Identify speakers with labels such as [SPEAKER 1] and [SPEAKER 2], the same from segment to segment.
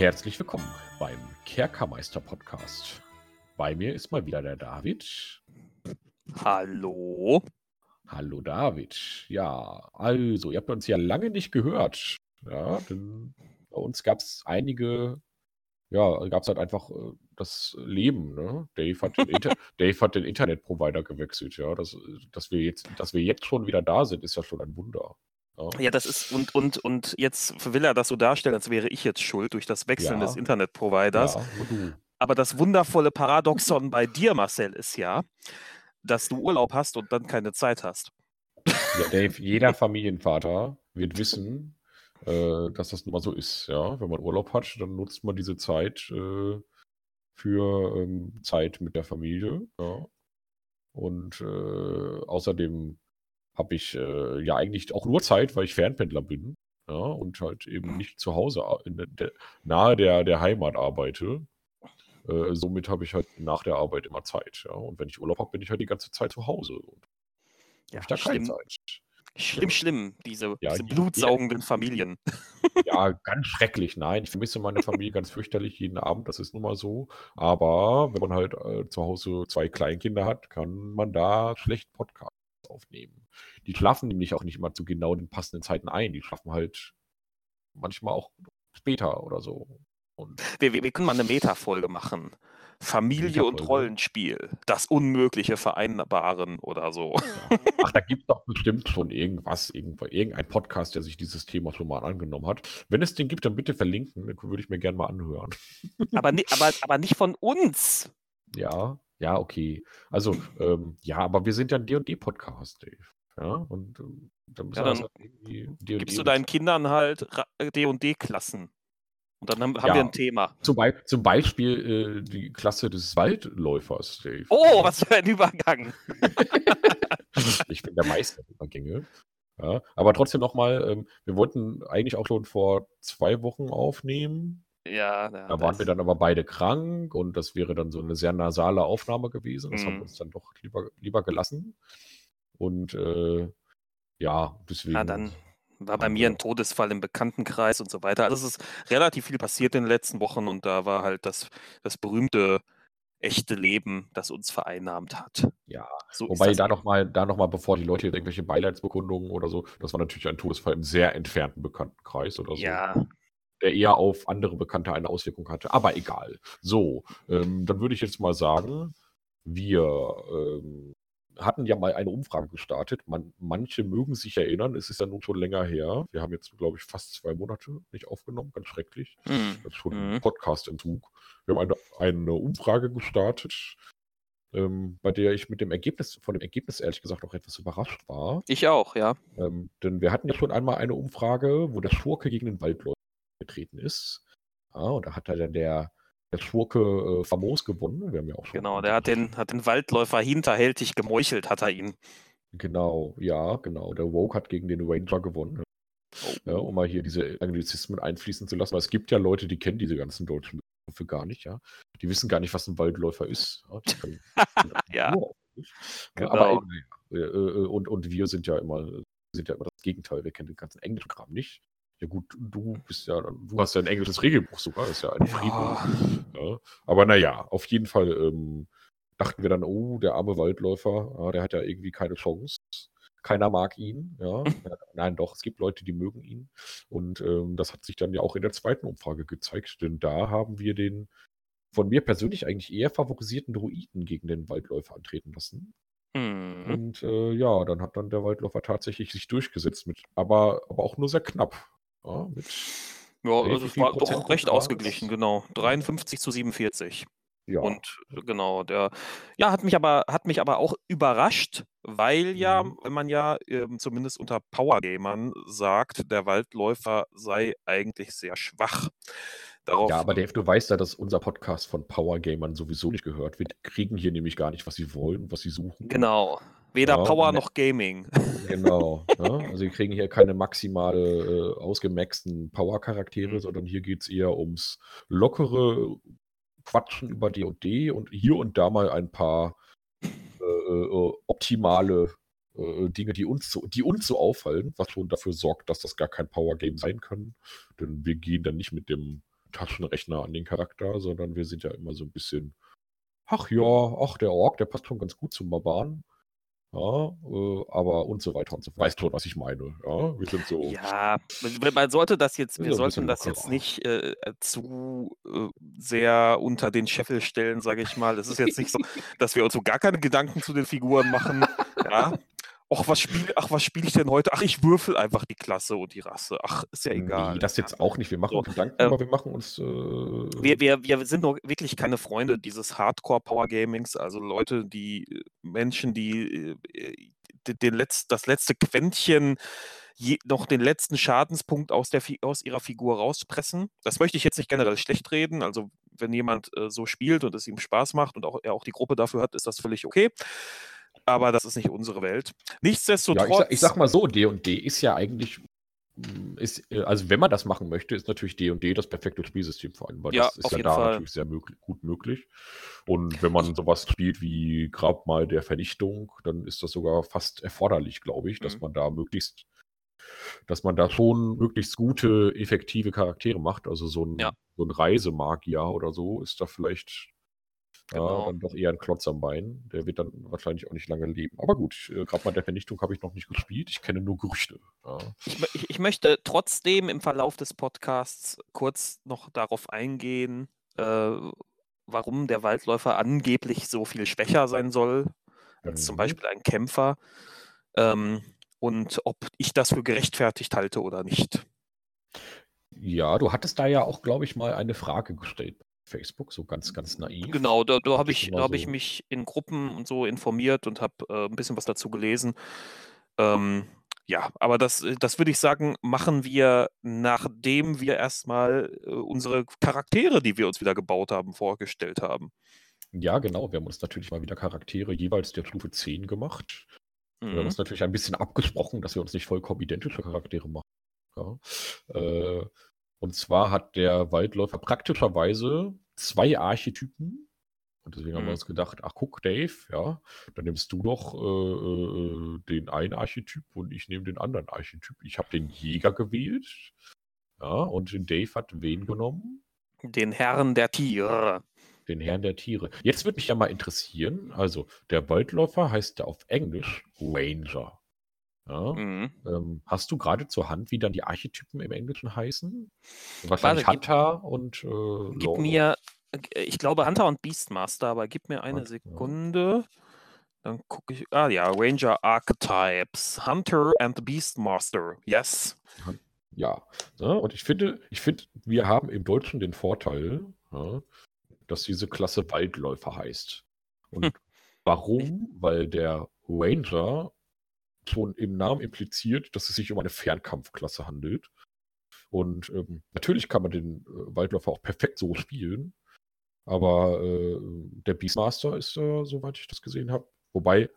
[SPEAKER 1] Herzlich willkommen beim Kerkermeister Podcast. Bei mir ist mal wieder der David.
[SPEAKER 2] Hallo.
[SPEAKER 1] Hallo David. Ja, also, ihr habt uns ja lange nicht gehört. Ja, denn bei uns gab es einige, ja, gab es halt einfach äh, das Leben, ne? Dave hat den, Inter Dave hat den Internetprovider gewechselt, ja. Das, dass, wir jetzt, dass wir jetzt schon wieder da sind, ist ja schon ein Wunder.
[SPEAKER 2] Ja, ja das ist, und, und, und jetzt will er das so darstellen, als wäre ich jetzt schuld durch das Wechseln ja. des Internetproviders. Ja, Aber das wundervolle Paradoxon bei dir, Marcel, ist ja, dass du Urlaub hast und dann keine Zeit hast.
[SPEAKER 1] Ja, Dave, jeder Familienvater wird wissen, äh, dass das nun mal so ist. Ja, wenn man Urlaub hat, dann nutzt man diese Zeit äh, für ähm, Zeit mit der Familie. Ja. Und äh, außerdem habe ich äh, ja eigentlich auch nur Zeit, weil ich Fernpendler bin. Ja, und halt eben nicht zu Hause der, nahe der, der Heimat arbeite. Äh, somit habe ich halt nach der Arbeit immer Zeit. Ja? Und wenn ich Urlaub habe, bin ich halt die ganze Zeit zu Hause. Und
[SPEAKER 2] ja, ich da keine Zeit. Schlimm, ja. schlimm, diese, ja, diese blutsaugenden Familien.
[SPEAKER 1] Ja, ganz schrecklich. Nein, ich vermisse meine Familie ganz fürchterlich jeden Abend, das ist nun mal so. Aber wenn man halt äh, zu Hause zwei Kleinkinder hat, kann man da schlecht Podcasts aufnehmen. Die schlafen nämlich auch nicht immer zu genau den passenden Zeiten ein. Die schlafen halt manchmal auch später oder so.
[SPEAKER 2] Und wir, wir, wir können mal eine Meta-Folge machen. Familie und Rollenspiel, das Unmögliche vereinbaren oder so.
[SPEAKER 1] Ach, da gibt es doch bestimmt schon irgendwas, irgendein Podcast, der sich dieses Thema schon mal angenommen hat. Wenn es den gibt, dann bitte verlinken, dann würde ich mir gerne mal anhören.
[SPEAKER 2] Aber, aber, aber nicht von uns.
[SPEAKER 1] Ja, ja, okay. Also, ähm, ja, aber wir sind ja ein D&D-Podcast, Dave. Ja, und ähm,
[SPEAKER 2] dann, ja, dann halt gibst du deinen Kindern halt D&D-Klassen. Und dann haben, haben ja, wir ein Thema.
[SPEAKER 1] Zum, Be zum Beispiel äh, die Klasse des Waldläufers, Dave.
[SPEAKER 2] Oh, was für ein Übergang.
[SPEAKER 1] ich bin der Meister der Übergänge. Ja, aber trotzdem nochmal, ähm, wir wollten eigentlich auch schon vor zwei Wochen aufnehmen.
[SPEAKER 2] Ja,
[SPEAKER 1] ja da waren wir dann aber beide krank und das wäre dann so eine sehr nasale Aufnahme gewesen. Das mhm. haben wir uns dann doch lieber, lieber gelassen. Und äh, ja, deswegen. Ja,
[SPEAKER 2] dann war bei mir ein Todesfall im Bekanntenkreis und so weiter. Also es ist relativ viel passiert in den letzten Wochen und da war halt das, das berühmte echte Leben, das uns vereinnahmt hat.
[SPEAKER 1] Ja, so wobei da nochmal, da noch mal, bevor die Leute irgendwelche Beileidsbekundungen oder so, das war natürlich ein Todesfall im sehr entfernten Bekanntenkreis oder so.
[SPEAKER 2] Ja.
[SPEAKER 1] Der eher auf andere Bekannte eine Auswirkung hatte. Aber egal. So, ähm, dann würde ich jetzt mal sagen, wir ähm, hatten ja mal eine Umfrage gestartet. Man, manche mögen sich erinnern, es ist ja nun schon länger her. Wir haben jetzt, glaube ich, fast zwei Monate nicht aufgenommen, ganz schrecklich. Mhm. Das ist schon ein mhm. Podcast-Entzug. Wir haben eine, eine Umfrage gestartet, ähm, bei der ich mit dem Ergebnis, von dem Ergebnis ehrlich gesagt auch etwas überrascht war.
[SPEAKER 2] Ich auch, ja.
[SPEAKER 1] Ähm, denn wir hatten ja schon einmal eine Umfrage, wo der Schurke gegen den Waldläufer getreten ist. Ja, und da hat dann der der Schurke äh, famos gewonnen. Wir haben ja auch
[SPEAKER 2] genau, der hat den, hat den Waldläufer hinterhältig gemeuchelt, hat er ihn.
[SPEAKER 1] Genau, ja, genau. Der Woke hat gegen den Ranger gewonnen. Oh. Ja, um mal hier diese Anglizismen einfließen zu lassen. Weil es gibt ja Leute, die kennen diese ganzen deutschen Begriffe gar nicht, ja. Die wissen gar nicht, was ein Waldläufer ist. Ja.
[SPEAKER 2] Ja.
[SPEAKER 1] Genau. Aber, äh, äh, und, und wir sind ja immer sind ja immer das Gegenteil. Wir kennen den ganzen englischen Kram nicht. Ja gut, du bist ja, du hast ja ein englisches Regelbuch sogar, das ist ja ein Frieden. Ja. Aber naja, auf jeden Fall ähm, dachten wir dann, oh, der arme Waldläufer, ja, der hat ja irgendwie keine Chance. Keiner mag ihn, ja. Nein, doch, es gibt Leute, die mögen ihn. Und ähm, das hat sich dann ja auch in der zweiten Umfrage gezeigt, denn da haben wir den von mir persönlich eigentlich eher favorisierten Druiden gegen den Waldläufer antreten lassen. Mhm. Und äh, ja, dann hat dann der Waldläufer tatsächlich sich durchgesetzt mit, aber, aber auch nur sehr knapp. Ja,
[SPEAKER 2] mit ja also es war doch recht ausgeglichen, genau. 53 zu 47. Ja. Und äh, genau, der ja, hat mich aber, hat mich aber auch überrascht, weil ja, mhm. wenn man ja ähm, zumindest unter Powergamern sagt, der Waldläufer sei eigentlich sehr schwach.
[SPEAKER 1] Darauf, ja, aber Dave, du weißt ja, dass unser Podcast von Powergamern sowieso nicht gehört. Wir kriegen hier nämlich gar nicht, was sie wollen, was sie suchen.
[SPEAKER 2] Genau. Weder ja, Power noch Gaming.
[SPEAKER 1] Genau. Ja. Also wir kriegen hier keine maximale äh, ausgemaxten Power-Charaktere, mhm. sondern hier geht es eher ums lockere Quatschen über D&D und hier und da mal ein paar äh, äh, optimale äh, Dinge, die uns, so, die uns so auffallen, was schon dafür sorgt, dass das gar kein Power-Game sein kann. Denn wir gehen dann nicht mit dem Taschenrechner an den Charakter, sondern wir sind ja immer so ein bisschen, ach ja, ach der Ork, der passt schon ganz gut zum Barbaren. Ja, äh, aber und so weiter und so fort. Weißt schon, was ich meine. Ja, wir sind so.
[SPEAKER 2] Ja, man sollte das jetzt, wir sollten das jetzt nicht äh, zu äh, sehr unter den Scheffel stellen, sage ich mal. Es ist jetzt nicht so, dass wir uns so gar keine Gedanken zu den Figuren machen. Ja, ach, was spiele spiel ich denn heute? Ach, ich würfel einfach die Klasse und die Rasse. Ach, ist ja egal.
[SPEAKER 1] Nee, das jetzt auch nicht. Wir machen so, Gedanken, ähm, aber wir machen uns. Äh,
[SPEAKER 2] wir, wir, wir sind doch wirklich keine Freunde dieses Hardcore-Power-Gamings. Also Leute, die äh, Menschen, die äh, den Letz-, das letzte Quäntchen je, noch den letzten Schadenspunkt aus, der, aus ihrer Figur rauspressen. Das möchte ich jetzt nicht generell schlecht reden. Also, wenn jemand äh, so spielt und es ihm Spaß macht und auch, er auch die Gruppe dafür hat, ist das völlig okay aber das ist nicht unsere Welt. Nichtsdestotrotz. Ja,
[SPEAKER 1] ich, sag, ich sag mal so, D&D ist ja eigentlich mm, ist, äh, also wenn man das machen möchte, ist natürlich D&D das perfekte Spielsystem vor allem, weil ja, das ist ja da Fall. natürlich sehr möglich, gut möglich. Und wenn man sowas spielt wie Grabmal der Vernichtung, dann ist das sogar fast erforderlich, glaube ich, mhm. dass man da möglichst, dass man da schon möglichst gute, effektive Charaktere macht. Also so ein, ja. so ein Reisemagier oder so ist da vielleicht Genau. Ja, dann doch eher ein Klotz am Bein. Der wird dann wahrscheinlich auch nicht lange leben. Aber gut, äh, gerade mal der Vernichtung habe ich noch nicht gespielt. Ich kenne nur Gerüchte. Ja.
[SPEAKER 2] Ich, ich, ich, möchte trotzdem im Verlauf des Podcasts kurz noch darauf eingehen, äh, warum der Waldläufer angeblich so viel schwächer sein soll als mhm. zum Beispiel ein Kämpfer. Ähm, und ob ich das für gerechtfertigt halte oder nicht.
[SPEAKER 1] Ja, du hattest da ja auch, glaube ich, mal eine Frage gestellt Facebook, so ganz, ganz naiv.
[SPEAKER 2] Genau, da, da habe ich, hab ich mich in Gruppen und so informiert und habe äh, ein bisschen was dazu gelesen. Ähm, ja, aber das, äh, das würde ich sagen, machen wir, nachdem wir erstmal äh, unsere Charaktere, die wir uns wieder gebaut haben, vorgestellt haben.
[SPEAKER 1] Ja, genau. Wir haben uns natürlich mal wieder Charaktere jeweils der Stufe 10 gemacht. Mhm. Wir haben mhm. uns natürlich ein bisschen abgesprochen, dass wir uns nicht vollkommen identische Charaktere machen. Ja. Äh, und zwar hat der Waldläufer praktischerweise zwei Archetypen. Und deswegen haben wir mhm. uns gedacht, ach guck, Dave, ja, dann nimmst du doch äh, äh, den einen Archetyp und ich nehme den anderen Archetyp. Ich habe den Jäger gewählt. Ja, und Dave hat wen genommen?
[SPEAKER 2] Den Herrn der Tiere.
[SPEAKER 1] Den Herrn der Tiere. Jetzt würde mich ja mal interessieren, also der Waldläufer heißt ja auf Englisch Ranger. Ja. Mhm. Ähm, hast du gerade zur Hand, wie dann die Archetypen im Englischen heißen? Wahrscheinlich Warte, Hunter gib, und
[SPEAKER 2] äh, Gib mir, äh, ich glaube Hunter und Beastmaster, aber gib mir eine Sekunde. Dann gucke ich. Ah ja, Ranger Archetypes. Hunter and Beastmaster. Yes.
[SPEAKER 1] Ja. ja ne, und ich finde, ich finde, wir haben im Deutschen den Vorteil, ja, dass diese Klasse Waldläufer heißt. Und hm. warum? Weil der Ranger schon im Namen impliziert, dass es sich um eine Fernkampfklasse handelt. Und ähm, natürlich kann man den äh, Waldläufer auch perfekt so spielen. Aber äh, der Beastmaster ist, äh, soweit ich das gesehen habe, wobei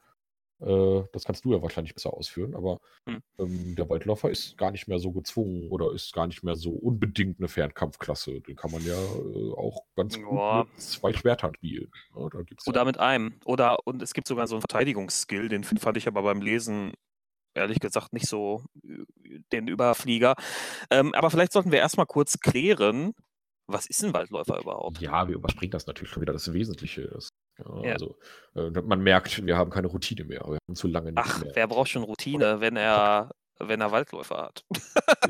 [SPEAKER 1] das kannst du ja wahrscheinlich besser ausführen, aber hm. ähm, der Waldläufer ist gar nicht mehr so gezwungen oder ist gar nicht mehr so unbedingt eine Fernkampfklasse. Den kann man ja äh, auch ganz Joa. gut mit zwei Schwertern spielen.
[SPEAKER 2] Ja, da oder ja. mit einem. Oder und es gibt sogar so einen Verteidigungsskill, den fand ich aber beim Lesen ehrlich gesagt nicht so äh, den Überflieger. Ähm, aber vielleicht sollten wir erstmal kurz klären, was ist ein Waldläufer überhaupt?
[SPEAKER 1] Ja, wir überspringen das natürlich schon wieder das Wesentliche. Das ja, ja. Also äh, man merkt, wir haben keine Routine mehr. Wir haben zu lange
[SPEAKER 2] nicht Ach, mehr. wer braucht schon Routine, wenn er, wenn er Waldläufer hat?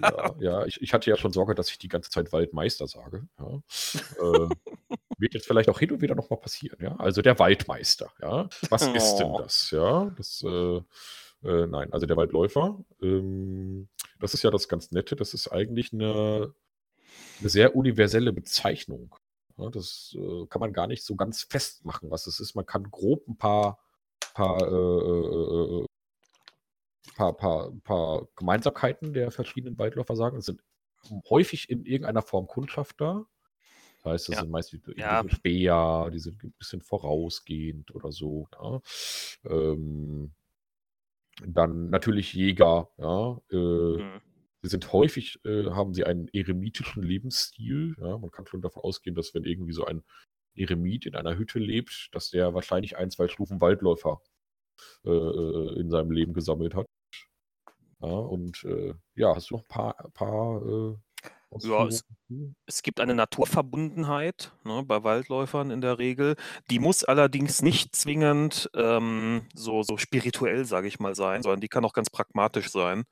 [SPEAKER 1] ja, ja ich, ich, hatte ja schon Sorge, dass ich die ganze Zeit Waldmeister sage. Äh, wird jetzt vielleicht auch hin und wieder nochmal passieren. Ja? Also der Waldmeister. Ja? Was oh. ist denn oh. das? Ja, das. Äh, äh, nein, also der Waldläufer. Ähm, das ist ja das ganz Nette. Das ist eigentlich eine, eine sehr universelle Bezeichnung. Ja, das äh, kann man gar nicht so ganz festmachen, was es ist. Man kann grob ein paar, paar, äh, äh, äh paar, paar, paar Gemeinsamkeiten der verschiedenen Waldläufer sagen. Es sind häufig in irgendeiner Form Kundschafter. Das heißt, das ja. sind meist die, ja. Späher, die sind ein bisschen vorausgehend oder so. Ja. Ähm, dann natürlich Jäger, ja. Äh, mhm. Sie sind häufig, äh, haben sie einen eremitischen Lebensstil. Ja? Man kann schon davon ausgehen, dass wenn irgendwie so ein Eremit in einer Hütte lebt, dass der wahrscheinlich ein, zwei Stufen Waldläufer äh, äh in seinem Leben gesammelt hat. Ja, und äh, ja, hast du noch ein paar, paar äh,
[SPEAKER 2] Ja, es, es gibt eine Naturverbundenheit ne, bei Waldläufern in der Regel. Die muss allerdings nicht zwingend ähm, so, so spirituell, sage ich mal, sein, sondern die kann auch ganz pragmatisch sein.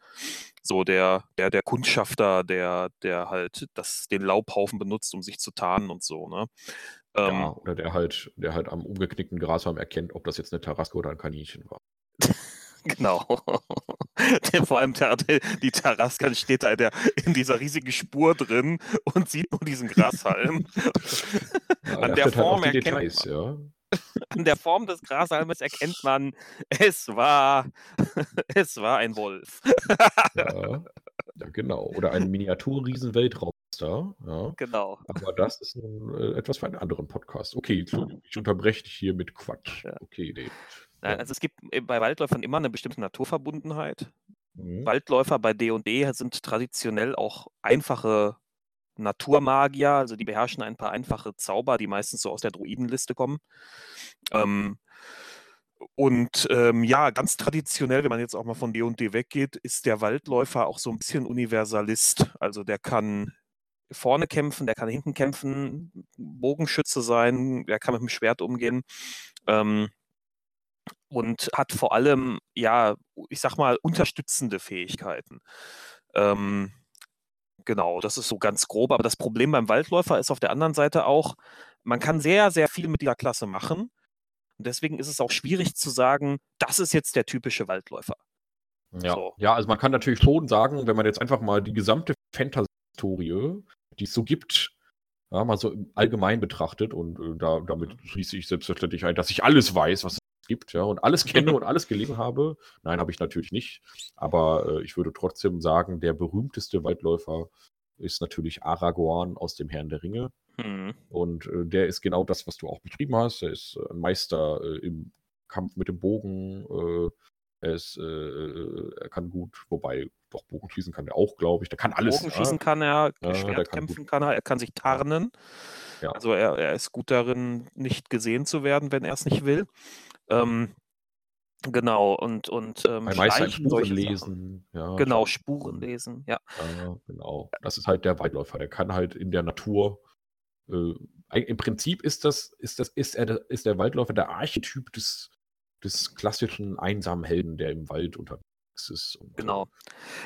[SPEAKER 2] So der, der, der Kundschafter, der, der halt das, den Laubhaufen benutzt, um sich zu tarnen und so. Ne?
[SPEAKER 1] Ähm, ja, oder der halt, der halt am umgeknickten Grashalm erkennt, ob das jetzt eine Taraske oder ein Kaninchen war.
[SPEAKER 2] Genau. Der, vor allem der, die Taraskan steht da in, der, in dieser riesigen Spur drin und sieht nur diesen Grashalm.
[SPEAKER 1] Ja, an der halt Form halt erkennt Details, man, ja.
[SPEAKER 2] An der Form des Grashalmes erkennt man, es war, es war ein Wolf.
[SPEAKER 1] Ja, ja genau. Oder ein Miniatur-Riesen-Weltraumstar. Ja.
[SPEAKER 2] Genau.
[SPEAKER 1] Aber das ist nun, äh, etwas für einen anderen Podcast. Okay, ich unterbreche dich hier mit Quatsch.
[SPEAKER 2] Ja.
[SPEAKER 1] Okay,
[SPEAKER 2] Dave. Nein, also es gibt äh, bei Waldläufern immer eine bestimmte Naturverbundenheit. Mhm. Waldläufer bei D&D sind traditionell auch einfache Naturmagier, also die beherrschen ein paar einfache Zauber, die meistens so aus der Druidenliste kommen. Ähm, und ähm, ja, ganz traditionell, wenn man jetzt auch mal von D&D weggeht, ist der Waldläufer auch so ein bisschen Universalist. Also der kann vorne kämpfen, der kann hinten kämpfen, Bogenschütze sein, der kann mit dem Schwert umgehen. Ähm, und hat vor allem, ja, ich sag mal, unterstützende Fähigkeiten. Ähm, genau, das ist so ganz grob. Aber das Problem beim Waldläufer ist auf der anderen Seite auch, man kann sehr, sehr viel mit dieser Klasse machen. Und deswegen ist es auch schwierig zu sagen, das ist jetzt der typische Waldläufer.
[SPEAKER 1] Ja, so. ja also man kann natürlich schon sagen, wenn man jetzt einfach mal die gesamte Fantasy-Historie, die es so gibt, ja, mal so allgemein betrachtet und äh, da, damit schließe ich selbstverständlich ein, dass ich alles weiß, was gibt, ja, und alles kenne und alles gelesen habe. Nein, habe ich natürlich nicht. Aber äh, ich würde trotzdem sagen, der berühmteste Waldläufer ist natürlich Aragorn aus dem Herrn der Ringe. Mhm. Und äh, der ist genau das, was du auch beschrieben hast. Er ist ein Meister äh, im Kampf mit dem Bogen. Äh, er, ist, äh, äh, er kann gut, wobei doch Bogenschießen kann er auch, glaube ich. Der kann alles.
[SPEAKER 2] Bogenschießen ja. kann er, ja, Schwertkämpfen kann, kann, er, er kann sich tarnen. Ja. Also er, er ist gut darin, nicht gesehen zu werden, wenn er es nicht will. Ähm, genau, und, und
[SPEAKER 1] ähm, Meister Spuren lesen.
[SPEAKER 2] Ja, genau, Spuren lesen, ja.
[SPEAKER 1] ja. Genau. Das ist halt der Weitläufer. Der kann halt in der Natur. Äh, Im Prinzip ist das, ist das, ist er, ist der Waldläufer der Archetyp des, des klassischen einsamen Helden, der im Wald unterwegs ist.
[SPEAKER 2] Genau.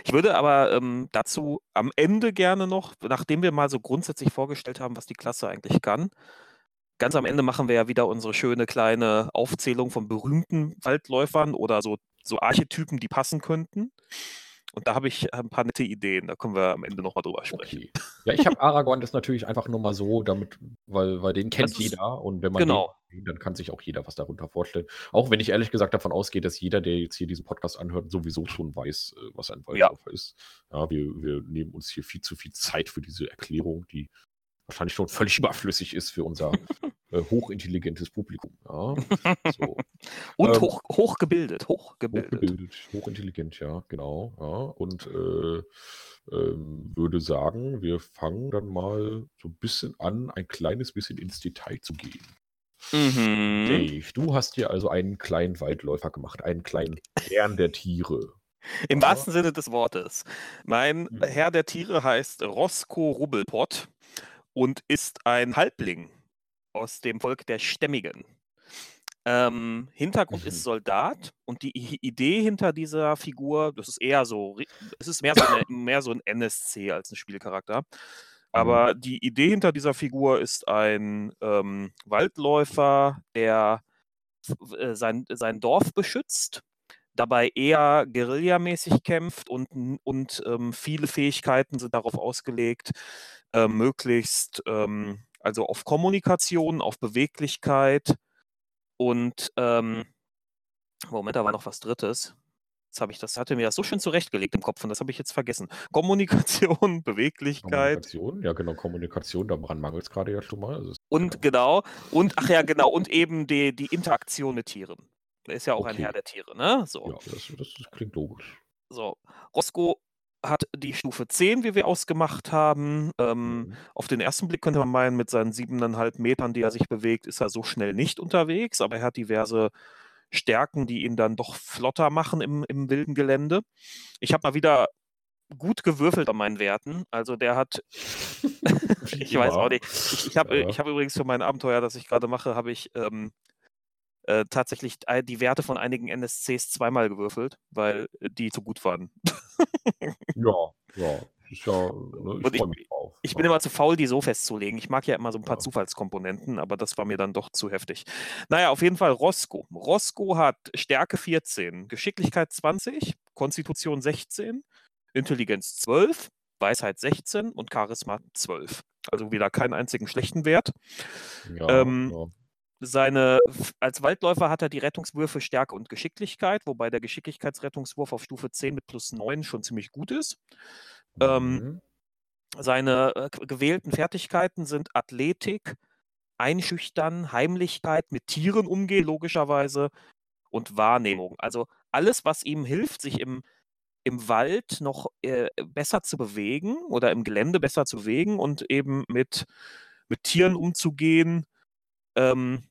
[SPEAKER 2] Ich würde aber ähm, dazu am Ende gerne noch, nachdem wir mal so grundsätzlich vorgestellt haben, was die Klasse eigentlich kann, Ganz am Ende machen wir ja wieder unsere schöne kleine Aufzählung von berühmten Waldläufern oder so, so Archetypen, die passen könnten. Und da habe ich ein paar nette Ideen. Da können wir am Ende nochmal drüber sprechen. Okay.
[SPEAKER 1] Ja, ich habe Aragorn das natürlich einfach nur mal so, damit, weil, weil den kennt jeder. Und wenn man
[SPEAKER 2] genau.
[SPEAKER 1] den, dann kann sich auch jeder was darunter vorstellen. Auch wenn ich ehrlich gesagt davon ausgehe, dass jeder, der jetzt hier diesen Podcast anhört, sowieso schon weiß, äh, was ein Waldläufer ja. ist. Ja, wir, wir nehmen uns hier viel zu viel Zeit für diese Erklärung, die wahrscheinlich schon völlig überflüssig ist für unser äh, hochintelligentes Publikum. Ja,
[SPEAKER 2] so. Und ähm, hoch, hochgebildet, hochgebildet.
[SPEAKER 1] Hochgebildet, hochintelligent, ja, genau. Ja. Und äh, ähm, würde sagen, wir fangen dann mal so ein bisschen an, ein kleines bisschen ins Detail zu gehen. Mhm. Dave, du hast hier also einen kleinen Waldläufer gemacht, einen kleinen Herrn der Tiere.
[SPEAKER 2] Im ja. wahrsten Sinne des Wortes. Mein mhm. Herr der Tiere heißt Roscoe Rubbelpott und ist ein Halbling aus dem Volk der Stämmigen. Ähm, Hintergrund mhm. ist Soldat und die Idee hinter dieser Figur, das ist eher so, es ist mehr so, eine, mehr so ein NSC als ein Spielcharakter. Aber mhm. die Idee hinter dieser Figur ist ein ähm, Waldläufer, der äh, sein, sein Dorf beschützt, dabei eher guerillamäßig kämpft und, und ähm, viele Fähigkeiten sind darauf ausgelegt, äh, möglichst ähm, also auf Kommunikation, auf Beweglichkeit und ähm, Moment, da war noch was Drittes. Jetzt habe ich das, hatte mir das so schön zurechtgelegt im Kopf und das habe ich jetzt vergessen. Kommunikation, Beweglichkeit.
[SPEAKER 1] Kommunikation, ja genau, Kommunikation, daran mangelt es gerade ja schon mal. Also
[SPEAKER 2] und genau, und ach ja, genau, und eben die, die Interaktion mit Tieren. Er ist ja auch okay. ein Herr der Tiere, ne? So.
[SPEAKER 1] Ja, das, das, das klingt logisch.
[SPEAKER 2] So, Roscoe hat die Stufe 10, wie wir ausgemacht haben. Ähm, mhm. Auf den ersten Blick könnte man meinen, mit seinen siebeneinhalb Metern, die er sich bewegt, ist er so schnell nicht unterwegs, aber er hat diverse Stärken, die ihn dann doch flotter machen im, im wilden Gelände. Ich habe mal wieder gut gewürfelt an meinen Werten. Also der hat, ich weiß auch nicht. Ich, ich habe ja. hab übrigens für mein Abenteuer, das ich gerade mache, habe ich ähm, äh, tatsächlich die Werte von einigen NSCs zweimal gewürfelt, weil die zu gut waren.
[SPEAKER 1] ja, ja. Ich, ja,
[SPEAKER 2] ne, ich, ich, ich, bin immer zu faul, die so festzulegen. Ich mag ja immer so ein paar ja. Zufallskomponenten, aber das war mir dann doch zu heftig. Naja, auf jeden Fall Roscoe. Roscoe hat Stärke 14, Geschicklichkeit 20, Konstitution 16, Intelligenz 12, Weisheit 16 und Charisma 12. Also wieder keinen einzigen schlechten Wert. Ja, ähm, ja. Seine, als Waldläufer hat er die Rettungswürfe Stärke und Geschicklichkeit, wobei der Geschicklichkeitsrettungswurf auf Stufe 10 mit plus 9 schon ziemlich gut ist. Ähm, mhm. seine äh, gewählten Fertigkeiten sind Athletik, Einschüchtern, Heimlichkeit, mit Tieren umgehen, logischerweise, und Wahrnehmung. Also alles, was ihm hilft, sich im, im Wald noch äh, besser zu bewegen oder im Gelände besser zu bewegen und eben mit, mit Tieren umzugehen, ähm,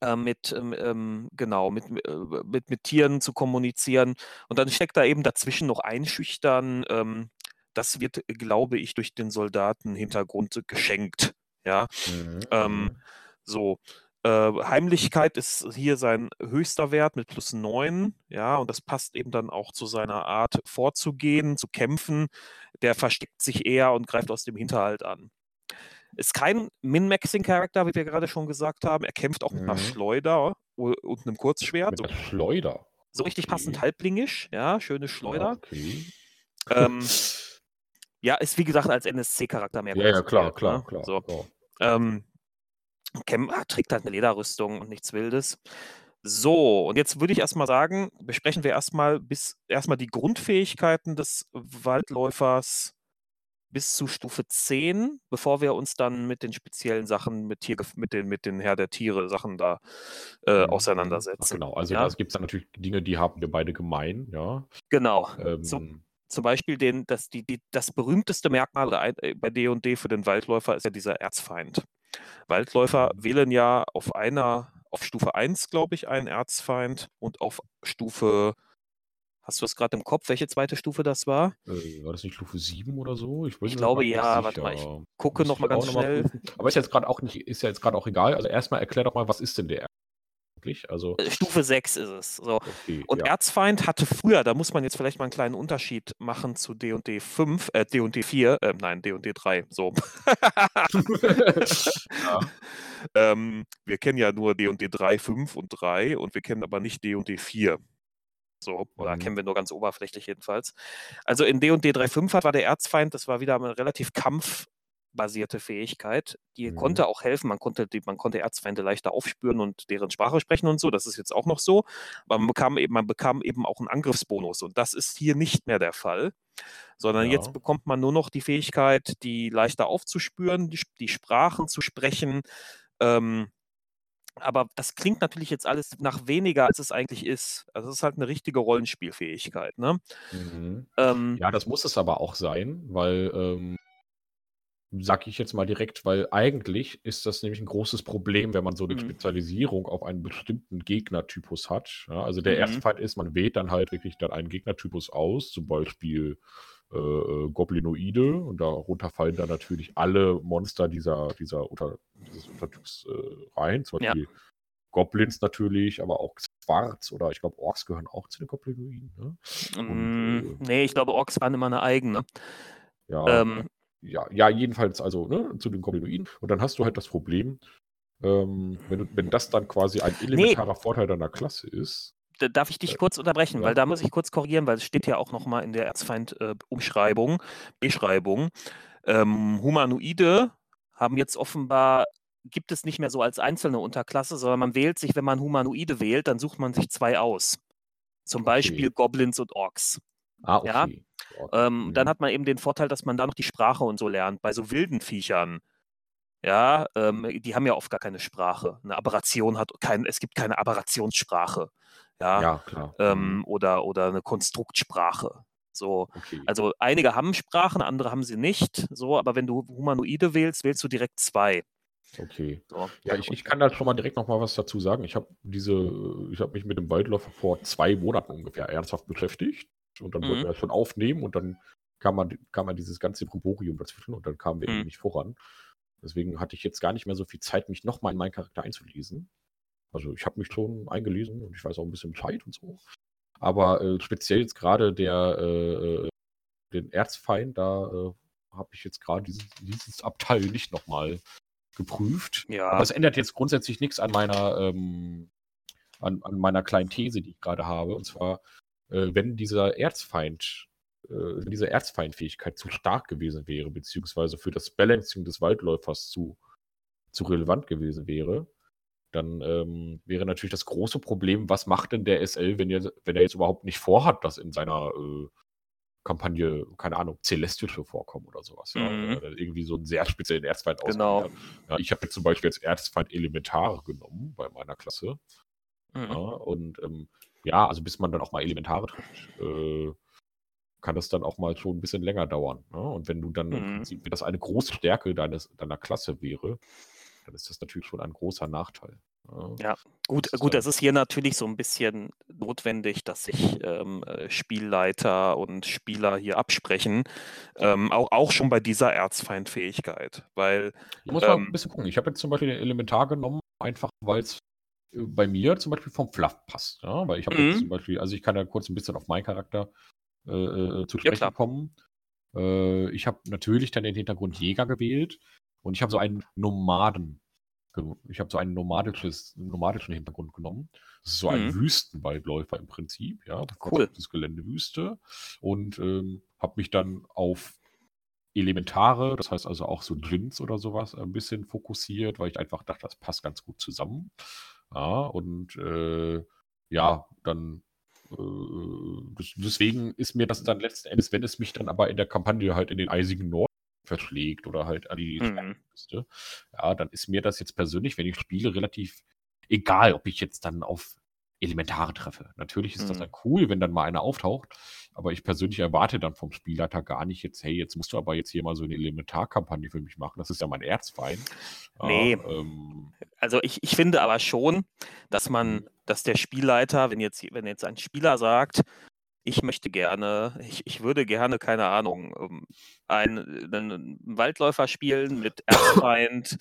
[SPEAKER 2] äh, mit, ähm, ähm genau, mit, äh, mit, mit Tieren zu kommunizieren. Und dann steckt da eben dazwischen noch Einschüchtern. Ähm, das wird, glaube ich, durch den Soldatenhintergrund geschenkt. Ja. Mhm. Ähm, mhm. so. Äh, Heimlichkeit ist hier sein höchster Wert mit plus 9, ja, und das passt eben dann auch zu seiner Art vorzugehen, zu kämpfen. Der versteckt sich eher und greift aus dem Hinterhalt an. Ist kein Min-Maxing-Charakter, wie wir gerade schon gesagt haben. Er kämpft auch mit einer mhm. Schleuder und einem Kurzschwert. Mit
[SPEAKER 1] einer so, Schleuder?
[SPEAKER 2] So richtig passend halblingisch, ja, schöne Schleuder. Okay. Ähm, ja, ist wie gesagt als NSC-Charakter mehr.
[SPEAKER 1] Ja, ja, klar, klar, ne? klar. So.
[SPEAKER 2] klar. Ähm, Cam ah, trägt halt eine Lederrüstung und nichts Wildes. So, und jetzt würde ich erstmal sagen, besprechen wir erstmal bis erstmal die Grundfähigkeiten des Waldläufers bis zu Stufe 10, bevor wir uns dann mit den speziellen Sachen, mit, Tier, mit, den, mit den Herr der Tiere Sachen da äh, mhm, mhm. auseinandersetzen. Ach,
[SPEAKER 1] genau, also ja? da gibt es dann natürlich Dinge, die haben wir beide gemein, ja.
[SPEAKER 2] Genau. Ähm, zum, zum Beispiel den, das, die, die, das berühmteste Merkmal äh, bei D&D für den Waldläufer ist ja dieser Erzfeind. Waldläufer mhm. wählen ja auf einer, auf Stufe 1, glaube ich, einen Erzfeind und auf Stufe Hast du das gerade im Kopf, welche zweite Stufe das war?
[SPEAKER 1] Äh, war das nicht Stufe 7 oder so?
[SPEAKER 2] Ich, ich glaube ja, warte mal, ich gucke nochmal ganz schnell. Noch
[SPEAKER 1] Aber ist jetzt gerade auch nicht, ist ja jetzt gerade auch egal. Also erstmal erklär doch mal, was ist denn der eigentlich? Also
[SPEAKER 2] äh, Stufe 6 ist es. So. Okay, und ja. Erzfeind hatte früher, da muss man jetzt vielleicht mal einen kleinen Unterschied machen zu D&D 5, äh, D&D 4, äh, nein, D&D 3, so. ja. ähm, wir kennen ja nur D&D 3, 5 und 3 und wir kennen aber nicht D&D 4. So, oder mhm. kennen wir nur ganz oberflächlich jedenfalls. Also in D&D 3.5 war der Erzfeind, das war wieder eine relativ kampfbasierte Fähigkeit. Die mhm. konnte auch helfen, man konnte, die, man konnte Erzfeinde leichter aufspüren und deren Sprache sprechen und so, das ist jetzt auch noch so. Aber man bekam eben, man bekam eben auch einen Angriffsbonus und das ist hier nicht mehr der Fall. Sondern ja. jetzt bekommt man nur noch die Fähigkeit, die leichter aufzuspüren, die, die Sprachen zu sprechen, ähm, aber das klingt natürlich jetzt alles nach weniger, als es eigentlich ist. Also es ist halt eine richtige Rollenspielfähigkeit, ne?
[SPEAKER 1] Mhm. Ähm, ja, das muss es aber auch sein, weil, ähm, sag ich jetzt mal direkt, weil eigentlich ist das nämlich ein großes Problem, wenn man so eine mhm. Spezialisierung auf einen bestimmten Gegnertypus hat. Ja, also der mhm. erste Fall ist, man wählt dann halt wirklich dann einen Gegnertypus aus, zum Beispiel äh, äh, Goblinoide und darunter fallen dann natürlich alle Monster dieser, dieser unter, dieses Untertyps äh, rein, zum Beispiel ja. Goblins natürlich, aber auch Schwarz oder ich glaube Orks gehören auch zu den Goblinoiden. Ne?
[SPEAKER 2] Und, mm, äh, nee, ich glaube Orks waren immer eine eigene.
[SPEAKER 1] Ja, ähm, ja, ja, jedenfalls also ne, zu den Goblinoiden. Und dann hast du halt das Problem, ähm, wenn, wenn das dann quasi ein elementarer nee. Vorteil deiner Klasse ist,
[SPEAKER 2] darf ich dich äh, kurz unterbrechen, ja. weil da muss ich kurz korrigieren, weil es steht ja auch nochmal in der Erzfeind-Umschreibung, äh, Beschreibung. Ähm, Humanoide haben jetzt offenbar, gibt es nicht mehr so als einzelne Unterklasse, sondern man wählt sich, wenn man Humanoide wählt, dann sucht man sich zwei aus. Zum okay. Beispiel Goblins und Orks. Ah, okay. Ja? Ähm, mhm. Dann hat man eben den Vorteil, dass man da noch die Sprache und so lernt. Bei so wilden Viechern, ja, ähm, die haben ja oft gar keine Sprache. Eine Aberration hat kein, es gibt keine Aberrationssprache ja,
[SPEAKER 1] ja klar.
[SPEAKER 2] Ähm, oder, oder eine Konstruktsprache. So, okay. also einige haben Sprachen, andere haben sie nicht. So, aber wenn du Humanoide wählst, wählst du direkt zwei.
[SPEAKER 1] Okay. So. Ja, ich, ich kann da schon mal direkt noch mal was dazu sagen. Ich habe diese, ich habe mich mit dem Waldläufer vor zwei Monaten ungefähr ernsthaft beschäftigt. und dann mhm. wollten wir das schon aufnehmen und dann kam man, kam man dieses ganze Proborium dazwischen und dann kamen wir mhm. irgendwie nicht voran. Deswegen hatte ich jetzt gar nicht mehr so viel Zeit, mich nochmal in meinen Charakter einzulesen. Also ich habe mich schon eingelesen und ich weiß auch ein bisschen Bescheid und so. Aber äh, speziell jetzt gerade der äh, äh den Erzfeind, da äh, habe ich jetzt gerade dieses, dieses Abteil nicht nochmal geprüft. Ja. Aber es ändert jetzt grundsätzlich nichts an meiner ähm, an, an, meiner kleinen These, die ich gerade habe. Und zwar, äh, wenn dieser Erzfeind, äh, wenn diese Erzfeindfähigkeit zu stark gewesen wäre, beziehungsweise für das Balancing des Waldläufers zu, zu relevant gewesen wäre, dann ähm, wäre natürlich das große Problem, was macht denn der SL, wenn er, wenn er jetzt überhaupt nicht vorhat, das in seiner äh, Kampagne, keine Ahnung, Celestische vorkommen oder sowas. Ja? Mhm. Oder irgendwie so einen sehr speziellen Erzfeind
[SPEAKER 2] genau.
[SPEAKER 1] Ja, ich habe jetzt zum Beispiel als Erzfeind Elementare genommen bei meiner Klasse. Mhm. Ja, und ähm, ja, also bis man dann auch mal Elementare trifft, äh, kann das dann auch mal schon ein bisschen länger dauern. Ne? Und wenn du dann mhm. im Prinzip, wenn das eine große Stärke deines, deiner Klasse wäre, dann ist das natürlich schon ein großer Nachteil.
[SPEAKER 2] Ja, ja gut, das gut, das ist hier natürlich so ein bisschen notwendig, dass sich ähm, äh, Spielleiter und Spieler hier absprechen, ähm, auch, auch schon bei dieser Erzfeindfähigkeit, weil...
[SPEAKER 1] Ich muss ähm, mal ein bisschen gucken. Ich habe jetzt zum Beispiel den Elementar genommen, einfach weil es äh, bei mir zum Beispiel vom Fluff passt. Ja? Weil ich habe jetzt mhm. zum Beispiel, also ich kann da kurz ein bisschen auf meinen Charakter äh, äh zu sprechen ja, kommen. Äh, ich habe natürlich dann den Hintergrund Jäger gewählt und ich habe so einen Nomaden. Ich habe so einen nomadisches, nomadischen Hintergrund genommen. Das ist so ein mhm. Wüstenwaldläufer im Prinzip, ja.
[SPEAKER 2] Cool.
[SPEAKER 1] Das Gelände Wüste. Und ähm, habe mich dann auf Elementare, das heißt also auch so Djinns oder sowas, ein bisschen fokussiert, weil ich einfach dachte, das passt ganz gut zusammen. Ja, und äh, ja, dann äh, deswegen ist mir das dann letzten Endes, wenn es mich dann aber in der Kampagne halt in den eisigen Norden verschlägt oder halt an die mhm. müsste, ja, dann ist mir das jetzt persönlich, wenn ich spiele, relativ egal, ob ich jetzt dann auf Elementare treffe. Natürlich ist mhm. das dann cool, wenn dann mal einer auftaucht, aber ich persönlich erwarte dann vom Spielleiter gar nicht jetzt, hey, jetzt musst du aber jetzt hier mal so eine Elementarkampagne für mich machen. Das ist ja mein Erzfeind.
[SPEAKER 2] Nee. Ja, ähm, also ich, ich finde aber schon, dass man, mhm. dass der Spielleiter, wenn jetzt, wenn jetzt ein Spieler sagt, ich möchte gerne, ich, ich würde gerne, keine Ahnung, ähm, einen, einen Waldläufer spielen mit Erzfeind,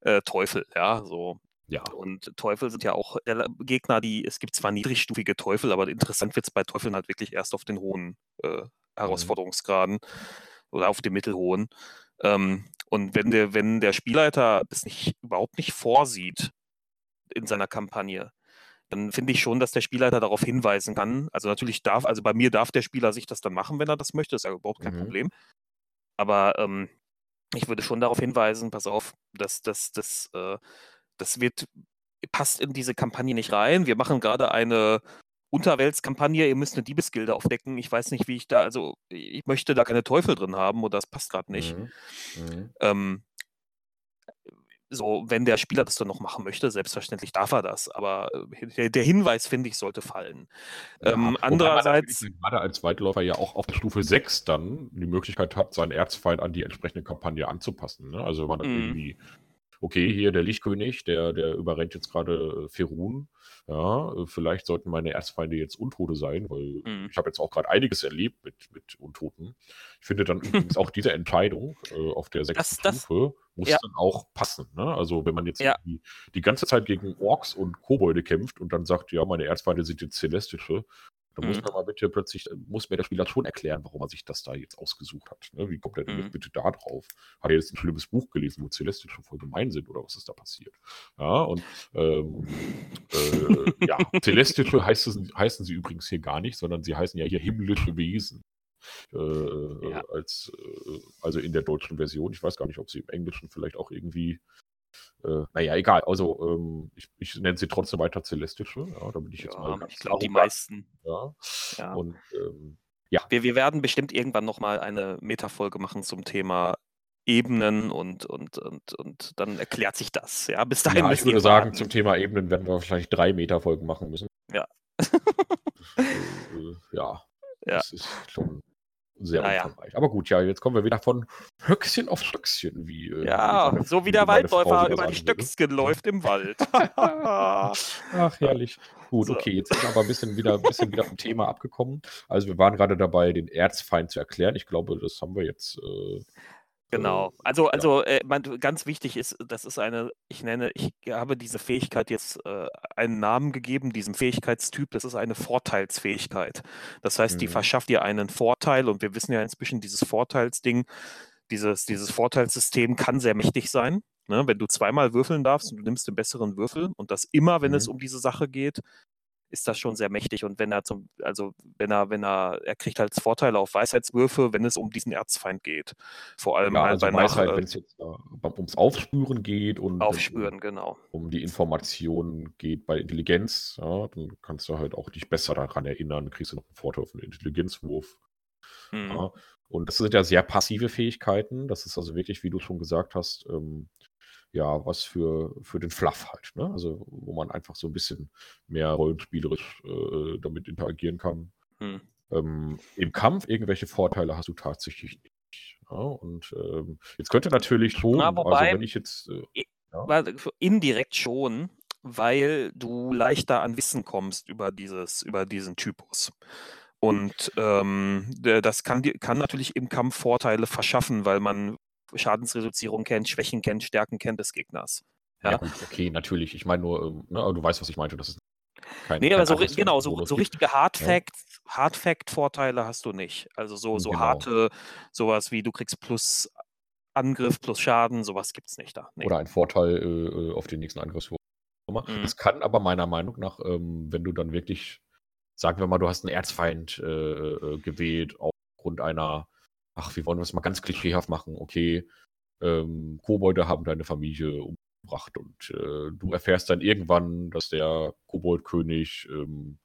[SPEAKER 2] äh, Teufel, ja, so. Ja. Und Teufel sind ja auch Gegner, die, es gibt zwar niedrigstufige Teufel, aber interessant wird es bei Teufeln halt wirklich erst auf den hohen äh, mhm. Herausforderungsgraden oder auf den mittelhohen. Ähm, und wenn der, wenn der Spielleiter das nicht überhaupt nicht vorsieht in seiner Kampagne, dann finde ich schon, dass der Spielleiter darauf hinweisen kann. Also natürlich darf, also bei mir darf der Spieler sich das dann machen, wenn er das möchte, ist ja überhaupt kein mhm. Problem. Aber ähm, ich würde schon darauf hinweisen, pass auf, dass das, das, äh, das wird, passt in diese Kampagne nicht rein. Wir machen gerade eine Unterweltskampagne, ihr müsst eine Diebesgilde aufdecken. Ich weiß nicht, wie ich da, also ich möchte da keine Teufel drin haben oder das passt gerade nicht. Mhm. Mhm. Ähm, so, wenn der Spieler das dann noch machen möchte, selbstverständlich darf er das, aber äh, der, Hinweis, finde ich, sollte fallen. Ja, ähm, andererseits.
[SPEAKER 1] Gerade als Weitläufer ja auch auf Stufe 6 dann die Möglichkeit hat, seinen Erzfeind an die entsprechende Kampagne anzupassen. Ne? Also, wenn man mm. irgendwie okay, hier der Lichtkönig, der, der überrennt jetzt gerade äh, Ferun. Ja, äh, vielleicht sollten meine Erzfeinde jetzt Untote sein, weil mhm. ich habe jetzt auch gerade einiges erlebt mit, mit Untoten. Ich finde dann übrigens auch diese Entscheidung äh, auf der sechsten das, Stufe das, muss ja. dann auch passen. Ne? Also wenn man jetzt ja. die, die ganze Zeit gegen Orks und Kobolde kämpft und dann sagt, ja, meine Erzfeinde sind jetzt Celestische, da muss mhm. man mal bitte plötzlich, äh, muss mir der Spieler schon erklären, warum er sich das da jetzt ausgesucht hat. Ne? Wie kommt er denn mhm. bitte da drauf? Hat er jetzt ein schlimmes Buch gelesen, wo Celeste schon voll gemein sind oder was ist da passiert? Ja, und ähm, äh, ja, Celestische heißen, heißen sie übrigens hier gar nicht, sondern sie heißen ja hier himmlische Wesen. Äh, ja. als, äh, also in der deutschen Version. Ich weiß gar nicht, ob sie im Englischen vielleicht auch irgendwie äh, naja, egal. Also ähm, ich, ich nenne sie trotzdem weiter Celestische. Ja, da bin ich jetzt ja, mal.
[SPEAKER 2] Ich glaube, die meisten.
[SPEAKER 1] Ja. ja. Und ähm,
[SPEAKER 2] ja. Wir, wir werden bestimmt irgendwann nochmal eine Metafolge machen zum Thema Ebenen und, und, und, und dann erklärt sich das. Ja, bis dahin.
[SPEAKER 1] Ja, ich würde sagen, zum Thema Ebenen werden wir wahrscheinlich drei Metafolgen machen müssen.
[SPEAKER 2] Ja.
[SPEAKER 1] äh, ja. ja. Das ist schon sehr naja. umfangreich. Aber gut, ja, jetzt kommen wir wieder von Höchstchen auf Stöckchen. Wie,
[SPEAKER 2] äh, ja, wie so wie der Waldläufer über die Stöcksken läuft im Wald.
[SPEAKER 1] Ach, herrlich. Gut, so. okay, jetzt sind wir aber ein bisschen wieder, ein bisschen wieder vom Thema abgekommen. Also wir waren gerade dabei, den Erzfeind zu erklären. Ich glaube, das haben wir jetzt äh,
[SPEAKER 2] Genau. Also, also äh, man, ganz wichtig ist, das ist eine, ich nenne, ich habe diese Fähigkeit jetzt äh, einen Namen gegeben, diesem Fähigkeitstyp, das ist eine Vorteilsfähigkeit. Das heißt, die mhm. verschafft dir einen Vorteil und wir wissen ja inzwischen, dieses Vorteilsding, dieses, dieses Vorteilssystem kann sehr mächtig sein. Ne? Wenn du zweimal würfeln darfst und du nimmst den besseren Würfel und das immer, wenn mhm. es um diese Sache geht, ist das schon sehr mächtig. Und wenn er zum, also wenn er, wenn er, er kriegt halt Vorteile auf Weisheitswürfe, wenn es um diesen Erzfeind geht. Vor allem
[SPEAKER 1] ja, halt also bei Weisheit, wenn es jetzt äh, ums Aufspüren geht und
[SPEAKER 2] Aufspüren, genau.
[SPEAKER 1] um die Information geht bei Intelligenz, ja, dann kannst du halt auch dich besser daran erinnern, kriegst du noch einen Vorteil auf einen Intelligenzwurf. Mhm. Ja. Und das sind ja sehr passive Fähigkeiten. Das ist also wirklich, wie du schon gesagt hast, ähm, ja, was für, für den Fluff halt. Ne? Also, wo man einfach so ein bisschen mehr rollenspielerisch äh, damit interagieren kann. Hm. Ähm, Im Kampf irgendwelche Vorteile hast du tatsächlich nicht. Ja? Und ähm, jetzt könnte natürlich schon,
[SPEAKER 2] Na, also wobei,
[SPEAKER 1] also wenn ich jetzt.
[SPEAKER 2] Äh, ja? Indirekt schon, weil du leichter an Wissen kommst über, dieses, über diesen Typus. Und ähm, das kann, kann natürlich im Kampf Vorteile verschaffen, weil man Schadensreduzierung kennt, Schwächen kennt, Stärken kennt des Gegners.
[SPEAKER 1] Ja, ja gut, okay, natürlich. Ich meine nur, ähm, ne, du weißt, was ich meinte. Das ist
[SPEAKER 2] kein, nee, aber so, genau, so, so richtige Hardfacts, ja. Hardfact-Vorteile hast du nicht. Also so, so genau. harte, sowas wie du kriegst plus Angriff, plus Schaden, sowas gibt es nicht da.
[SPEAKER 1] Nee. Oder ein Vorteil äh, äh auf den nächsten Angriffswurf. Mhm. Das kann aber meiner Meinung nach, ähm, wenn du dann wirklich, sagen wir mal, du hast einen Erzfeind äh, äh, gewählt aufgrund einer ach, wir wollen das mal ganz klischeehaft machen, okay, ähm, Kobolde haben deine Familie umgebracht und äh, du erfährst dann irgendwann, dass der Koboldkönig ähm,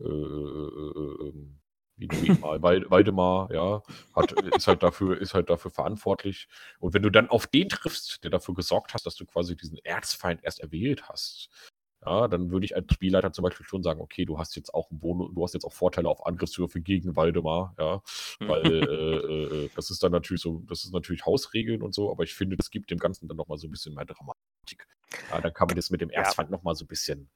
[SPEAKER 1] äh, äh, ähm, wie du ihn mal, Waldemar, ja, hat, ist halt dafür, ist halt dafür verantwortlich. Und wenn du dann auf den triffst, der dafür gesorgt hat, dass du quasi diesen Erzfeind erst erwählt hast, ja, dann würde ich als Spielleiter zum Beispiel schon sagen, okay, du hast jetzt auch Bonus, du hast jetzt auch Vorteile auf Angriffswürfe gegen Waldemar, ja, weil äh, äh, das ist dann natürlich so, das ist natürlich Hausregeln und so, aber ich finde, das gibt dem Ganzen dann nochmal so ein bisschen mehr Dramatik. Ja, dann kann man das mit dem Erzfeind ja. nochmal so ein bisschen,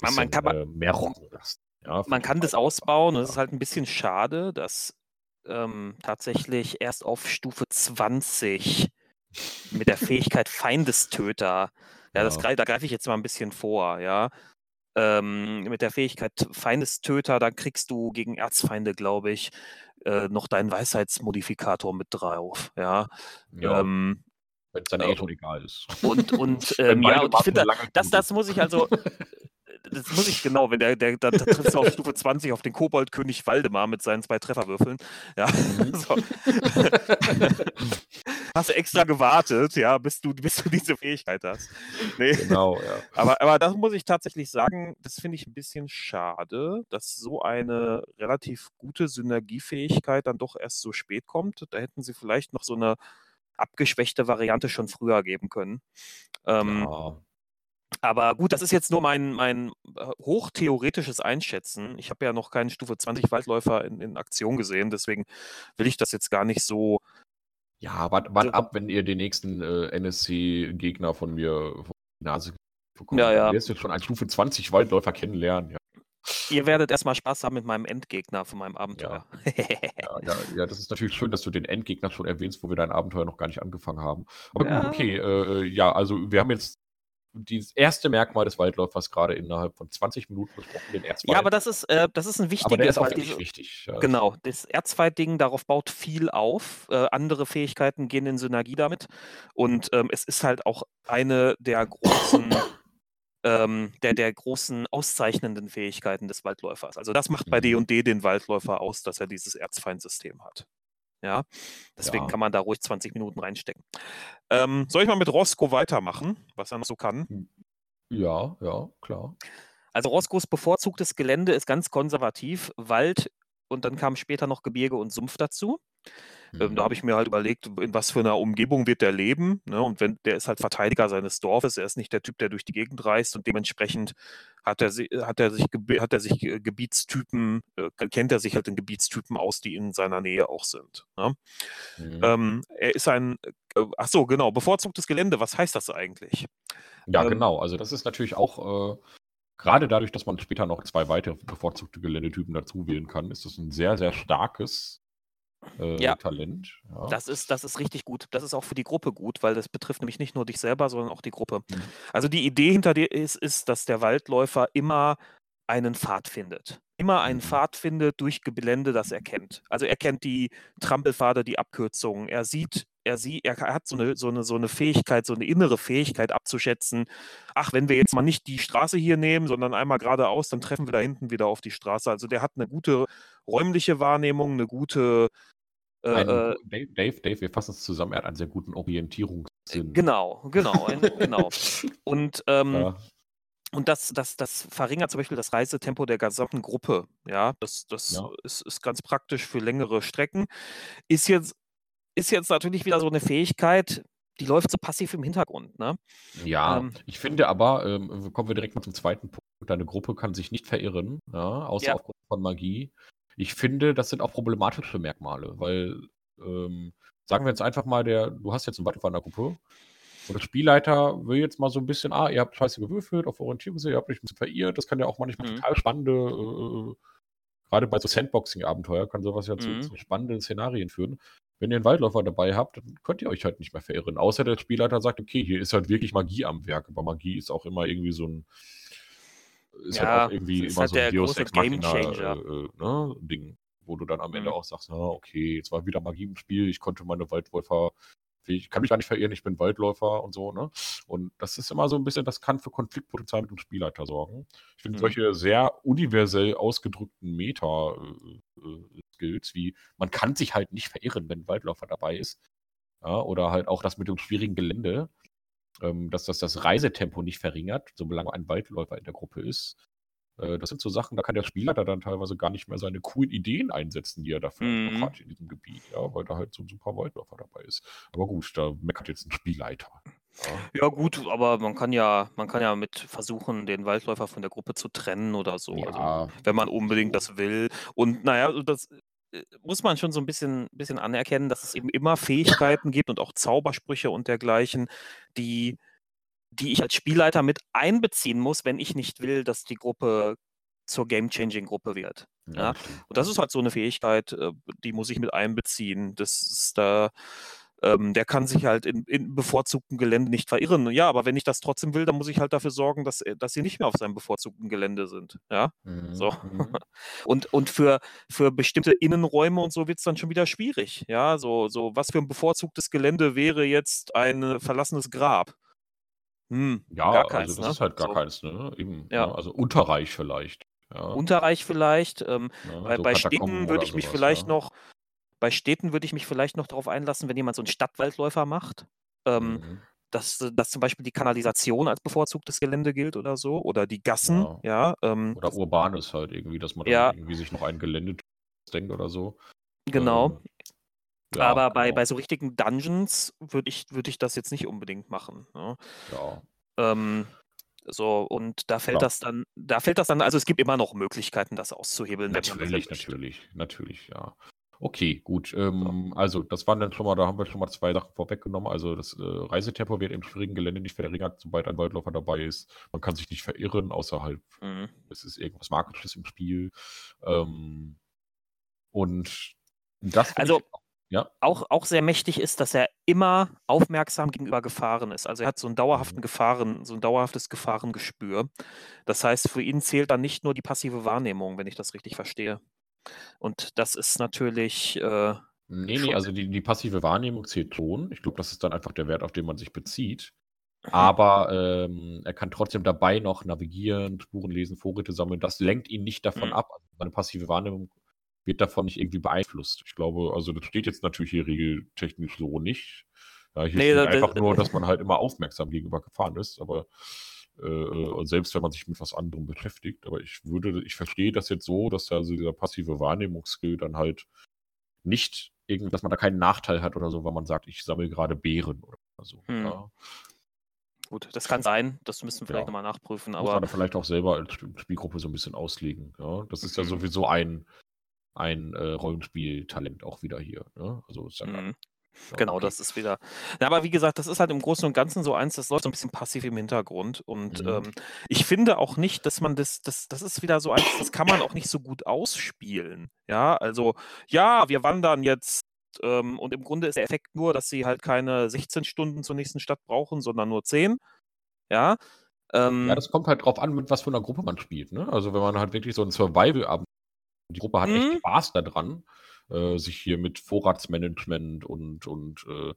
[SPEAKER 2] bisschen man kann, äh, mehr rocken lassen. Ja, man kann das ausbauen, es ist halt ein bisschen schade, dass ähm, tatsächlich erst auf Stufe 20 mit der Fähigkeit Feindestöter ja, das, da greife ich jetzt mal ein bisschen vor, ja. Ähm, mit der Fähigkeit Feindestöter, da kriegst du gegen Erzfeinde, glaube ich, äh, noch deinen Weisheitsmodifikator mit drauf, ja.
[SPEAKER 1] ja. Ähm, Wenn es dann eh schon egal ist.
[SPEAKER 2] Und, und ähm, ja, und ich finde, das, das muss ich also, das muss ich genau, wenn der, der, da triffst du auf Stufe 20 auf den Koboldkönig Waldemar mit seinen zwei Trefferwürfeln. Ja. Mhm. So. hast du extra gewartet, ja, bis du, bis du diese Fähigkeit hast. Nee. Genau, ja. Aber, aber das muss ich tatsächlich sagen, das finde ich ein bisschen schade, dass so eine relativ gute Synergiefähigkeit dann doch erst so spät kommt. Da hätten sie vielleicht noch so eine abgeschwächte Variante schon früher geben können. Ähm, ja. Aber gut, das ist jetzt nur mein, mein äh, hochtheoretisches Einschätzen. Ich habe ja noch keinen Stufe 20 Waldläufer in, in Aktion gesehen, deswegen will ich das jetzt gar nicht so.
[SPEAKER 1] Ja, wart, wart ab, wenn ihr den nächsten äh, NSC-Gegner von mir vor die Nase
[SPEAKER 2] bekommt. Ja, ja.
[SPEAKER 1] Du wirst jetzt schon einen Stufe 20 Waldläufer kennenlernen. Ja.
[SPEAKER 2] Ihr werdet erstmal Spaß haben mit meinem Endgegner von meinem Abenteuer.
[SPEAKER 1] Ja. ja, ja, ja, das ist natürlich schön, dass du den Endgegner schon erwähnst, wo wir dein Abenteuer noch gar nicht angefangen haben. Aber gut, okay, äh, äh, ja, also wir haben jetzt dieses erste Merkmal des Waldläufers gerade innerhalb von 20 Minuten besprochen, den
[SPEAKER 2] Erzfeind. Ja, aber das ist, äh, das ist ein wichtiges. Aber der
[SPEAKER 1] ist auch wirklich wichtig.
[SPEAKER 2] Ja. Genau, das Erzfeind-Ding, darauf baut viel auf. Äh, andere Fähigkeiten gehen in Synergie damit. Und ähm, es ist halt auch eine der großen, ähm, der, der großen auszeichnenden Fähigkeiten des Waldläufers. Also das macht bei mhm. D&D den Waldläufer aus, dass er dieses Erzfeindsystem hat. Ja, deswegen ja. kann man da ruhig 20 Minuten reinstecken. Ähm, soll ich mal mit Roscoe weitermachen, was er noch so kann? Hm.
[SPEAKER 1] Ja, ja, klar.
[SPEAKER 2] Also Roscoes bevorzugtes Gelände ist ganz konservativ, Wald und dann kamen später noch Gebirge und Sumpf dazu. Ähm, da habe ich mir halt überlegt, in was für einer Umgebung wird der leben. Ne? Und wenn der ist halt Verteidiger seines Dorfes, er ist nicht der Typ, der durch die Gegend reist und dementsprechend hat er, hat er sich, hat er sich Gebietstypen, äh, kennt er sich halt in Gebietstypen aus, die in seiner Nähe auch sind. Ne? Mhm. Ähm, er ist ein, äh, ach so, genau, bevorzugtes Gelände, was heißt das eigentlich?
[SPEAKER 1] Ja, ähm, genau, also das ist natürlich auch äh, gerade dadurch, dass man später noch zwei weitere bevorzugte Geländetypen dazu wählen kann, ist das ein sehr, sehr starkes äh, ja. Talent.
[SPEAKER 2] Ja. Das, ist, das ist richtig gut. Das ist auch für die Gruppe gut, weil das betrifft nämlich nicht nur dich selber, sondern auch die Gruppe. Mhm. Also die Idee hinter dir ist, ist, dass der Waldläufer immer einen Pfad findet. Immer einen mhm. Pfad findet durch Gelände, das er kennt. Also er kennt die Trampelpfade, die Abkürzungen. Er sieht, er sieht, er hat so eine, so eine, so eine Fähigkeit, so eine innere Fähigkeit abzuschätzen. Ach, wenn wir jetzt mal nicht die Straße hier nehmen, sondern einmal geradeaus, dann treffen wir da hinten wieder auf die Straße. Also der hat eine gute räumliche Wahrnehmung, eine gute
[SPEAKER 1] äh, ein, äh, Dave, Dave, Dave, wir fassen es zusammen, er hat einen sehr guten Orientierungssinn.
[SPEAKER 2] Genau, genau, genau. Und ähm, ja. Und das, das, das verringert zum Beispiel das Reisetempo der gesamten Gruppe. Ja, das, das ja. Ist, ist ganz praktisch für längere Strecken. Ist jetzt, ist jetzt natürlich wieder so eine Fähigkeit, die läuft so passiv im Hintergrund. Ne?
[SPEAKER 1] Ja, ähm, ich finde aber, ähm, kommen wir direkt mal zum zweiten Punkt. Deine Gruppe kann sich nicht verirren, ja, außer ja. aufgrund von Magie. Ich finde, das sind auch problematische Merkmale, weil, ähm, sagen wir jetzt einfach mal, der, du hast jetzt einen Gruppe und der Spielleiter will jetzt mal so ein bisschen, ah, ihr habt scheiße gewürfelt auf Orientierung, ihr habt euch ein bisschen verirrt. Das kann ja auch manchmal mhm. total spannende, äh, gerade bei so Sandboxing-Abenteuer kann sowas ja mhm. zu, zu, spannenden Szenarien führen. Wenn ihr einen Waldläufer dabei habt, dann könnt ihr euch halt nicht mehr verirren. Außer der Spielleiter sagt, okay, hier ist halt wirklich Magie am Werk. Aber Magie ist auch immer irgendwie so ein, ist ja, halt auch irgendwie immer halt so ein Deus Ex Machina äh, äh, ne, Ding, wo du dann am Ende mhm. auch sagst, na, okay, jetzt war wieder Magie im Spiel, ich konnte meine Waldläufer ich kann mich gar nicht verirren, ich bin Waldläufer und so, ne? Und das ist immer so ein bisschen, das kann für Konfliktpotenzial mit dem Spielleiter sorgen. Ich finde mhm. solche sehr universell ausgedrückten Meta-Skills, wie man kann sich halt nicht verirren, wenn ein Waldläufer dabei ist. Ja, oder halt auch das mit dem schwierigen Gelände, ähm, dass das das Reisetempo nicht verringert, solange ein Waldläufer in der Gruppe ist. Äh, das sind so Sachen, da kann der Spieler da dann teilweise gar nicht mehr seine coolen Ideen einsetzen, die er dafür mhm. hat in diesem Gebiet, ja, weil da halt so ein super Waldläufer dabei ist. Aber gut, da meckert jetzt ein Spielleiter.
[SPEAKER 2] Ja. ja. gut, aber man kann ja, man kann ja mit versuchen, den Waldläufer von der Gruppe zu trennen oder so. Ja. Also, wenn man unbedingt das will. Und naja, das äh, muss man schon so ein bisschen, bisschen anerkennen, dass es eben immer Fähigkeiten gibt und auch Zaubersprüche und dergleichen, die die ich als Spielleiter mit einbeziehen muss, wenn ich nicht will, dass die Gruppe zur Game-Changing-Gruppe wird. Ja, Und das ist halt so eine Fähigkeit, äh, die muss ich mit einbeziehen. Das ist da, ähm, der kann sich halt in, in, bevorzugtem Gelände nicht verirren. Ja, aber wenn ich das trotzdem will, dann muss ich halt dafür sorgen, dass, dass sie nicht mehr auf seinem bevorzugten Gelände sind. Ja, mhm. so. Mhm. und und für, für bestimmte Innenräume und so wird es dann schon wieder schwierig. Ja, so, so was für ein bevorzugtes Gelände wäre jetzt ein verlassenes Grab?
[SPEAKER 1] Hm, Ja, gar also das ne? ist halt gar So. keins, ne? Eben, Ja. ne? Also Unterreich vielleicht, ja.
[SPEAKER 2] Unterreich vielleicht. Ähm, Ne? bei, So bei Städten würde ich mich sowas, vielleicht ja. noch, bei Städten würde ich mich vielleicht noch darauf einlassen, wenn jemand so einen Stadtwaldläufer macht, ähm, Mhm. dass, dass zum Beispiel die Kanalisation als bevorzugtes Gelände gilt oder so, oder die Gassen, Ja. ja. Ähm,
[SPEAKER 1] Oder urbanes halt irgendwie, dass man dann ja, irgendwie sich noch ein Gelände denkt oder so.
[SPEAKER 2] genau. Ähm, ja, Aber bei, genau. bei so richtigen Dungeons würde ich, würd ich das jetzt nicht unbedingt machen. Ne? Ja. Ähm, so, und da fällt ja. das dann, da fällt das dann, also es gibt immer noch Möglichkeiten, das auszuhebeln.
[SPEAKER 1] Natürlich, natürlich, natürlich, ja. Okay, gut. Ähm, also, das waren dann schon mal, da haben wir schon mal zwei Sachen vorweggenommen. Also, das äh, Reisetempo wird im schwierigen Gelände nicht verringert, sobald ein Waldläufer dabei ist. Man kann sich nicht verirren, außerhalb, mhm. es ist irgendwas Magisches im Spiel. Ähm, und das
[SPEAKER 2] also, ja. Auch, auch sehr mächtig ist, dass er immer aufmerksam gegenüber Gefahren ist. Also er hat so einen dauerhaften mhm. Gefahren, so ein dauerhaftes Gefahrengespür. Das heißt, für ihn zählt dann nicht nur die passive Wahrnehmung, wenn ich das richtig verstehe. Und das ist natürlich. Äh,
[SPEAKER 1] nee, nee, also die, die passive Wahrnehmung zählt schon. Ich glaube, das ist dann einfach der Wert, auf den man sich bezieht. Mhm. Aber ähm, er kann trotzdem dabei noch navigieren, Spuren lesen, Vorräte sammeln. Das lenkt ihn nicht davon mhm. ab. Also seine passive Wahrnehmung wird davon nicht irgendwie beeinflusst. Ich glaube, also das steht jetzt natürlich hier regeltechnisch so nicht. Ja, hier nee, steht da, einfach da, nur, dass man halt immer aufmerksam gegenüber gefahren ist, aber Äh, und selbst wenn man sich mit was anderem beschäftigt. Aber ich würde, ich verstehe das jetzt so, dass da also dieser passive Wahrnehmungsskill dann halt nicht irgendwie, dass man da keinen Nachteil hat oder so, weil man sagt, ich sammle gerade Beeren oder so. Hm. Ja.
[SPEAKER 2] Gut, das kann sein. Das müssen wir vielleicht ja. nochmal nachprüfen. Aber Muss
[SPEAKER 1] man vielleicht auch selber als Spielgruppe so ein bisschen auslegen. Ja? Das ist ja mhm. sowieso ein, ein äh, Rollenspieltalent auch wieder hier. Ne? Also ist ja mhm.
[SPEAKER 2] Genau, okay. das ist wieder. Ja, aber wie gesagt, das ist halt im Großen und Ganzen so eins, das läuft so ein bisschen passiv im Hintergrund. Und mhm. ähm, ich finde auch nicht, dass man das, das, das ist wieder so eins, das kann man auch nicht so gut ausspielen. Ja, also, ja, wir wandern jetzt. Ähm, und im Grunde ist der Effekt nur, dass sie halt keine 16 Stunden zur nächsten Stadt brauchen, sondern nur 10. Ja.
[SPEAKER 1] Ähm, ja, das kommt halt drauf an, mit was für einer Gruppe man spielt. Ne? Also, wenn man halt wirklich so ein Survival-Abend, die Gruppe hat echt mhm. Spaß daran äh, sich hier mit Vorratsmanagement und, und äh,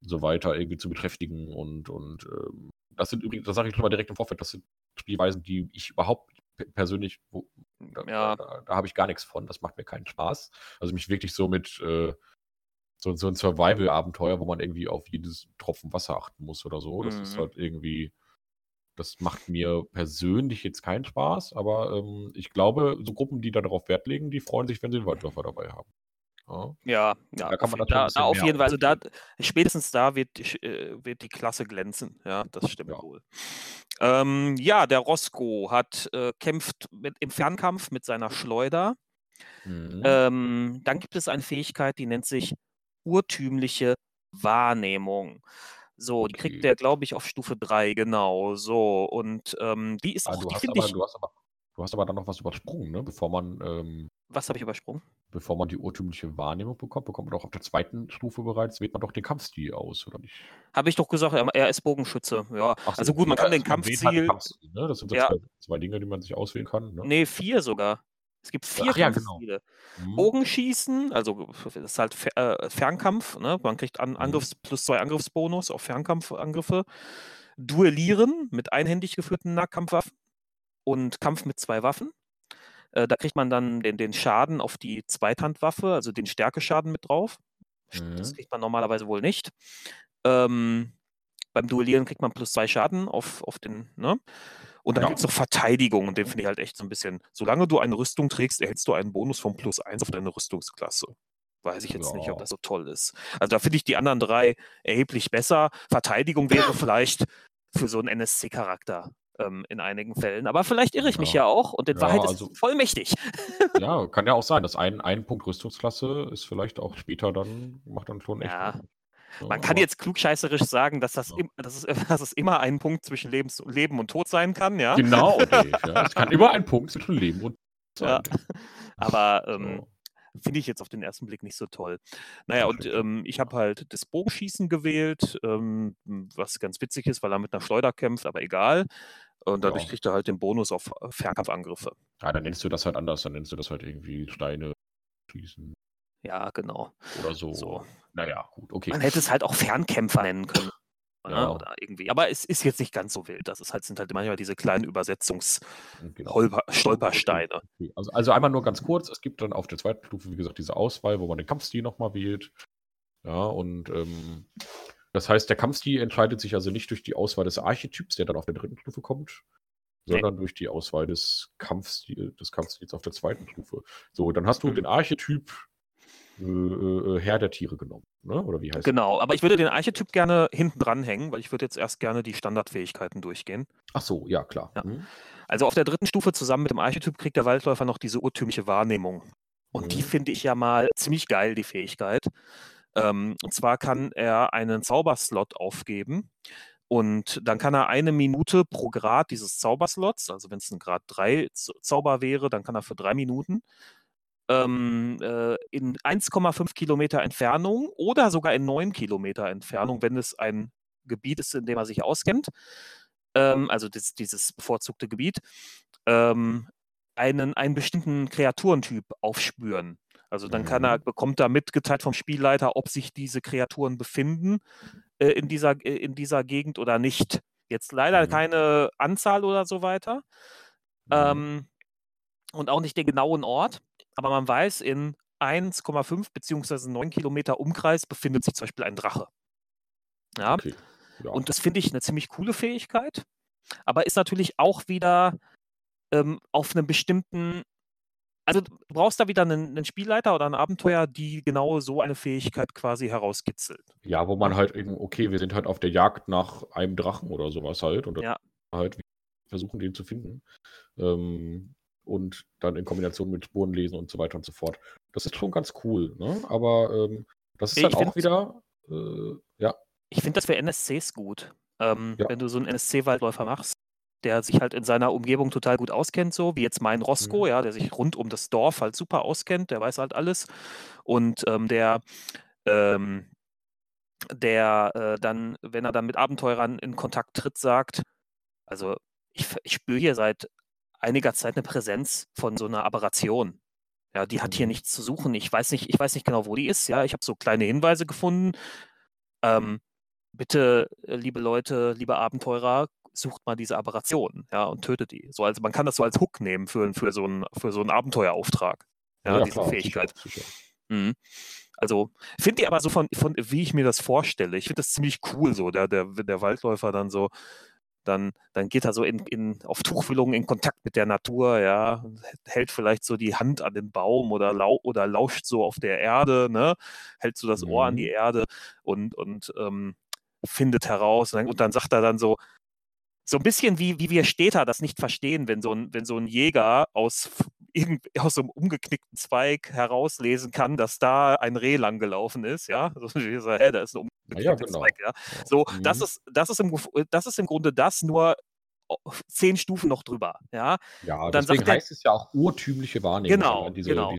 [SPEAKER 1] so weiter irgendwie zu beschäftigen. Und, und äh, das sind übrigens, das sage ich schon mal direkt im Vorfeld, das sind Spielweisen, die ich überhaupt persönlich, wo, da, ja. da, da habe ich gar nichts von, das macht mir keinen Spaß. Also mich wirklich so mit äh, so, so ein Survival-Abenteuer, wo man irgendwie auf jedes Tropfen Wasser achten muss oder so. Das mhm. ist halt irgendwie das macht mir persönlich jetzt keinen Spaß, aber ähm, ich glaube, so Gruppen, die da darauf Wert legen, die freuen sich, wenn sie einen Waldläufer dabei haben.
[SPEAKER 2] Ja, ja, ja da kann man da, da auf jeden Fall, also da, spätestens da wird, äh, wird die Klasse glänzen. Ja, das stimmt ja. wohl. Ähm, ja, der Roscoe hat äh, kämpft mit, im Fernkampf mit seiner Schleuder. Mhm. Ähm, dann gibt es eine Fähigkeit, die nennt sich urtümliche Wahrnehmung. So, die kriegt der, glaube ich, auf Stufe 3, genau. So, und ähm, die ist
[SPEAKER 1] Ah, auch, du die finde ich. du hast aber, du hast aber dann noch was übersprungen, ne? Bevor man, ähm,
[SPEAKER 2] Was habe ich übersprungen?
[SPEAKER 1] bevor man die urtümliche Wahrnehmung bekommt, bekommt man doch auf der zweiten Stufe bereits, wählt man doch den Kampfstil aus, oder nicht?
[SPEAKER 2] Habe ich doch gesagt, er, ist Bogenschütze. Ja, Ach also gut, man kann den also Kampfstil.
[SPEAKER 1] Kampfstil, ne? Das sind so Ja, zwei, zwei Dinge, die man sich auswählen kann, ne?
[SPEAKER 2] nee, vier sogar. Es gibt vier Ach ja, genau. Mhm. Bogenschießen, also das ist halt Fer äh, Fernkampf, ne? Man kriegt an mhm. Angriffs plus zwei Angriffsbonus auf Fernkampfangriffe. Duellieren mit einhändig geführten Nahkampfwaffen und Kampf mit zwei Waffen. Äh, da kriegt man dann den, den Schaden auf die Zweithandwaffe, also den Stärkeschaden mit drauf. Mhm. Das kriegt man normalerweise wohl nicht. Ähm, beim Duellieren kriegt man plus zwei Schaden auf, auf den, ne? Und dann ja. gibt es noch Verteidigung und den finde ich halt echt so ein bisschen, solange du eine Rüstung trägst, erhältst du einen Bonus von plus 1 auf deine Rüstungsklasse. Weiß ich jetzt ja. nicht, ob das so toll ist. Also da finde ich die anderen drei erheblich besser. Verteidigung wäre vielleicht für so einen NSC-Charakter ähm, in einigen Fällen. Aber vielleicht irre ich mich ja auch und in ja, Wahrheit ist also, es voll mächtig.
[SPEAKER 1] ja, kann ja auch sein, dass ein, ein Punkt Rüstungsklasse ist vielleicht auch später dann, macht dann schon echt.
[SPEAKER 2] Ja, man kann jetzt klugscheißerisch sagen, dass, das, im, dass, es, dass es immer ein Punkt zwischen Lebens, Leben und Tod sein kann, ja.
[SPEAKER 1] Genau, Dave, ja. Es kann immer ein Punkt zwischen Leben und Tod sein. Ja.
[SPEAKER 2] Aber ähm, finde ich jetzt auf den ersten Blick nicht so toll. Naja, und ähm, ich habe halt das Bogenschießen gewählt, ähm, was ganz witzig ist, weil er mit einer Schleuder kämpft, aber egal. Und dadurch ja. kriegt er halt den Bonus auf äh, Fernkampfangriffe.
[SPEAKER 1] Ja, dann nennst du das halt anders, dann nennst du das halt irgendwie Steine schießen.
[SPEAKER 2] Ja, genau.
[SPEAKER 1] Oder so. so. Naja, gut, okay.
[SPEAKER 2] Man hätte es halt auch Fernkämpfer nennen können. Ne, ja. Oder irgendwie. Aber es ist jetzt nicht ganz so wild. Das ist halt, sind halt manchmal diese kleinen Übersetzungsstolpersteine. Genau.
[SPEAKER 1] Okay. Also, also einmal nur ganz kurz, es gibt dann auf der zweiten Stufe, wie gesagt, diese Auswahl, wo man den Kampfstil nochmal wählt. Ja, und ähm, das heißt, der Kampfstil entscheidet sich also nicht durch die Auswahl des Archetyps, der dann auf der dritten Stufe kommt, sondern nee. durch die Auswahl des, Kampfstil, des Kampfstils auf der zweiten Stufe. So, dann hast du mhm. den Archetyp äh, äh, Herr der Tiere genommen, ne? oder wie heißt
[SPEAKER 2] Genau, aber ich würde den Archetyp gerne hinten dranhängen, weil ich würde jetzt erst gerne die Standardfähigkeiten durchgehen.
[SPEAKER 1] Ach so, ja, klar. Ja.
[SPEAKER 2] Mhm. Also auf der dritten Stufe zusammen mit dem Archetyp kriegt der Waldläufer noch diese urtümliche Wahrnehmung. Und mhm. die finde ich ja mal ziemlich geil, die Fähigkeit. Ähm, und zwar kann er einen Zauberslot aufgeben. Und dann kann er eine Minute pro Grad dieses Zauberslots, also wenn es ein Grad 3 Zauber wäre, dann kann er für drei Minuten ähm, äh, in 1,5 Kilometer Entfernung oder sogar in 9 Kilometer Entfernung, wenn es ein Gebiet ist, in dem er sich auskennt, ähm, also das, dieses bevorzugte Gebiet, ähm, einen, einen bestimmten Kreaturentyp aufspüren. Also dann kann er, mhm. bekommt er mitgeteilt vom Spielleiter, ob sich diese Kreaturen befinden äh, in, dieser, äh, in dieser Gegend oder nicht. Jetzt leider mhm. keine Anzahl oder so weiter. Mhm. Ähm, und auch nicht den genauen Ort aber man weiß, in 1,5 bzw. 9 Kilometer Umkreis befindet sich zum Beispiel ein Drache. Ja. Okay. ja. Und das finde ich eine ziemlich coole Fähigkeit. aber ist natürlich auch wieder ähm, auf einem bestimmten also du brauchst da wieder einen, einen Spielleiter oder ein Abenteuer, die genau so eine Fähigkeit quasi herauskitzelt.
[SPEAKER 1] Ja, wo man halt eben, okay, wir sind halt auf der Jagd nach einem Drachen oder sowas halt und
[SPEAKER 2] Ja.
[SPEAKER 1] halt versuchen, den zu finden. Ähm, und dann in Kombination mit Spuren lesen und so weiter und so fort. Das ist schon ganz cool, ne? Aber ähm, das ist
[SPEAKER 2] Ich
[SPEAKER 1] dann auch
[SPEAKER 2] find
[SPEAKER 1] wieder, äh, ja,
[SPEAKER 2] ich finde das für NSCs gut. Ähm,
[SPEAKER 1] ja.
[SPEAKER 2] wenn du so einen NSC-Waldläufer machst, der sich halt in seiner Umgebung total gut auskennt, so wie jetzt mein Roscoe,
[SPEAKER 1] Mhm.
[SPEAKER 2] ja, der sich rund um das Dorf halt super auskennt, der weiß halt alles. Und ähm, der, ähm, der äh, dann, wenn er dann mit Abenteurern in Kontakt tritt, sagt, also ich, ich spüre hier seit einiger Zeit eine Präsenz von so einer Aberration. Ja, die hat hier
[SPEAKER 1] Mhm.
[SPEAKER 2] nichts zu suchen. Ich weiß nicht, ich weiß nicht genau, wo die ist. Ja, ich habe so kleine Hinweise gefunden. Ähm, bitte, äh, liebe Leute, liebe Abenteurer, sucht mal diese Aberration, ja, und tötet die. So, also man kann das so als Hook nehmen für, für, so, einen, für so einen Abenteuerauftrag.
[SPEAKER 1] Ja,
[SPEAKER 2] Ja, diese
[SPEAKER 1] klar, sicher,
[SPEAKER 2] Fähigkeit.
[SPEAKER 1] sicher.
[SPEAKER 2] Mhm. Also, finde ich aber so von, von, wie ich mir das vorstelle, ich finde das ziemlich cool so, der, der, wenn der Waldläufer dann so, dann, dann geht er so in, in, auf Tuchfühlung in Kontakt mit der Natur, ja, hält vielleicht so die Hand an den Baum oder, lau oder lauscht so auf der Erde, ne, hält so das Ohr an die
[SPEAKER 1] Mhm.
[SPEAKER 2] Erde und, und ähm, findet heraus. Und dann, und dann sagt er dann so, so ein bisschen wie, wie wir Städter das nicht verstehen, wenn so ein, wenn so ein Jäger aus, irgend, aus so einem umgeknickten Zweig herauslesen kann, dass da ein Reh lang gelaufen ist, ja. So, wie so, hä, da ist ein
[SPEAKER 1] Na ja,
[SPEAKER 2] umgeknickter
[SPEAKER 1] genau.
[SPEAKER 2] Zweig, ja.
[SPEAKER 1] Ja.
[SPEAKER 2] So, das
[SPEAKER 1] Mhm.
[SPEAKER 2] ist, das ist im, das ist im Grunde das, nur zehn Stufen noch drüber, ja.
[SPEAKER 1] Ja,
[SPEAKER 2] dann
[SPEAKER 1] deswegen heißt es ja auch urtümliche Wahrnehmung.
[SPEAKER 2] genau,
[SPEAKER 1] diese,
[SPEAKER 2] genau,
[SPEAKER 1] die,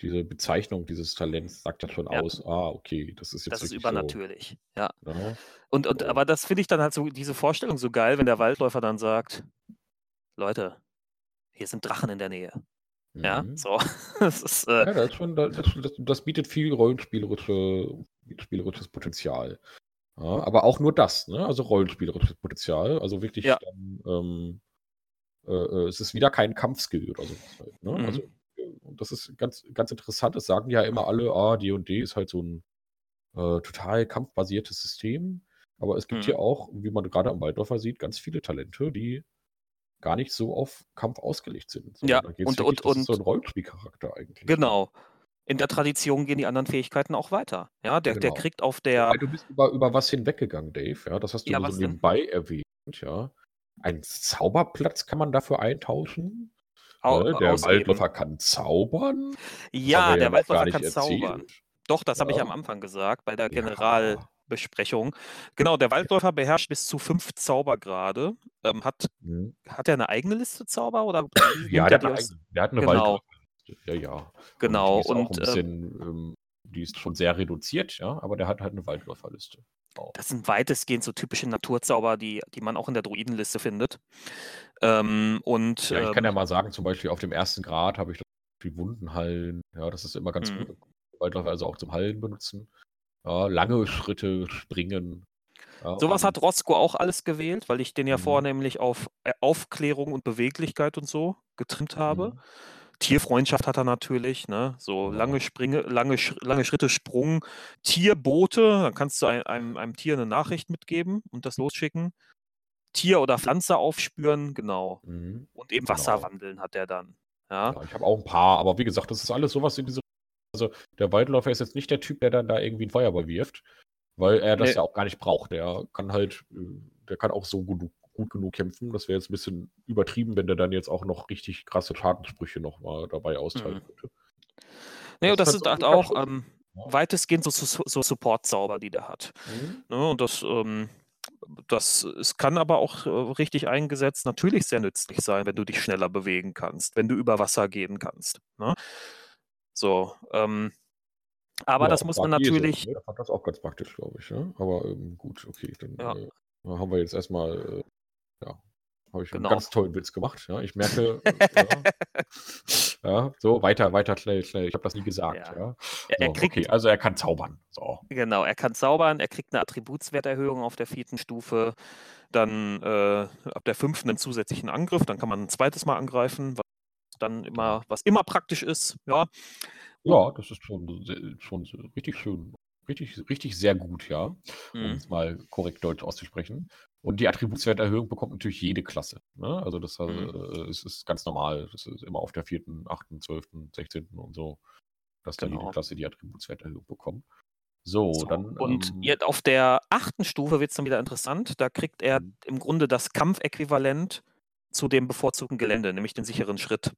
[SPEAKER 1] diese Bezeichnung dieses Talents sagt ja schon
[SPEAKER 2] ja.
[SPEAKER 1] aus, ah, okay, das ist jetzt
[SPEAKER 2] Das ist
[SPEAKER 1] wirklich so,
[SPEAKER 2] übernatürlich, ja.
[SPEAKER 1] ne?
[SPEAKER 2] Und, und
[SPEAKER 1] So.
[SPEAKER 2] aber das finde ich dann halt so, diese Vorstellung so geil, wenn der Waldläufer dann sagt, Leute, hier sind Drachen in der Nähe. Ja,
[SPEAKER 1] Mhm.
[SPEAKER 2] so. Das ist, äh,
[SPEAKER 1] Ja, das, ist schon, das, das, das bietet viel rollenspielerische, spielerisches Potenzial. Ja, aber auch nur das, ne? Also rollenspielerisches Potenzial. Also wirklich
[SPEAKER 2] ja.
[SPEAKER 1] dann, ähm, äh, äh, es ist wieder kein Kampfskill oder sowas halt, ne? Also,
[SPEAKER 2] Mhm.
[SPEAKER 1] äh, und das ist ganz, ganz interessant. Das sagen ja immer alle, ah, D&D ist halt so ein äh, total kampfbasiertes System. Aber es gibt
[SPEAKER 2] Mhm.
[SPEAKER 1] hier auch, wie man gerade am Waldläufer sieht, ganz viele Talente, die gar nicht so auf Kampf ausgelegt sind,
[SPEAKER 2] Ja, und,
[SPEAKER 1] wirklich,
[SPEAKER 2] und,
[SPEAKER 1] das ist so
[SPEAKER 2] und
[SPEAKER 1] ein Rollenspielcharakter eigentlich. Ne?
[SPEAKER 2] genau. In der Tradition gehen die anderen Fähigkeiten auch weiter. Ja, der, der
[SPEAKER 1] Genau.
[SPEAKER 2] kriegt auf der.
[SPEAKER 1] Wobei du bist über, über was hinweggegangen, Dave. Ja, das hast du
[SPEAKER 2] Ja,
[SPEAKER 1] so
[SPEAKER 2] denn?
[SPEAKER 1] nebenbei erwähnt. Ja, ein Zauberplatz kann man dafür eintauschen.
[SPEAKER 2] Au,
[SPEAKER 1] Ne? Der. Waldläufer kann zaubern.
[SPEAKER 2] Ja,
[SPEAKER 1] ja
[SPEAKER 2] der
[SPEAKER 1] gar
[SPEAKER 2] Waldläufer kann zaubern.
[SPEAKER 1] erzählt.
[SPEAKER 2] Doch, das habe ich am
[SPEAKER 1] Ja,
[SPEAKER 2] Anfang gesagt, bei der
[SPEAKER 1] ja,
[SPEAKER 2] Generalbesprechung. Genau, der Waldläufer beherrscht bis zu fünf Zaubergrade. Ähm, hat,
[SPEAKER 1] Mhm.
[SPEAKER 2] hat er eine eigene Liste Zauber oder
[SPEAKER 1] ja der,
[SPEAKER 2] er
[SPEAKER 1] hat eine, eigene- der hat eine
[SPEAKER 2] Genau,
[SPEAKER 1] Waldläuferliste. Ja, ja. Und die
[SPEAKER 2] genau.
[SPEAKER 1] ist
[SPEAKER 2] Und ähm,
[SPEAKER 1] bisschen, ähm, die ist schon sehr reduziert, ja, aber der hat halt eine Waldläuferliste. Auch.
[SPEAKER 2] das sind weitestgehend so typische Naturzauber, die, die man auch in der Druidenliste findet. Ähm, und
[SPEAKER 1] Ja, ich kann ja
[SPEAKER 2] ähm,
[SPEAKER 1] mal sagen, zum Beispiel auf dem ersten Grad habe ich die Wundenhallen. Ja, das ist immer ganz
[SPEAKER 2] mhm.
[SPEAKER 1] gut. Waldläufer also auch zum Hallen benutzen. Ja, lange Schritte, springen. Ja,
[SPEAKER 2] Sowas hat Roscoe auch alles gewählt, weil ich den ja
[SPEAKER 1] mhm,
[SPEAKER 2] vornehmlich auf äh, Aufklärung und Beweglichkeit und so getrimmt habe.
[SPEAKER 1] mhm,
[SPEAKER 2] Tierfreundschaft hat er natürlich, ne? So lange Springe, lange, lange Schritte Sprung, Tierboote, dann kannst du ein, einem, einem Tier eine Nachricht mitgeben und das losschicken. Tier oder Pflanze aufspüren, genau.
[SPEAKER 1] mhm,
[SPEAKER 2] Und eben
[SPEAKER 1] genau.
[SPEAKER 2] Wasser wandeln hat er dann. Ja.
[SPEAKER 1] Ja, ich habe auch ein paar, aber wie gesagt, das ist alles sowas in diese. Also der Waldläufer ist jetzt nicht der Typ, der dann da irgendwie einen Feuerball wirft, weil er das
[SPEAKER 2] Nee.
[SPEAKER 1] ja auch gar nicht braucht. Der kann halt, äh, der kann auch so gut, gut genug kämpfen. Das wäre jetzt ein bisschen übertrieben, wenn der dann jetzt auch noch richtig krasse Schadenssprüche noch mal dabei austeilen
[SPEAKER 2] Mhm.
[SPEAKER 1] könnte.
[SPEAKER 2] Und
[SPEAKER 1] Das
[SPEAKER 2] das
[SPEAKER 1] ist
[SPEAKER 2] sind
[SPEAKER 1] halt so
[SPEAKER 2] auch ähm, weitestgehend so, so, so Support-Zauber, die der hat.
[SPEAKER 1] Mhm.
[SPEAKER 2] Ne? Und das, ähm, das es kann aber auch äh, richtig eingesetzt natürlich sehr nützlich sein, wenn du dich schneller bewegen kannst, wenn du über Wasser gehen kannst. Ne? So, ähm, aber
[SPEAKER 1] Ja,
[SPEAKER 2] das muss man
[SPEAKER 1] so,
[SPEAKER 2] natürlich,
[SPEAKER 1] ne? Der fand das auch ganz praktisch, glaube ich. Ne? Aber ähm, gut, okay, dann
[SPEAKER 2] ja,
[SPEAKER 1] äh, haben wir jetzt erstmal, äh, ja, habe ich einen
[SPEAKER 2] genau.
[SPEAKER 1] ganz tollen Witz gemacht. Ja? Ich merke, ja, ja, so weiter, weiter, schnell, schnell. Ich habe das nie gesagt.
[SPEAKER 2] Ja.
[SPEAKER 1] Ja?
[SPEAKER 2] Er,
[SPEAKER 1] So,
[SPEAKER 2] kriegt,
[SPEAKER 1] okay, also er kann zaubern. So.
[SPEAKER 2] genau, er kann zaubern, er kriegt eine Attributswerterhöhung auf der vierten Stufe, dann äh, ab der fünften einen zusätzlichen Angriff, dann kann man ein zweites Mal angreifen, dann
[SPEAKER 1] Genau.
[SPEAKER 2] immer, was immer praktisch ist, ja.
[SPEAKER 1] Ja, das ist schon, schon richtig schön. Richtig, richtig sehr gut, ja, um
[SPEAKER 2] Mhm.
[SPEAKER 1] es mal korrekt Deutsch auszusprechen. Und die Attributswerterhöhung bekommt natürlich jede Klasse, ne? Also, das, äh,
[SPEAKER 2] Mhm.
[SPEAKER 1] es ist ganz normal. Das ist immer auf der 4., 8., 12., 16. und so, dass da jede
[SPEAKER 2] Genau.
[SPEAKER 1] Klasse die Attributswerterhöhung bekommt. So,
[SPEAKER 2] So,
[SPEAKER 1] dann,
[SPEAKER 2] und
[SPEAKER 1] ähm
[SPEAKER 2] jetzt auf der 8. Stufe wird's dann wieder interessant. Da kriegt er
[SPEAKER 1] Mhm.
[SPEAKER 2] im Grunde das Kampfäquivalent zu dem bevorzugten Gelände, nämlich den sicheren Schritt.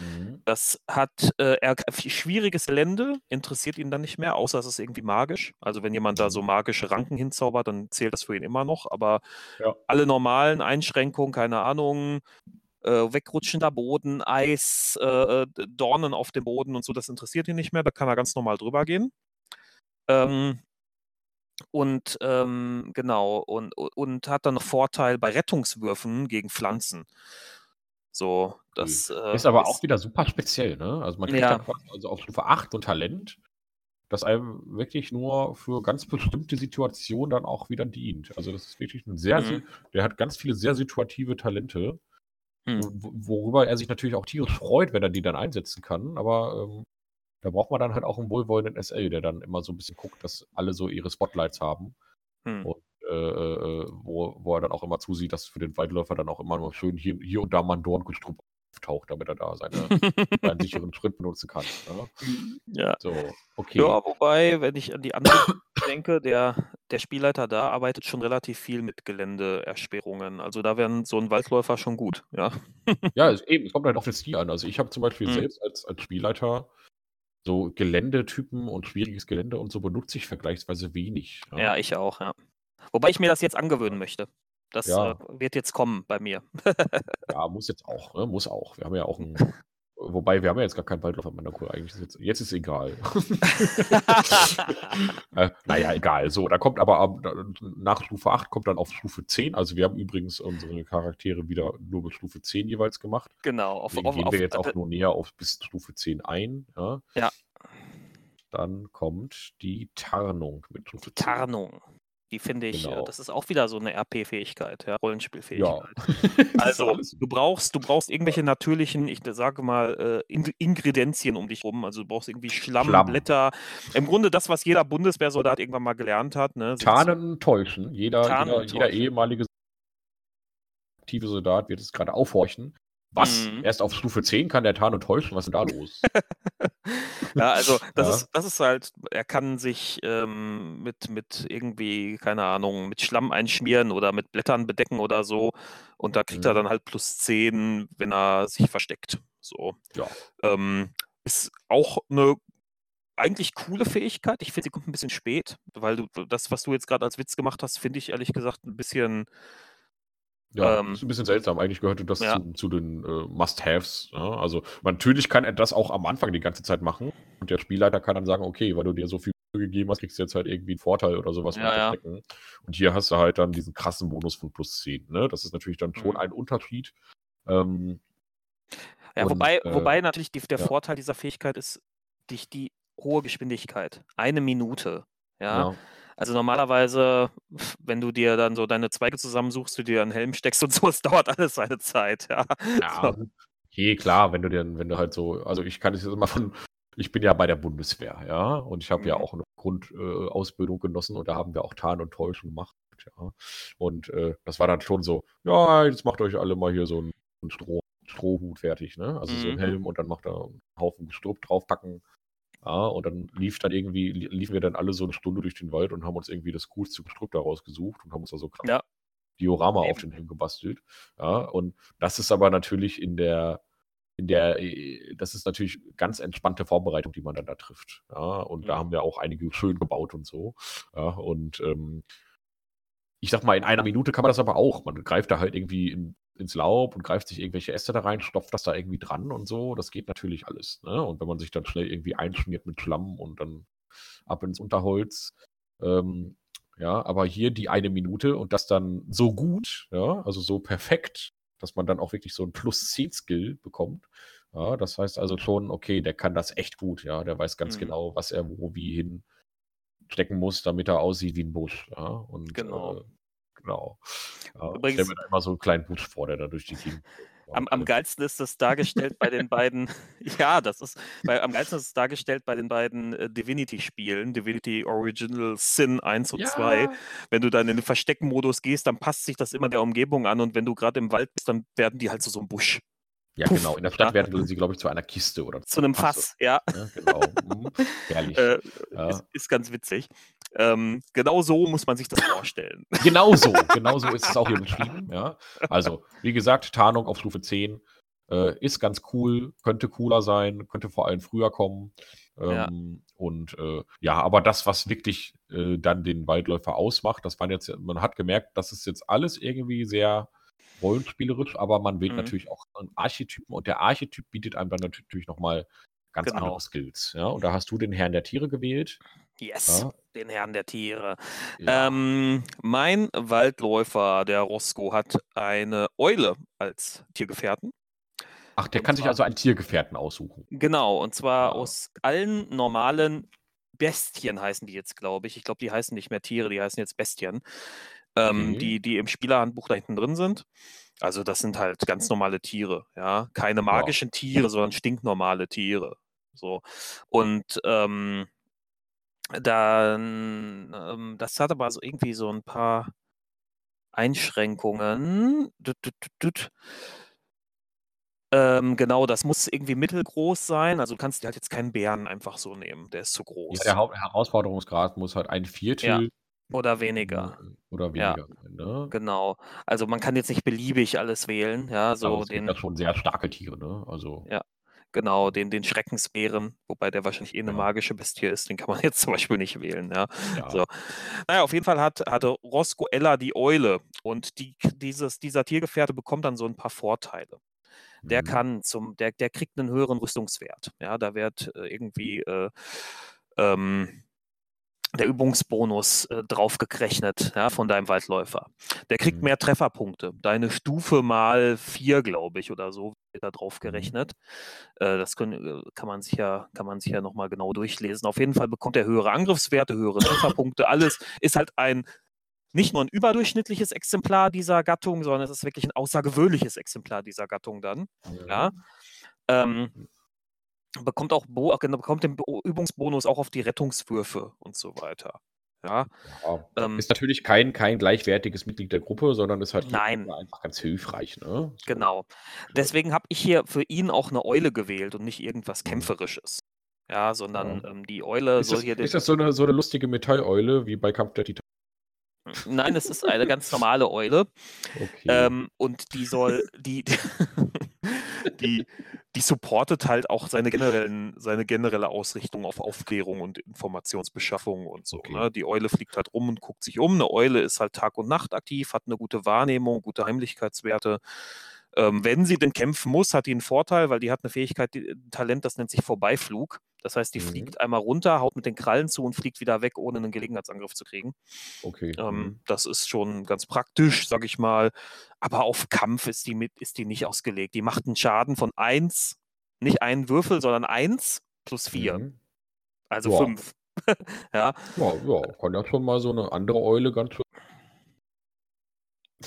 [SPEAKER 1] Mhm.
[SPEAKER 2] Das hat, äh, er schwieriges Gelände interessiert ihn dann nicht mehr, außer es ist irgendwie magisch. Also, wenn jemand da so
[SPEAKER 1] Mhm.
[SPEAKER 2] magische Ranken hinzaubert, dann zählt das für ihn immer noch, aber
[SPEAKER 1] Ja.
[SPEAKER 2] alle normalen Einschränkungen, keine Ahnung, äh, wegrutschender Boden, Eis, äh, äh, Dornen auf dem Boden und so, das interessiert ihn nicht mehr. Da kann er ganz normal drüber gehen. Ähm und, ähm, genau, und und hat dann noch Vorteil bei Rettungswürfen gegen Pflanzen. So, das, äh,
[SPEAKER 1] Ist aber auch
[SPEAKER 2] ist
[SPEAKER 1] wieder super speziell, ne? Also, man kriegt
[SPEAKER 2] Ja.
[SPEAKER 1] dann quasi also auf Stufe 8 so 'n Talent, das einem wirklich nur für ganz bestimmte Situationen dann auch wieder dient. Also, das ist wirklich 'n sehr, sehr
[SPEAKER 2] Mhm.
[SPEAKER 1] der hat ganz viele sehr situative Talente,
[SPEAKER 2] Mhm.
[SPEAKER 1] wo worüber er sich natürlich auch tierisch freut, wenn er die dann einsetzen kann, aber, ähm, da braucht man dann halt auch 'n wohlwollenden SL, der dann immer so 'n bisschen guckt, dass alle so ihre Spotlights haben
[SPEAKER 2] Mhm.
[SPEAKER 1] und, äh, äh, äh, wo wo er dann auch immer zusieht, dass für den Waldläufer dann auch immer nur schön hier hier und da mal 'n Dorngestrüpp auftaucht, damit er da seine seinen sicheren Schritt benutzen kann, ne?
[SPEAKER 2] Ja.
[SPEAKER 1] So, okay.
[SPEAKER 2] Ja, wobei, wenn ich an die anderen denke, der der Spielleiter da arbeitet schon relativ viel mit Geländeersperrungen. Also, da wären so 'n Waldläufer schon gut, ja.
[SPEAKER 1] Ja, ist eben, es kommt halt auf den Stil an. Also, ich habe zum Beispiel
[SPEAKER 2] Mhm.
[SPEAKER 1] selbst als als Spielleiter so Geländetypen und schwieriges Gelände und so benutze ich vergleichsweise wenig, ja.
[SPEAKER 2] Ja, ich auch, ja. Wobei ich mir das jetzt angewöhnen möchte. Das, äh,
[SPEAKER 1] Ja.
[SPEAKER 2] wird jetzt kommen bei mir.
[SPEAKER 1] Ja, muss jetzt auch, ne? Muss auch. Wir haben ja auch 'n wobei, wir haben ja jetzt gar keinen Waldläufer in meiner Crew. Eigentlich ist jetzt jetzt ist egal. Äh, na ja, egal. So, da kommt aber ab nach Stufe 8 kommt dann auf Stufe 10 also, wir haben übrigens unsere Charaktere wieder nur bis Stufe 10 jeweils gemacht.
[SPEAKER 2] Genau, auf
[SPEAKER 1] Deswegen
[SPEAKER 2] auf
[SPEAKER 1] gehen
[SPEAKER 2] auf
[SPEAKER 1] wir jetzt
[SPEAKER 2] äh
[SPEAKER 1] auch nur näher auf bis Stufe 10 ein, ja?
[SPEAKER 2] Ja.
[SPEAKER 1] Dann kommt die Tarnung mit Stufe 10.
[SPEAKER 2] Tarnung. Die finde ich, äh
[SPEAKER 1] Genau.
[SPEAKER 2] das ist auch wieder so 'ne RP-Fähigkeit, ja,
[SPEAKER 1] Ja.
[SPEAKER 2] Rollenspielfähigkeit.
[SPEAKER 1] Ist
[SPEAKER 2] Also, du brauchst du brauchst irgendwelche natürlichen, ich sage mal, äh, Ing Ingredienzien um dich rum. Also, du brauchst irgendwie Schlamm,
[SPEAKER 1] Schlamm.
[SPEAKER 2] Blätter. Im Grunde das, was jeder Bundeswehrsoldat irgendwann mal gelernt hat, ne?
[SPEAKER 1] Tarnen, täuschen. Jeder
[SPEAKER 2] Tarnen,
[SPEAKER 1] jeder jeder ehemalige aktive Soldat wird jetzt grade aufhorchen. Was?
[SPEAKER 2] Mhm.
[SPEAKER 1] Erst auf Stufe 10 kann der tarnen und täuschen? Was ist denn da los?
[SPEAKER 2] Ja, also, das
[SPEAKER 1] Ja.
[SPEAKER 2] ist das ist halt er kann sich, ähm, mit mit irgendwie, keine Ahnung, mit Schlamm einschmieren oder mit Blättern bedecken oder so. Und da kriegt er
[SPEAKER 1] Mhm.
[SPEAKER 2] dann halt +10, wenn er sich versteckt, so.
[SPEAKER 1] Ja.
[SPEAKER 2] Ähm, ist auch 'ne eigentlich coole Fähigkeit. Ich finde, sie kommt 'n bisschen spät, weil du das, was du jetzt grad als Witz gemacht hast, finde ich ehrlich gesagt 'n bisschen
[SPEAKER 1] Ja,
[SPEAKER 2] ähm
[SPEAKER 1] ist 'n bisschen seltsam. Eigentlich gehörte das
[SPEAKER 2] Ja.
[SPEAKER 1] zu zu den, äh, Must-Haves, ja? Also, natürlich kann er das auch am Anfang die ganze Zeit machen und der Spielleiter kann dann sagen: „Okay, weil du dir so viel gegeben hast, kriegst du jetzt halt irgendwie 'n Vorteil oder so was beim
[SPEAKER 2] Ja, ja.
[SPEAKER 1] Verstecken.“ Und hier hast du halt dann diesen krassen Bonus von +10, ne? Das ist natürlich dann schon
[SPEAKER 2] Mhm.
[SPEAKER 1] ein Unterschied. Ähm
[SPEAKER 2] Ja,
[SPEAKER 1] und,
[SPEAKER 2] wobei
[SPEAKER 1] äh
[SPEAKER 2] wobei natürlich die der. Vorteil dieser Fähigkeit ist dich die hohe Geschwindigkeit. 1 Minute, ja?
[SPEAKER 1] Ja.
[SPEAKER 2] Also, normalerweise, wenn du dir dann so deine Zweige zusammensuchst, du dir 'n Helm steckst und so, es dauert alles seine Zeit, ja.
[SPEAKER 1] Ja,
[SPEAKER 2] So.
[SPEAKER 1] Okay, klar, wenn du dir wenn du halt so also, ich kann das jetzt immer von ich bin ja bei der Bundeswehr, ja? Und ich habe ja
[SPEAKER 2] Mhm.
[SPEAKER 1] auch 'ne Grund äh, genossen und da haben wir auch Tarnen und Täuschen gemacht, ja? Und, äh, das war dann schon so: „Ja, jetzt macht euch alle mal hier so 'n 'n Stroh Strohhut fertig“, ne? Also, so 'n
[SPEAKER 2] Mhm.
[SPEAKER 1] Helm und dann macht er 'n Haufen Gestrüpp draufpacken. Ja, und dann lief dann irgendwie lie liefen wir dann alle so 'ne Stunde durch den Wald und haben uns irgendwie das coolste Gestrüpp da rausgesucht und haben uns da so
[SPEAKER 2] Ja.
[SPEAKER 1] Diorama auf
[SPEAKER 2] Eben.
[SPEAKER 1] den Helm gebastelt, ja? Und das ist aber natürlich in der in der äh, das ist natürlich ganz entspannte Vorbereitung, die man dann da trifft, ja? Und da
[SPEAKER 2] Mhm.
[SPEAKER 1] haben wir auch einige schön gebaut und so, ja? Und, ähm ich sage mal, in 1 Minute kann man das aber auch. Man greift da halt irgendwie in ins Laub und greift sich irgendwelche Äste da rein, stopft das da irgendwie dran und so. Das geht natürlich alles, ne? Und wenn man sich dann schnell irgendwie einschmiert mit Schlamm und dann ab ins Unterholz. Ähm, ja, aber hier die 1 Minute und das dann so gut, ja, also, so perfekt, dass man dann auch wirklich so 'n +10 Skill bekommt. Ja, das heißt also schon, okay, der kann das echt gut, ja? Der weiß ganz
[SPEAKER 2] Mhm.
[SPEAKER 1] genau, was er wo wie hinstecken muss, damit er aussieht wie 'n Busch, ja? Und,
[SPEAKER 2] Genau.
[SPEAKER 1] äh, genau. Ja, ich stelle
[SPEAKER 2] Übrigens
[SPEAKER 1] mir da immer so 'n kleinen Busch vor, der da durch die Gegend
[SPEAKER 2] am, am geilsten ist das dargestellt bei den beiden, ja, das ist, bei, am geilsten ist es dargestellt bei den beiden äh, Divinity-Spielen, Divinity Original Sin 1 und ja. 2. Wenn du dann in den Versteckmodus gehst, dann passt sich das immer der Umgebung an und wenn du gerade im Wald bist, dann werden die halt zu so einem Busch.
[SPEAKER 1] Ja, Puff, genau. In der Stadt werden sie, glaube ich, zu einer Kiste oder
[SPEAKER 2] zu einem Fass, ja. ja. Genau. Mhm. Herrlich. Äh, ja. ist, ist, ganz witzig. Ähm, genau so muss man sich das vorstellen.
[SPEAKER 1] Genau so, genau so ist es auch hier beschrieben. Ja. Also, wie gesagt, Tarnung auf Stufe 10 äh, ist ganz cool, könnte cooler sein, könnte vor allem früher kommen. Ähm, ja. Und äh, ja, aber das, was wirklich äh, dann den Waldläufer ausmacht, das waren jetzt, man hat gemerkt, das ist jetzt alles irgendwie sehr rollenspielerisch, aber man wählt mhm. natürlich auch einen Archetypen und der Archetyp bietet einem dann natürlich nochmal ganz genau. andere Skills. Ja? Und da hast du den Herrn der Tiere gewählt.
[SPEAKER 2] Yes, ja. den Herrn der Tiere. Ja. Ähm, mein Waldläufer, der Roscoe, hat eine Eule als Tiergefährten.
[SPEAKER 1] Ach, der und kann sich also einen Tiergefährten aussuchen.
[SPEAKER 2] Genau, und zwar ja. aus allen normalen Bestien heißen die jetzt, glaube ich. Ich glaube, die heißen nicht mehr Tiere, die heißen jetzt Bestien ähm, mhm. die, die im Spielerhandbuch da hinten drin sind. Also das sind halt ganz normale Tiere, ja. Keine magischen wow. Tiere, sondern stinknormale Tiere. So. Und ähm, dann, ähm, das hat aber so irgendwie so ein paar Einschränkungen. Dut, dut, dut, ähm, genau, das muss irgendwie mittelgroß sein. Also du kannst dir halt jetzt keinen Bären einfach so nehmen, der ist zu groß.
[SPEAKER 1] Ja, der Herausforderungsgrad muss halt ein Viertel ja.
[SPEAKER 2] Oder weniger.
[SPEAKER 1] Oder Ja, weniger ne?
[SPEAKER 2] genau. Also man kann jetzt nicht beliebig alles wählen, ja, Aber so
[SPEAKER 1] es gibt ja schon sehr starke Tiere, ne? Also.
[SPEAKER 2] Ja, genau, den, den Schreckensbären, wobei der wahrscheinlich eh eine Ja. magische Bestie ist, den kann man jetzt zum Beispiel nicht wählen, ja. Ja. So. Naja, auf jeden Fall hat, hatte Rosco Ella die Eule und die, dieses, dieser Tiergefährte bekommt dann so ein paar Vorteile. Der Mhm. kann zum, der, der kriegt einen höheren Rüstungswert. Ja, da wird äh, irgendwie äh, ähm, der Übungsbonus äh, draufgerechnet ja, von deinem Waldläufer. Der kriegt mhm. mehr Trefferpunkte. Deine Stufe mal vier, glaube ich, oder so wird da drauf mhm. gerechnet. Äh, das können, äh, kann man sich ja, kann man sich ja nochmal genau durchlesen. Auf jeden Fall bekommt er höhere Angriffswerte, höhere Trefferpunkte. Alles ist halt ein nicht nur ein überdurchschnittliches Exemplar dieser Gattung, sondern es ist wirklich ein außergewöhnliches Exemplar dieser Gattung dann. Ja. Ähm, bekommt auch Bo genau, bekommt den Übungsbonus auch auf die Rettungswürfe und so weiter. Ja,
[SPEAKER 1] ja ähm, ist natürlich kein, kein gleichwertiges Mitglied der Gruppe, sondern ist halt einfach ganz hilfreich. Ne?
[SPEAKER 2] Genau. Deswegen habe ich hier für ihn auch eine Eule gewählt und nicht irgendwas mhm. Kämpferisches. Ja, sondern ja. Ähm, die Eule
[SPEAKER 1] ist
[SPEAKER 2] soll
[SPEAKER 1] das,
[SPEAKER 2] hier.
[SPEAKER 1] Ist das so eine, so eine lustige Metalleule wie bei Kampf der Titan?
[SPEAKER 2] Nein, es ist eine ganz normale Eule. Okay. Ähm, und die soll, die, die, die supportet halt auch seine, generellen, seine generelle Ausrichtung auf Aufklärung und Informationsbeschaffung und so. Okay. Ne? Die Eule fliegt halt rum und guckt sich um. Eine Eule ist halt Tag und Nacht aktiv, hat eine gute Wahrnehmung, gute Heimlichkeitswerte. Ähm, wenn sie denn kämpfen muss, hat die einen Vorteil, weil die hat eine Fähigkeit, die, ein Talent, das nennt sich Vorbeiflug. Das heißt, die mhm. fliegt einmal runter, haut mit den Krallen zu und fliegt wieder weg, ohne einen Gelegenheitsangriff zu kriegen.
[SPEAKER 1] Okay.
[SPEAKER 2] Ähm, mhm. Das ist schon ganz praktisch, sag ich mal. Aber auf Kampf ist die, mit, ist die nicht ausgelegt. Die macht einen Schaden von 1, nicht einen Würfel, sondern 1 plus 4. Mhm. Also 5.
[SPEAKER 1] ja. ja. Ja, kann ja schon mal so eine andere Eule ganz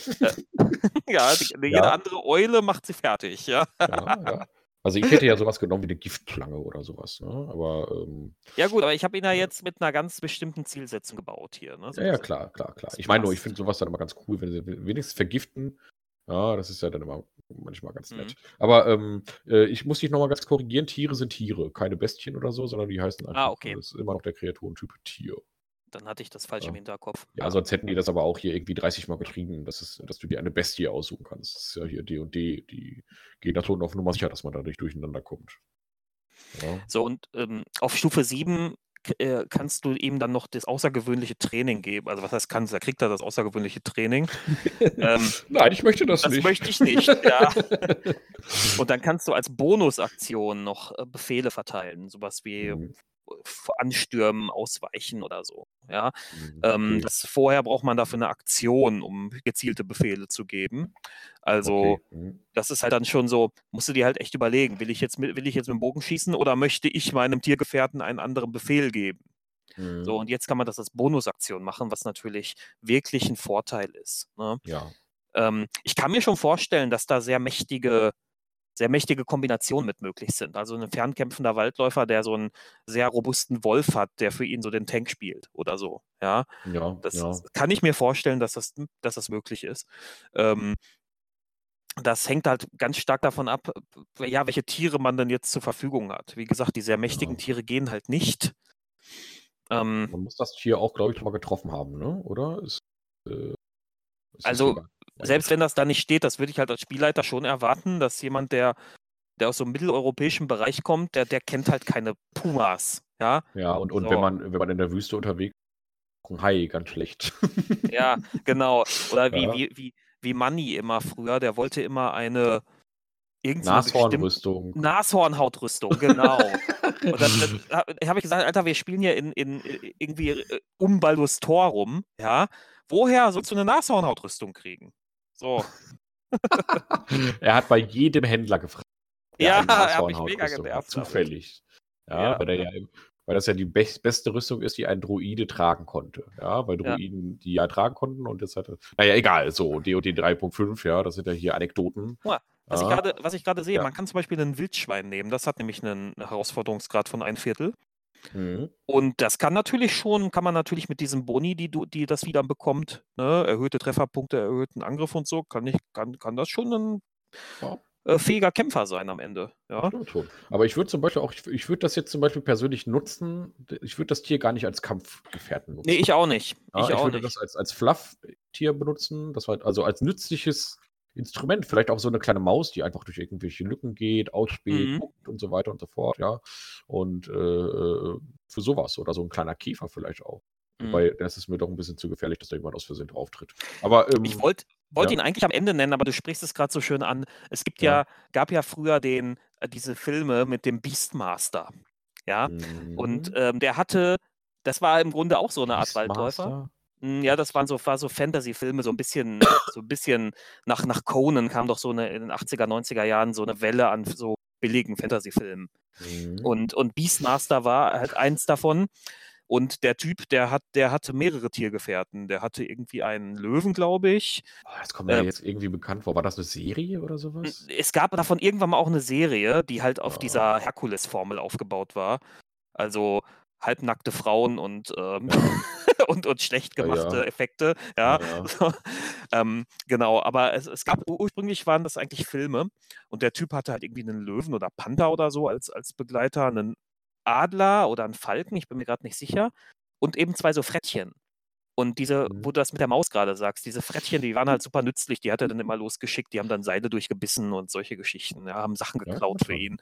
[SPEAKER 2] ja, die, jede ja. andere Eule macht sie fertig, ja. ja,
[SPEAKER 1] ja. Also ich hätte ja sowas genommen wie eine Giftschlange oder sowas, ne? Aber ähm,
[SPEAKER 2] ja gut, aber ich habe ihn ja jetzt mit einer ganz bestimmten Zielsetzung gebaut hier. Ne?
[SPEAKER 1] So ja, ja, klar, klar, klar. Ich meine nur, ich finde sowas dann immer ganz cool, wenn sie wenigstens vergiften. Ja, das ist ja dann immer manchmal ganz nett. Mhm. Aber ähm, äh, ich muss dich nochmal ganz korrigieren, Tiere sind Tiere, keine Bestien oder so, sondern die heißen
[SPEAKER 2] einfach, ah, okay.
[SPEAKER 1] das ist immer noch der Kreaturentyp Tier.
[SPEAKER 2] Dann hatte ich das falsch ja. im Hinterkopf.
[SPEAKER 1] Ja, sonst hätten die das aber auch hier irgendwie 30 Mal geschrieben, dass, es, dass du dir eine Bestie aussuchen kannst. Das ist ja hier D und D, die gehen da schon auf Nummer sicher, dass man da nicht durcheinander kommt.
[SPEAKER 2] Ja. So, und ähm, auf Stufe 7 äh, kannst du ihm dann noch das außergewöhnliche Training geben. Also was heißt kannst, da kriegt er das außergewöhnliche Training.
[SPEAKER 1] ähm, Nein, ich möchte das,
[SPEAKER 2] das
[SPEAKER 1] nicht.
[SPEAKER 2] Das möchte ich nicht, ja. Und dann kannst du als Bonusaktion noch äh, Befehle verteilen. Sowas wie mhm. Anstürmen, Ausweichen oder so. Ja, mhm, ähm, das, vorher braucht man dafür eine Aktion, um gezielte Befehle zu geben. Also okay. mhm. das ist halt dann schon so, musst du dir halt echt überlegen, will ich jetzt mit, will ich jetzt mit dem Bogen schießen oder möchte ich meinem Tiergefährten einen anderen Befehl geben? Mhm. So, und jetzt kann man das als Bonusaktion machen, was natürlich wirklich ein Vorteil ist. Ne?
[SPEAKER 1] Ja.
[SPEAKER 2] ähm, ich kann mir schon vorstellen, dass da sehr mächtige sehr mächtige Kombinationen mit möglich sind. Also ein fernkämpfender Waldläufer, der so einen sehr robusten Wolf hat, der für ihn so den Tank spielt oder so. Ja,
[SPEAKER 1] ja
[SPEAKER 2] das
[SPEAKER 1] ja.
[SPEAKER 2] kann ich mir vorstellen, dass das, dass das möglich ist. Ähm, das hängt halt ganz stark davon ab, ja, welche Tiere man denn jetzt zur Verfügung hat. Wie gesagt, die sehr mächtigen ja. Tiere gehen halt nicht.
[SPEAKER 1] Ähm, man muss das Tier auch, glaube ich, mal getroffen haben, ne? oder? Ist,
[SPEAKER 2] äh, ist also, selbst wenn das da nicht steht, das würde ich halt als Spielleiter schon erwarten, dass jemand, der, der aus so einem mitteleuropäischen Bereich kommt, der, der kennt halt keine Pumas. Ja,
[SPEAKER 1] ja und, und so. wenn, man, wenn man in der Wüste unterwegs ist, ein Hai ganz schlecht.
[SPEAKER 2] Ja, genau. Oder wie, ja. wie, wie, wie Manni immer früher, der wollte immer eine
[SPEAKER 1] Nashornrüstung.
[SPEAKER 2] Nashornhautrüstung, genau. und dann, dann habe ich gesagt, Alter, wir spielen hier in, in irgendwie äh, um Baldur's Tor rum, ja. Woher sollst du eine Nashornhautrüstung kriegen? So.
[SPEAKER 1] er hat bei jedem Händler gefragt.
[SPEAKER 2] Ja, er hat mich mega genervt.
[SPEAKER 1] Zufällig. Ja, ja, weil, ja, weil, das ja die be beste Rüstung ist, die ein Druide tragen konnte. Ja, weil Druiden ja. die ja tragen konnten und jetzt hatte. Naja, egal, so, DOD 3.5, ja, das sind ja hier Anekdoten.
[SPEAKER 2] Was, ich grade, was ich gerade sehe, man kann zum Beispiel einen Wildschwein nehmen, das hat nämlich einen Herausforderungsgrad von ein Viertel. Mhm. Und das kann natürlich schon, kann man natürlich mit diesem Boni, die, du, die das wieder bekommt, ne, erhöhte Trefferpunkte, erhöhten Angriff und so, kann, ich, kann, kann das schon ein ja. äh, fähiger Kämpfer sein am Ende. Ja.
[SPEAKER 1] Aber ich würde zum Beispiel auch, ich, ich würde das jetzt zum Beispiel persönlich nutzen, ich würde das Tier gar nicht als Kampfgefährten
[SPEAKER 2] nutzen. Nee, ich auch nicht.
[SPEAKER 1] Ja, ich,
[SPEAKER 2] ich
[SPEAKER 1] würde nicht. das als, als Fluff-Tier benutzen, das war, also als nützliches Instrument, vielleicht auch so eine kleine Maus, die einfach durch irgendwelche Lücken geht, ausspielt, mhm. guckt und so weiter und so fort, ja. Und äh, äh für sowas oder so ein kleiner Käfer vielleicht auch. Mhm. Wobei, das ist mir doch ein bisschen zu gefährlich, dass da jemand aus Versehen drauf tritt. Aber ähm,
[SPEAKER 2] ich wollte wollt ja. ihn eigentlich am Ende nennen, aber du sprichst es gerade so schön an. Es gibt ja. ja, gab ja früher den, äh, diese Filme mit dem Beastmaster. Ja. Mhm. Und ähm, der hatte, das war im Grunde auch so eine Art Waldläufer. Hm, ja, das waren so, war so Fantasy-Filme, so ein bisschen, so ein bisschen nach, nach Conan kam doch so eine in den 80er, 90er Jahren so eine Welle an so billigen Fantasy-Filmen. Mhm. Und, und Beastmaster war halt eins davon. Und der Typ, der hat, der hatte mehrere Tiergefährten. Der hatte irgendwie einen Löwen, glaube ich.
[SPEAKER 1] Das kommt mir ähm, jetzt irgendwie bekannt vor. War das eine Serie oder sowas?
[SPEAKER 2] Es gab davon irgendwann mal auch eine Serie, die halt auf oh. dieser Herkules-Formel aufgebaut war. Also halbnackte Frauen und, ähm, und, und schlecht gemachte ja, Effekte. Ja, ja. ähm, genau. Aber es, es gab ursprünglich waren das eigentlich Filme und der Typ hatte halt irgendwie einen Löwen oder Panther oder so als, als Begleiter, einen Adler oder einen Falken, ich bin mir gerade nicht sicher, und eben zwei so Frettchen. Und diese, mhm. wo du das mit der Maus gerade sagst, diese Frettchen, die waren halt super nützlich, die hat er dann immer losgeschickt, die haben dann Seile durchgebissen und solche Geschichten, ja, haben Sachen geklaut ja, für ihn.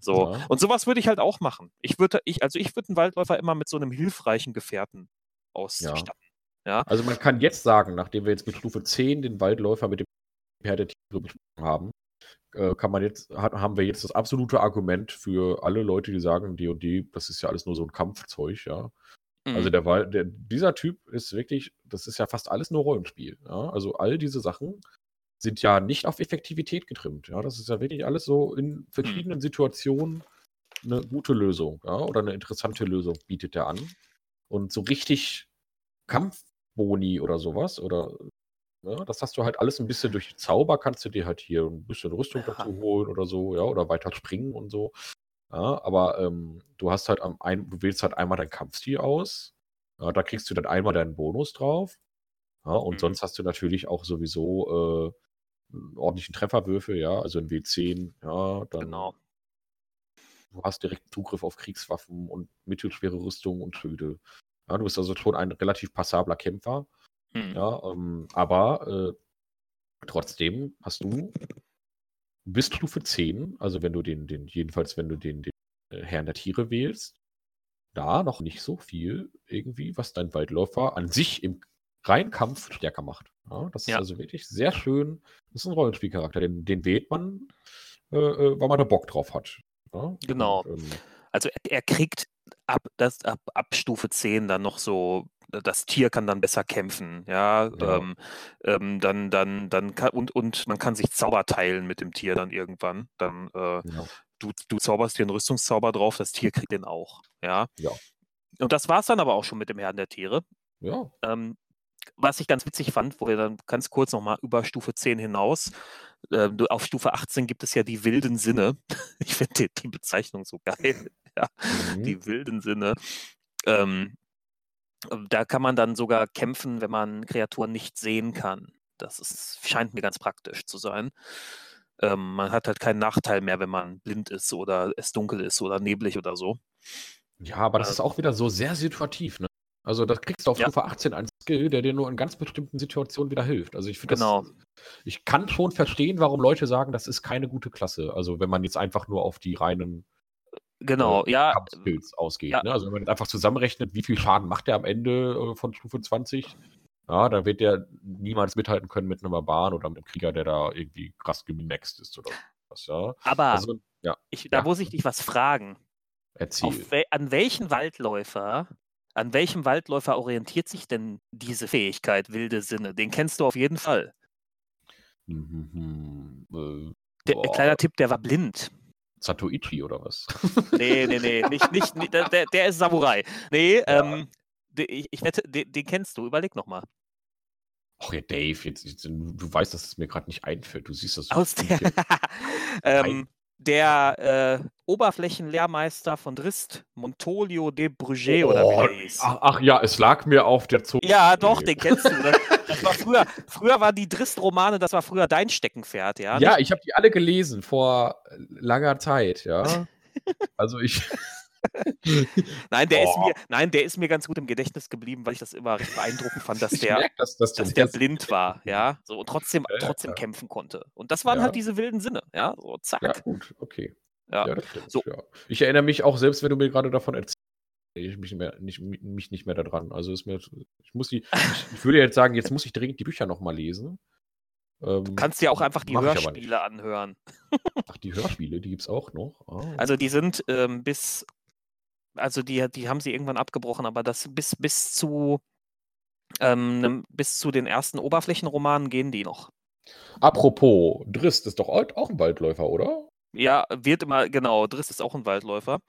[SPEAKER 2] So. Ja. Und sowas würde ich halt auch machen. Ich würde, ich, also ich würde einen Waldläufer immer mit so einem hilfreichen Gefährten ausstatten. Ja.
[SPEAKER 1] Also man kann jetzt sagen, nachdem wir jetzt mit Stufe 10 den Waldläufer mit dem Pferdetier besprochen haben, äh, kann man jetzt, haben wir jetzt das absolute Argument für alle Leute, die sagen, D&D, das ist ja alles nur so ein Kampfzeug, ja. Also mhm. der, der, dieser Typ ist wirklich, das ist ja fast alles nur Rollenspiel. Ja? Also all diese Sachen sind ja nicht auf Effektivität getrimmt. Ja? Das ist ja wirklich alles so in mhm. verschiedenen Situationen eine gute Lösung ja? oder eine interessante Lösung bietet er an. Und so richtig Kampfboni oder sowas oder ja, das hast du halt alles ein bisschen durch Zauber, kannst du dir halt hier ein bisschen Rüstung dazu holen oder so, ja, oder weiter springen und so. Ja, aber ähm, du hast halt am ein, du wählst halt einmal dein Kampfstil aus. Ja, da kriegst du dann einmal deinen Bonus drauf. Ja, und mhm. sonst hast du natürlich auch sowieso äh, einen ordentlichen Trefferwürfel, ja, also ein W10, ja, dann.
[SPEAKER 2] Genau.
[SPEAKER 1] Du hast direkt Zugriff auf Kriegswaffen und mittelschwere Rüstung und Schilde. Ja, du bist also schon ein relativ passabler Kämpfer. Mhm. Ja, ähm, aber äh, trotzdem hast du bis Stufe 10, also wenn du den, den jedenfalls wenn du den, den äh, Herrn der Tiere wählst, da noch nicht so viel irgendwie, was dein Waldläufer an sich im Reinkampf stärker macht. Ja, das ist ja. also wirklich sehr schön. Das ist ein Rollenspielcharakter, den, den wählt man, äh, äh weil man da Bock drauf hat.
[SPEAKER 2] Ja? Genau. Und, ähm, also er, er, kriegt ab, das, ab, ab Stufe 10 dann noch so das Tier kann dann besser kämpfen, ja, ja. Ähm, ähm, dann, dann, dann kann, und, und man kann sich Zauber teilen mit dem Tier dann irgendwann. Dann, äh, ja. du, du zauberst dir einen Rüstungszauber drauf, das Tier kriegt den auch, ja.
[SPEAKER 1] Ja.
[SPEAKER 2] Und das war es dann aber auch schon mit dem Herrn der Tiere.
[SPEAKER 1] Ja.
[SPEAKER 2] Ähm, was ich ganz witzig fand, wo wir dann ganz kurz nochmal über Stufe 10 hinaus, äh, auf Stufe 18 gibt es ja die wilden Sinne. Ich finde die, die, Bezeichnung so geil. Ja, mhm. Die wilden Sinne. Ähm, da kann man dann sogar kämpfen, wenn man Kreaturen nicht sehen kann. Das ist, scheint mir ganz praktisch zu sein. Ähm, man hat halt keinen Nachteil mehr, wenn man blind ist oder es dunkel ist oder neblig oder so.
[SPEAKER 1] Ja, aber das äh, ist auch wieder so sehr situativ. Ne? Also das kriegst du auf ja. Stufe 18 einen Skill, der dir nur in ganz bestimmten Situationen wieder hilft. Also ich finde genau. Das, ich kann schon verstehen, warum Leute sagen, das ist keine gute Klasse. Also wenn man jetzt einfach nur auf die reinen
[SPEAKER 2] genau, äh, ja,
[SPEAKER 1] Skills ausgeht. Ja. Ne? Also wenn man jetzt einfach zusammenrechnet, wie viel Schaden macht er am Ende äh, von Stufe 20, ja, da wird der niemals mithalten können mit einem Barbaren oder mit einem Krieger, der da irgendwie krass gemaxt ist oder was, ja.
[SPEAKER 2] Aber also, ja. Ich, da ja. muss ich dich was fragen.
[SPEAKER 1] Erzähl.
[SPEAKER 2] We an welchen Waldläufer, an welchem Waldläufer orientiert sich denn diese Fähigkeit, wilde Sinne? Den kennst du auf jeden Fall.
[SPEAKER 1] Mhm,
[SPEAKER 2] äh, der, kleiner Tipp, der war blind.
[SPEAKER 1] Satoichi oder was?
[SPEAKER 2] Nee, nee, nee, nicht, nicht, nicht der, der ist Samurai. Nee, ja. ähm, ich, ich wette, den, den, kennst du. Überleg nochmal.
[SPEAKER 1] Ach ja, Dave, jetzt, jetzt, du weißt, dass es mir gerade nicht einfällt. Du siehst das.
[SPEAKER 2] Aus der, ähm, der äh, Oberflächenlehrmeister von Drist, Montolio de Bruget oh, oder wie
[SPEAKER 1] der hieß. Ach, ach, ja, es lag mir auf der Zunge.
[SPEAKER 2] Ja, doch, den kennst du. Das, war früher, früher waren die Drist-Romane, das war früher dein Steckenpferd, ja?
[SPEAKER 1] Ja, ich habe die alle gelesen vor langer Zeit, ja. also ich.
[SPEAKER 2] nein, der ist mir, nein, der ist mir ganz gut im Gedächtnis geblieben, weil ich das immer recht beeindruckend fand, dass der, merke, dass, dass, dass der blind war, ja, so und trotzdem, ja, trotzdem ja. kämpfen konnte. Und das waren ja. halt diese wilden Sinne, ja, so zack.
[SPEAKER 1] Ja, gut, okay. Ja, stimmt, so. Ich erinnere mich auch, selbst wenn du mir gerade davon erzählst, ich mich, mehr, nicht, mich nicht mehr daran. Also ist mir, ich muss die, ich würde jetzt sagen, jetzt muss ich dringend die Bücher nochmal lesen.
[SPEAKER 2] Ähm, du kannst dir auch einfach die Hörspiele anhören.
[SPEAKER 1] Ach, die Hörspiele, die gibt es auch noch.
[SPEAKER 2] Oh. Also die sind ähm, bis also die, die haben sie irgendwann abgebrochen, aber das bis, bis zu ähm, bis zu den ersten Oberflächenromanen gehen die noch.
[SPEAKER 1] Apropos, Drist ist doch auch ein Waldläufer, oder?
[SPEAKER 2] Ja, wird immer, genau, Driss ist auch ein Waldläufer.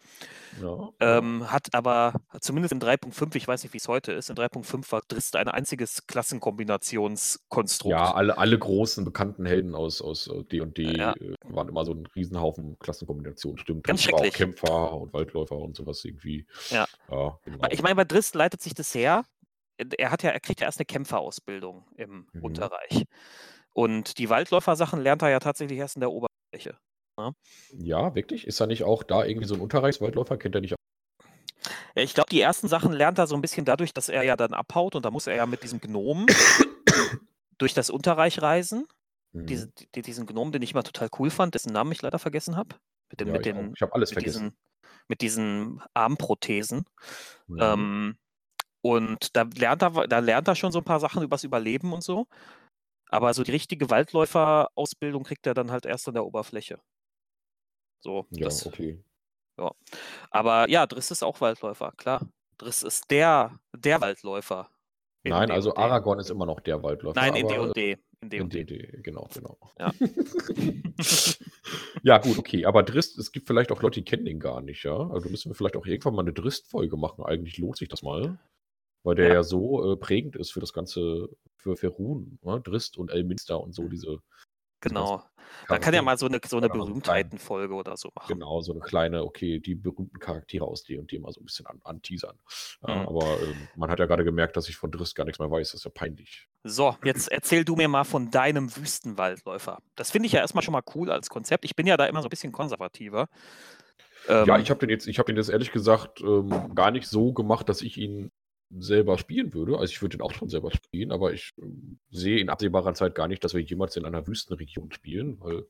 [SPEAKER 2] Ja. Ähm, hat aber zumindest in 3.5, ich weiß nicht, wie es heute ist, in 3.5 war Drist ein einziges Klassenkombinationskonstrukt.
[SPEAKER 1] Ja, alle, alle großen bekannten Helden aus D&D aus D ja. Äh, waren immer so ein Riesenhaufen Klassenkombinationen, stimmt.
[SPEAKER 2] Ganz schrecklich. Auch
[SPEAKER 1] Kämpfer und Waldläufer und sowas irgendwie.
[SPEAKER 2] Ja. ja genau. Ich meine, bei Drist leitet sich das her. Er hat ja, er kriegt ja erst eine Kämpferausbildung im mhm. Unterreich. Und die Waldläufer-Sachen lernt er ja tatsächlich erst in der Oberfläche.
[SPEAKER 1] Ne? Ja, wirklich? Ist er nicht auch da irgendwie so ein Unterreichswaldläufer? Kennt er nicht auch?
[SPEAKER 2] ich glaube, die ersten Sachen lernt er so ein bisschen dadurch, dass er ja dann abhaut und da muss er ja mit diesem Gnomen durch das Unterreich reisen. Mhm. Diese, die, diesen Gnomen, den ich mal total cool fand, dessen Namen ich leider vergessen habe. Mit den,
[SPEAKER 1] ja,
[SPEAKER 2] mit
[SPEAKER 1] ich,
[SPEAKER 2] den,
[SPEAKER 1] ich habe alles
[SPEAKER 2] mit
[SPEAKER 1] vergessen.
[SPEAKER 2] Diesen, mit diesen Armprothesen. Mhm. Ähm, und da lernt, er, da lernt er schon so ein paar Sachen übers Überleben und so. Aber so die richtige Waldläufer-Ausbildung kriegt er dann halt erst an der Oberfläche. So,
[SPEAKER 1] Ja, das, okay.
[SPEAKER 2] ja. Aber ja, Driss ist auch Waldläufer, klar. Driss ist der, der Waldläufer
[SPEAKER 1] Nein, also Aragorn ist immer noch der Waldläufer.
[SPEAKER 2] Nein, in D&D.
[SPEAKER 1] In D&D. Genau, genau.
[SPEAKER 2] Ja.
[SPEAKER 1] Ja, gut, okay. Aber Drist, es gibt vielleicht auch Leute, die kennen den gar nicht, ja. Also müssen wir vielleicht auch irgendwann mal eine Drist-Folge machen. Eigentlich lohnt sich das mal. Weil der ja, Ja. so äh, prägend ist für das ganze, für, Runen, ne? Drist und Elminster und so, diese
[SPEAKER 2] Genau. Man kann ja mal so eine, so eine Berühmtheitenfolge oder so machen.
[SPEAKER 1] Genau, so eine kleine, okay, die berühmten Charaktere aus D und D mal so ein bisschen an, anteasern. Mhm. aber ähm, man hat ja gerade gemerkt, dass ich von Driss gar nichts mehr weiß. Das ist ja peinlich.
[SPEAKER 2] So, jetzt erzähl du mir mal von deinem Wüstenwaldläufer. Das finde ich ja erstmal schon mal cool als Konzept. Ich bin ja da immer so ein bisschen konservativer.
[SPEAKER 1] ja, ähm ich habe den jetzt, ich habe den jetzt ehrlich gesagt ähm, gar nicht so gemacht, dass ich ihn selber spielen würde. Also ich würde den auch schon selber spielen, aber ich äh, sehe in absehbarer Zeit gar nicht, dass wir jemals in einer Wüstenregion spielen, weil,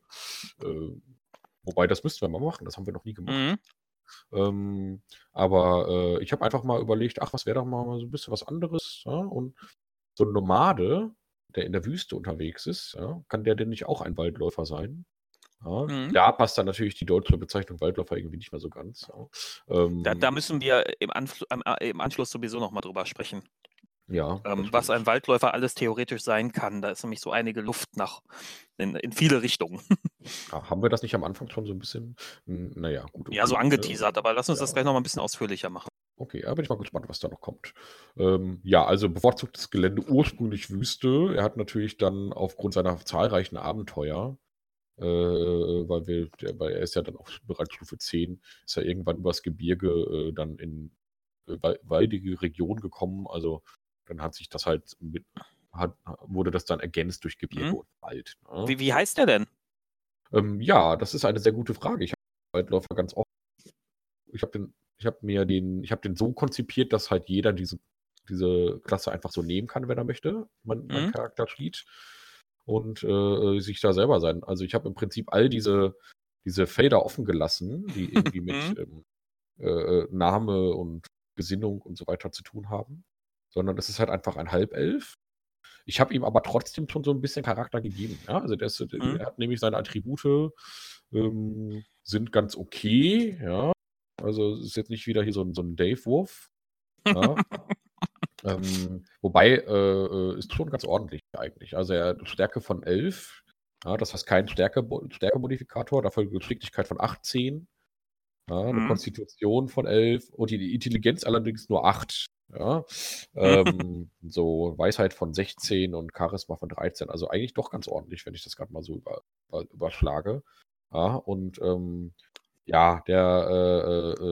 [SPEAKER 1] äh, wobei das müssten wir mal machen, das haben wir noch nie gemacht. Mhm. Ähm, aber äh, ich habe einfach mal überlegt, ach, was wäre doch mal so ein bisschen was anderes. Ja? Und so ein Nomade, der in der Wüste unterwegs ist, ja, kann der denn nicht auch ein Waldläufer sein? Ja, Mhm. da passt dann natürlich die deutsche Bezeichnung Waldläufer irgendwie nicht mehr so ganz. Ja.
[SPEAKER 2] Da, da ähm müssen wir im, Anfl äh, im Anschluss sowieso nochmal drüber sprechen.
[SPEAKER 1] Ja,
[SPEAKER 2] Ähm, was ein Waldläufer alles theoretisch sein kann. Da ist nämlich so einige Luft nach in, in viele Richtungen.
[SPEAKER 1] Ja, haben wir das nicht am Anfang schon so ein bisschen? Hm, naja, gut.
[SPEAKER 2] Ja, so angeteasert, aber lass uns das gleich nochmal ein bisschen ausführlicher machen.
[SPEAKER 1] Okay, da bin ich mal gespannt, was da noch kommt. Ähm, ja, also bevorzugtes Gelände ursprünglich Wüste. Er hat natürlich dann aufgrund seiner zahlreichen Abenteuer, äh, weil, wir, der, weil er ist ja dann auch bereits Stufe 10, ist er irgendwann übers Gebirge äh, dann in äh, waldige Region gekommen. Also dann hat sich das halt mit, hat, wurde das dann ergänzt durch Gebirge mhm. und Wald.
[SPEAKER 2] Ne? Wie, wie heißt der denn?
[SPEAKER 1] Ähm, ja, das ist eine sehr gute Frage. Ich habe Waldläufer ganz oft. Ich habe den ich habe mir den, ich habe den so konzipiert, dass halt jeder diese, diese Klasse einfach so nehmen kann, wenn er möchte, mein, mein mhm. Charakter-Sheet. Und äh, sich da selber sein. Also ich habe im Prinzip all diese, diese Felder offen gelassen, die irgendwie mit mhm. ähm, äh, Name und Gesinnung und so weiter zu tun haben. Sondern es ist halt einfach ein Halbelf. Ich habe ihm aber trotzdem schon so ein bisschen Charakter gegeben. Ja? Also der, ist, mhm. er hat nämlich seine Attribute ähm, sind ganz okay, ja. Also es ist jetzt nicht wieder hier so ein, so ein Dave-Wurf. Ja. ähm, wobei äh, äh, ist schon ganz ordentlich eigentlich. Also er hat Stärke von 11. Ja, das heißt kein Stärke, Stärkemodifikator, dafür Geschicklichkeit von 18. Ja, eine mhm. Konstitution von 11 und die Intelligenz allerdings nur 8. Ja, ähm, so Weisheit von 16 und Charisma von 13. Also eigentlich doch ganz ordentlich, wenn ich das gerade mal so über, über, überschlage. Ja, und ähm, ja, der, äh, äh,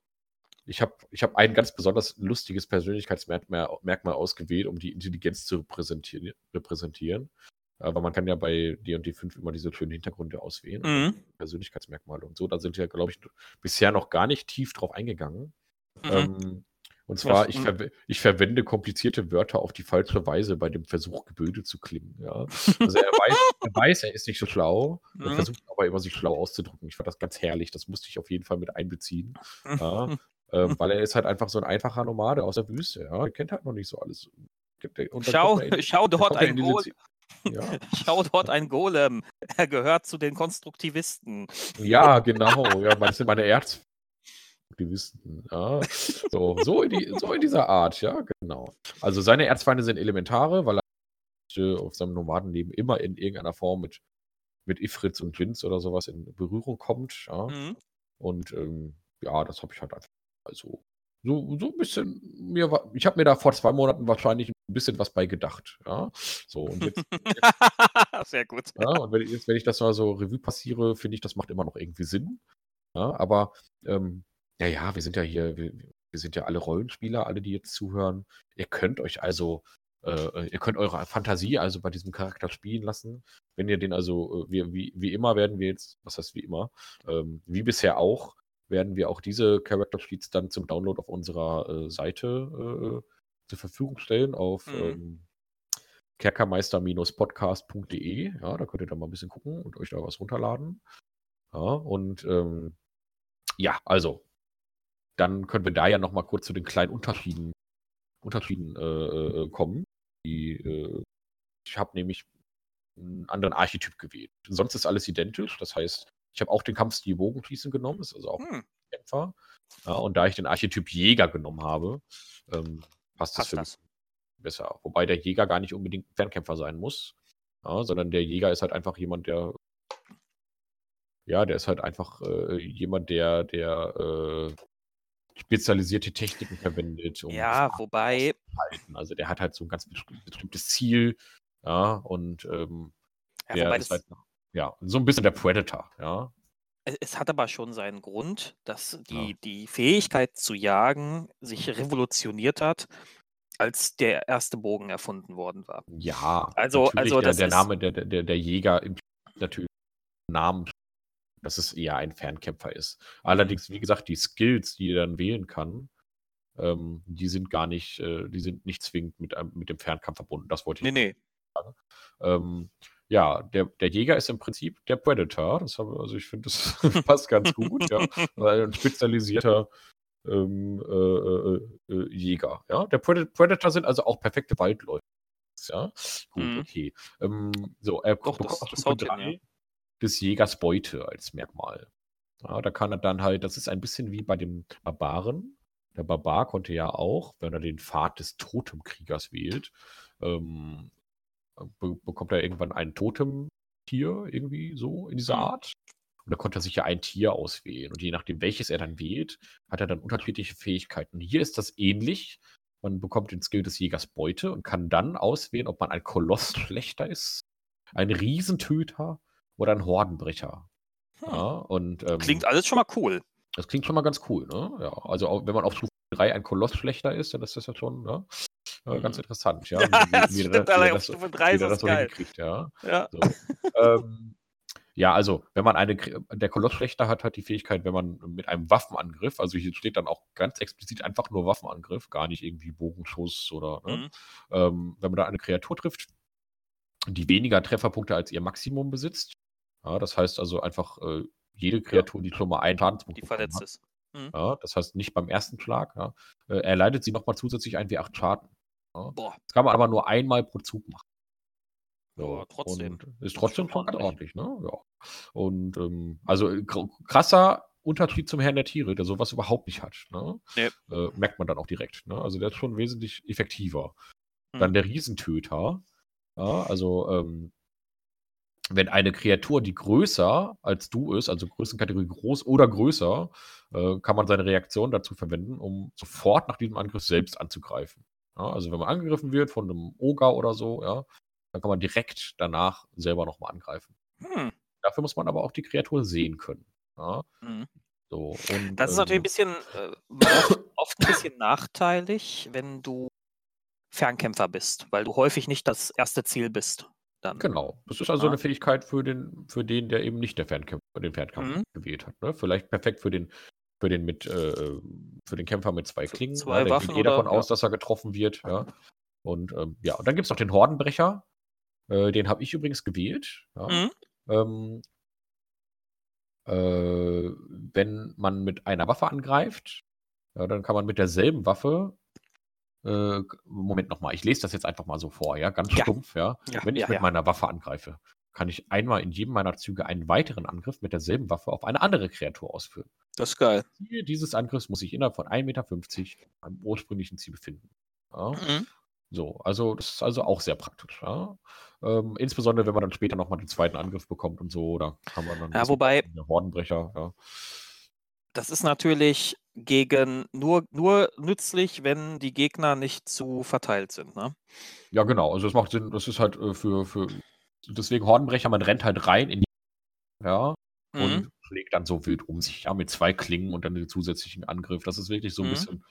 [SPEAKER 1] ich habe ich hab ein ganz besonders lustiges Persönlichkeitsmerkmal ausgewählt, um die Intelligenz zu repräsentieren. repräsentieren. Aber man kann ja bei D&D 5 immer diese schönen Hintergründe auswählen, mhm. Persönlichkeitsmerkmale und so. Da sind wir, glaube ich, bisher noch gar nicht tief drauf eingegangen. Mhm. Ähm, und zwar, ich, ver ich, verwende komplizierte Wörter auf die falsche Weise bei dem Versuch, gebildet zu klingen. Ja. Also er weiß, er weiß, er ist nicht so schlau, er mhm. versucht aber immer, sich schlau auszudrücken. Ich fand das ganz herrlich, das musste ich auf jeden Fall mit einbeziehen. Ja. Ähm, weil er ist halt einfach so ein einfacher Nomade aus der Wüste. Ja. Er kennt halt noch nicht so alles.
[SPEAKER 2] Schau, in, schau dort ein Golem. Ja. Schau dort ein Golem. Er gehört zu den Konstruktivisten.
[SPEAKER 1] Ja, genau. Ja, das sind meine Erz Aktivisten. Ja. So, so, in die, so in dieser Art, ja, genau. Also seine Erzfeinde sind Elementare, weil er auf seinem Nomadenleben immer in irgendeiner Form mit, mit Ifrits und Jins oder sowas in Berührung kommt. Ja. Mhm. Und ähm, ja, das habe ich halt einfach. Also so, so ein bisschen mir ich habe mir da vor zwei Monaten wahrscheinlich ein bisschen was bei gedacht. Ja. So, und jetzt,
[SPEAKER 2] jetzt Sehr gut.
[SPEAKER 1] Ja, und wenn, jetzt, wenn ich das mal so Revue passiere, finde ich, das macht immer noch irgendwie Sinn. Ja, aber ähm, ja, ja, wir sind ja hier, wir, wir sind ja alle Rollenspieler, alle, die jetzt zuhören. Ihr könnt euch also, äh, äh, ihr könnt eure Fantasie also bei diesem Charakter spielen lassen. Wenn ihr den also, äh, wie, wie, wie immer werden wir jetzt, was heißt wie immer, ähm, wie bisher auch, werden wir auch diese Character Sheets dann zum Download auf unserer äh, Seite äh, zur Verfügung stellen auf mhm. ähm, kerkermeister-podcast.de. Ja, da könnt ihr dann mal ein bisschen gucken und euch da was runterladen. Ja, und ähm, ja, also dann können wir da ja noch mal kurz zu den kleinen Unterschieden, Unterschieden äh, äh kommen. Die, äh, ich habe nämlich einen anderen Archetyp gewählt. Sonst ist alles identisch. Das heißt, ich habe auch den Kampfstil Bogenschießen genommen, das ist also auch hm. Kämpfer. Ja, und da ich den Archetyp Jäger genommen habe, ähm, passt, passt das für das. mich besser. Wobei der Jäger gar nicht unbedingt Fernkämpfer sein muss, ja, sondern der Jäger ist halt einfach jemand, der ja, der ist halt einfach äh, jemand, der, der äh, spezialisierte Techniken verwendet.
[SPEAKER 2] Um ja, wobei.
[SPEAKER 1] Also der hat halt so ein ganz bestimmtes Ziel, ja, und ähm, ja, der ist halt, ja, so ein bisschen der Predator, ja.
[SPEAKER 2] Es hat aber schon seinen Grund, dass die, ja. die Fähigkeit zu jagen sich revolutioniert hat, als der erste Bogen erfunden worden war.
[SPEAKER 1] Ja, also, also der, der Name der, der, der Jäger natürlich Namen dass es eher ein Fernkämpfer ist. Allerdings, wie gesagt, die Skills, die er dann wählen kann, ähm, die sind gar nicht, äh, die sind nicht zwingend mit, mit dem Fernkampf verbunden. Das wollte ich
[SPEAKER 2] nee, nee.
[SPEAKER 1] sagen. Ähm, ja, der, der Jäger ist im Prinzip der Predator. Das habe, also ich finde, das passt ganz gut, ja. Ein spezialisierter ähm, äh, äh, äh, Jäger. Ja, der Predator sind also auch perfekte Waldläufer. Ja, gut, mhm. okay. Ähm, so, er Doch, bekommt das, das drei, hin, des Jägers Beute als Merkmal. Ja, da kann er dann halt, das ist ein bisschen wie bei dem Barbaren. Der Barbar konnte ja auch, wenn er den Pfad des Totemkriegers wählt, ähm, be bekommt er irgendwann ein Totemtier irgendwie so in dieser mhm. Art. Und da konnte er sich ja ein Tier auswählen. Und je nachdem, welches er dann wählt, hat er dann unterschiedliche Fähigkeiten. Hier ist das ähnlich. Man bekommt den Skill des Jägers Beute und kann dann auswählen, ob man ein Kolossschlechter ist, ein Riesentöter oder ein Hordenbrecher.
[SPEAKER 2] Hm. Ja, und, ähm, klingt alles schon mal cool.
[SPEAKER 1] Das klingt schon mal ganz cool, ne? Ja, also auch, wenn man auf Stufe 3 ein Kolossschlechter ist, dann ist das ja schon ne? äh, ganz interessant, ja. ja
[SPEAKER 2] wie, wie, wie, das, wie, das, Stufe 3 wie das so hingekriegt,
[SPEAKER 1] ja. ja. So. ähm, ja, also, wenn man eine, der Kolossschlechter hat, hat die Fähigkeit, wenn man mit einem Waffenangriff, also hier steht dann auch ganz explizit einfach nur Waffenangriff, gar nicht irgendwie Bogenschuss oder, ne? mhm. ähm, wenn man da eine Kreatur trifft, die weniger Trefferpunkte als ihr Maximum besitzt, ja, das heißt also einfach äh, jede Kreatur, die schon mal einen Schadenspunkt
[SPEAKER 2] die verletzt hat, ist.
[SPEAKER 1] Mhm. Ja, das heißt nicht beim ersten Schlag, ja, äh, erleidet sie nochmal zusätzlich ein W8 Schaden. Ja. Das kann man aber nur einmal pro Zug machen.
[SPEAKER 2] Ja, trotzdem.
[SPEAKER 1] Und ist trotzdem schon ganz ordentlich, ne? Ja. Und ähm, also äh, krasser Unterschied zum Herrn der Tiere, der sowas überhaupt nicht hat. Ne? Nee. Äh, merkt man dann auch direkt. Ne? Also der ist schon wesentlich effektiver. Hm. Dann der Riesentöter. Ja, also ähm, wenn eine Kreatur, die größer als du ist, also Größenkategorie groß oder größer, äh, kann man seine Reaktion dazu verwenden, um sofort nach diesem Angriff selbst anzugreifen. Ja, also wenn man angegriffen wird von einem Oger oder so, ja, dann kann man direkt danach selber nochmal angreifen. Hm. Dafür muss man aber auch die Kreatur sehen können. Ja? Mhm.
[SPEAKER 2] So, und, das ist natürlich ein ähm bisschen, äh, oft ein bisschen nachteilig, wenn du Fernkämpfer bist, weil du häufig nicht das erste Ziel bist.
[SPEAKER 1] Dann. Genau. Das ist also ja. eine Fähigkeit für den, für den, der eben nicht der Fernkämpfer, den Fernkampf mhm. gewählt hat. Ne? Vielleicht perfekt für den, für den mit, äh, für den Kämpfer mit zwei Klingen.
[SPEAKER 2] Zwei
[SPEAKER 1] ja,
[SPEAKER 2] Waffen
[SPEAKER 1] geht eh davon oder, aus, dass er getroffen wird. Ja. Und ähm, ja, und dann gibt es noch den Hordenbrecher. Äh, den habe ich übrigens gewählt. Ja. Mhm. Ähm, äh, wenn man mit einer Waffe angreift, ja, dann kann man mit derselben Waffe äh, Moment nochmal, ich lese das jetzt einfach mal so vor, ja, ganz ja. stumpf, ja. ja wenn ich ja, mit meiner Waffe angreife, kann ich einmal in jedem meiner Züge einen weiteren Angriff mit derselben Waffe auf eine andere Kreatur ausführen.
[SPEAKER 2] Das ist geil.
[SPEAKER 1] Ziel dieses Angriffs muss sich innerhalb von 1,50 Meter am ursprünglichen Ziel befinden. Mhm. So, also das ist also auch sehr praktisch. Ja? Ähm, insbesondere, wenn man dann später nochmal den zweiten Angriff bekommt und so, da kann man dann
[SPEAKER 2] ja, wobei,
[SPEAKER 1] Hordenbrecher, ja.
[SPEAKER 2] Das ist natürlich gegen nur, nur nützlich, wenn die Gegner nicht zu verteilt sind, ne?
[SPEAKER 1] Ja, genau. Also das macht Sinn, das ist halt äh, für, für deswegen Hordenbrecher, man rennt halt rein in die ja, mhm. und schlägt dann so wild um sich, ja, mit zwei Klingen und dann den zusätzlichen Angriff. Das ist wirklich so ein mhm. bisschen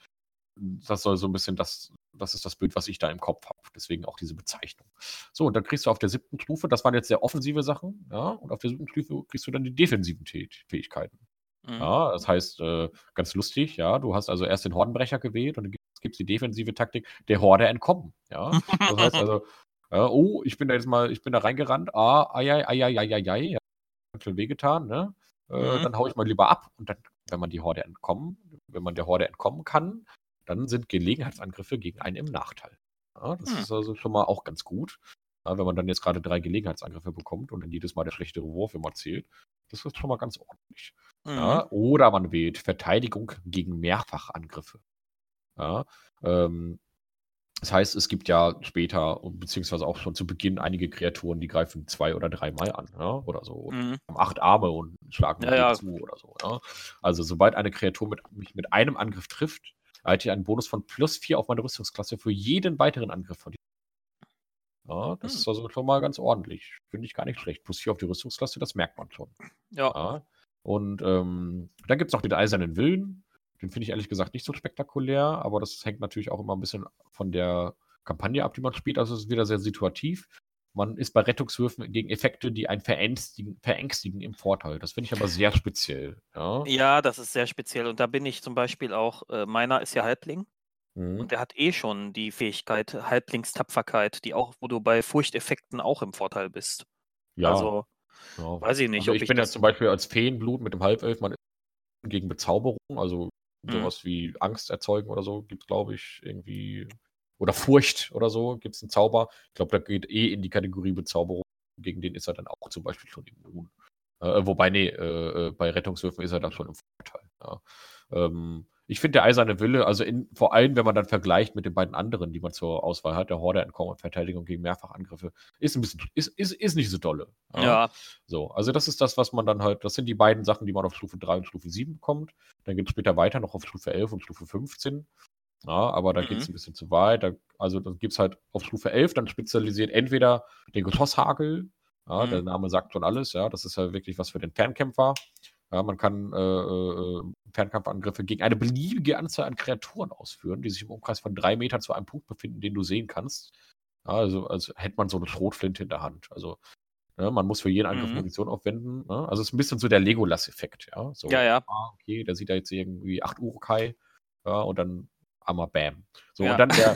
[SPEAKER 1] das soll so ein bisschen das, das ist das Bild, was ich da im Kopf habe. Deswegen auch diese Bezeichnung. So, und dann kriegst du auf der siebten Stufe, das waren jetzt sehr offensive Sachen, ja, und auf der siebten Stufe kriegst du dann die defensiven Fähigkeiten. Mhm. Ja, das heißt, äh, ganz lustig, ja, du hast also erst den Hordenbrecher gewählt und dann gibt es die defensive Taktik, der Horde entkommen. Ja, das heißt also, äh, oh, ich bin da jetzt mal, ich bin da reingerannt, ah, ai, ai, ai, ai, ai, ai, ja, schön wehgetan, ne? Äh, mhm. Dann haue ich mal lieber ab und dann, wenn man die Horde entkommen, wenn man der Horde entkommen kann, dann sind Gelegenheitsangriffe gegen einen im Nachteil. Ja, das hm. ist also schon mal auch ganz gut. Ja, wenn man dann jetzt gerade drei Gelegenheitsangriffe bekommt und dann jedes Mal der schlechtere Wurf immer zählt, das ist schon mal ganz ordentlich. Mhm. Ja, oder man wählt Verteidigung gegen Mehrfachangriffe. Ja, ähm, das heißt, es gibt ja später, beziehungsweise auch schon zu Beginn, einige Kreaturen, die greifen zwei oder dreimal an, ja, oder so. Mhm. Haben acht Arme und schlagen
[SPEAKER 2] ja, ja.
[SPEAKER 1] zu oder so. Ja. Also, sobald eine Kreatur mit, mich mit einem Angriff trifft, erhalte ich einen Bonus von plus 4 auf meine Rüstungsklasse für jeden weiteren Angriff von dir. Ja, das hm. ist also schon mal ganz ordentlich. Finde ich gar nicht schlecht. Plus 4 auf die Rüstungsklasse, das merkt man schon.
[SPEAKER 2] Ja. ja.
[SPEAKER 1] Und ähm, dann gibt es noch den eisernen Willen. Den finde ich ehrlich gesagt nicht so spektakulär, aber das hängt natürlich auch immer ein bisschen von der Kampagne ab, die man spielt. Also es ist wieder sehr situativ. Man ist bei Rettungswürfen gegen Effekte, die einen verängstigen, verängstigen im Vorteil. Das finde ich aber sehr speziell. Ja?
[SPEAKER 2] ja, das ist sehr speziell. Und da bin ich zum Beispiel auch, äh, meiner ist ja Halbling. Mhm. Und der hat eh schon die Fähigkeit Halblingstapferkeit, die auch, wo du bei Furchteffekten auch im Vorteil bist.
[SPEAKER 1] Ja.
[SPEAKER 2] Also, ja. weiß ich nicht.
[SPEAKER 1] Also ich, ich bin ja zum Beispiel als Feenblut mit dem Halbelf, man ist gegen Bezauberung, also mhm. sowas wie Angst erzeugen oder so, gibt es, glaube ich, irgendwie oder Furcht oder so, gibt es einen Zauber. Ich glaube, da geht eh in die Kategorie Bezauberung. Gegen den ist er dann auch zum Beispiel schon immun. Äh, wobei, nee, äh, äh bei Rettungswürfen ist er dann schon im Vorteil. Ja. Ähm, ich finde der eiserne Wille, also in, vor allem, wenn man dann vergleicht mit den beiden anderen, die man zur Auswahl hat, der Horde Entkommen und Verteidigung gegen Mehrfachangriffe, ist ein bisschen, ist, ist, ist nicht so dolle.
[SPEAKER 2] Ja. ja.
[SPEAKER 1] So, also das ist das, was man dann halt, das sind die beiden Sachen, die man auf Stufe 3 und Stufe 7 bekommt. Dann geht es später weiter noch auf Stufe 11 und Stufe 15. Ja, aber da mhm. geht es ein bisschen zu weit. Da, also dann gibt es halt auf Stufe 11 dann spezialisiert entweder den Geschosshagel, ja, mhm. der Name sagt schon alles, ja, das ist ja wirklich was für den Fernkämpfer. Ja, man kann äh, äh, Fernkampfangriffe gegen eine beliebige Anzahl an Kreaturen ausführen, die sich im Umkreis von drei Metern zu einem Punkt befinden, den du sehen kannst. Ja, also, also hätte man so eine Schrotflinte in der Hand. Also ne, man muss für jeden Angriff mhm. Munition aufwenden. Ne? Also es ist ein bisschen so der Legolas-Effekt. Ja? So,
[SPEAKER 2] ja, ja.
[SPEAKER 1] Ah, okay, der sieht da jetzt irgendwie acht Urukai ja, und dann einmal Bam. So, ja. und dann der,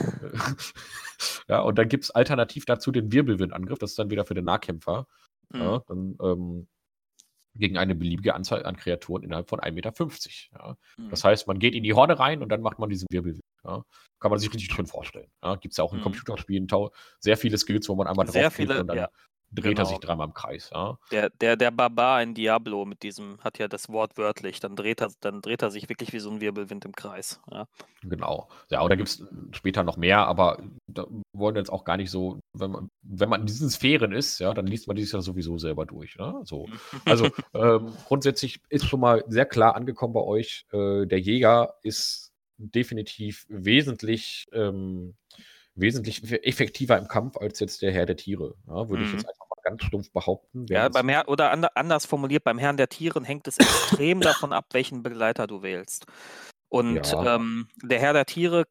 [SPEAKER 1] ja, und dann gibt es alternativ dazu den Wirbelwindangriff, das ist dann wieder für den Nahkämpfer. Mhm. Ja, dann ähm, gegen eine beliebige Anzahl an Kreaturen innerhalb von 1,50 Meter. Ja. Mhm. Das heißt, man geht in die Horde rein und dann macht man diesen Wirbelwind. Ja. Kann man sich richtig schön vorstellen. Ja. Gibt es ja auch in mhm. Computerspielen sehr viele Skills, wo man einmal
[SPEAKER 2] drauf viele,
[SPEAKER 1] und dann
[SPEAKER 2] ja
[SPEAKER 1] dreht genau. er sich dreimal im Kreis. Ja.
[SPEAKER 2] Der, der, der Barbar in Diablo mit diesem hat ja das Wort wörtlich, dann dreht er, dann dreht er sich wirklich wie so ein Wirbelwind im Kreis. Ja.
[SPEAKER 1] Genau. Ja, und da gibt es später noch mehr, aber da wollen wir jetzt auch gar nicht so, wenn man, wenn man in diesen Sphären ist, ja, dann liest man dieses ja sowieso selber durch. Ne? So. Also ähm, grundsätzlich ist schon mal sehr klar angekommen bei euch, äh, der Jäger ist definitiv wesentlich ähm, wesentlich effektiver im Kampf als jetzt der Herr der Tiere. Ja, würde mhm. ich jetzt einfach mal ganz stumpf behaupten.
[SPEAKER 2] Ja, beim Herr, oder anders formuliert, beim Herrn der Tieren hängt es extrem davon ab, welchen Begleiter du wählst. Und ja. ähm, der Herr der Tiere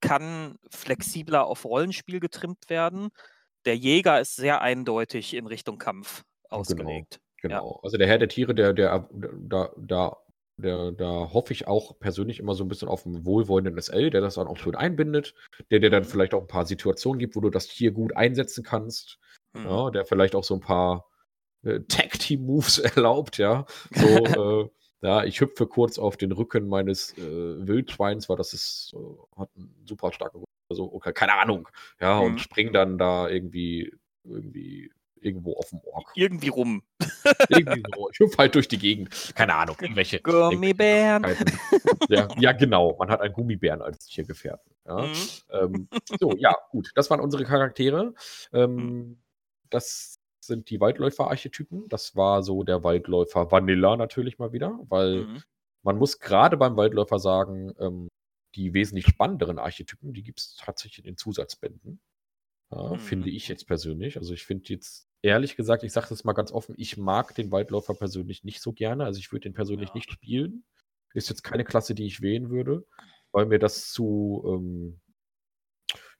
[SPEAKER 2] kann flexibler auf Rollenspiel getrimmt werden. Der Jäger ist sehr eindeutig in Richtung Kampf genau, ausgelegt.
[SPEAKER 1] Genau. genau. Ja. Also der Herr der Tiere, der, der, da, da da, da hoffe ich auch persönlich immer so ein bisschen auf einen wohlwollenden SL, der das dann auch schön einbindet, der dir dann mhm. vielleicht auch ein paar Situationen gibt, wo du das Tier gut einsetzen kannst. Mhm. Ja, der vielleicht auch so ein paar äh, Tag-Team-Moves erlaubt, ja. So, äh, ja, ich hüpfe kurz auf den Rücken meines äh, Wildschweins, weil das ist, äh, hat einen super starken Rücken, also, okay, keine Ahnung, ja, mhm. und spring dann da irgendwie, irgendwie irgendwo auf dem Org.
[SPEAKER 2] Irgendwie rum.
[SPEAKER 1] Irgendwie so. Ich hüpfe halt durch die Gegend. Keine Ahnung, irgendwelche.
[SPEAKER 2] Gummibären.
[SPEAKER 1] Ja, ja, genau. Man hat einen Gummibären als Tiergefährten. Ja. Mhm. Ähm, so, ja, gut. Das waren unsere Charaktere. Ähm, mhm. das sind die Waldläufer-Archetypen. Das war so der Waldläufer Vanilla natürlich mal wieder, weil mhm. man muss gerade beim Waldläufer sagen, ähm, die wesentlich spannenderen Archetypen, die gibt es tatsächlich in den Zusatzbänden. Ja, mhm. Finde ich jetzt persönlich. Also ich finde jetzt ehrlich gesagt, ich sage das mal ganz offen, ich mag den Waldläufer persönlich nicht so gerne. Also ich würde den persönlich ja. nicht spielen. Ist jetzt keine Klasse, die ich wählen würde, weil mir das zu, ähm,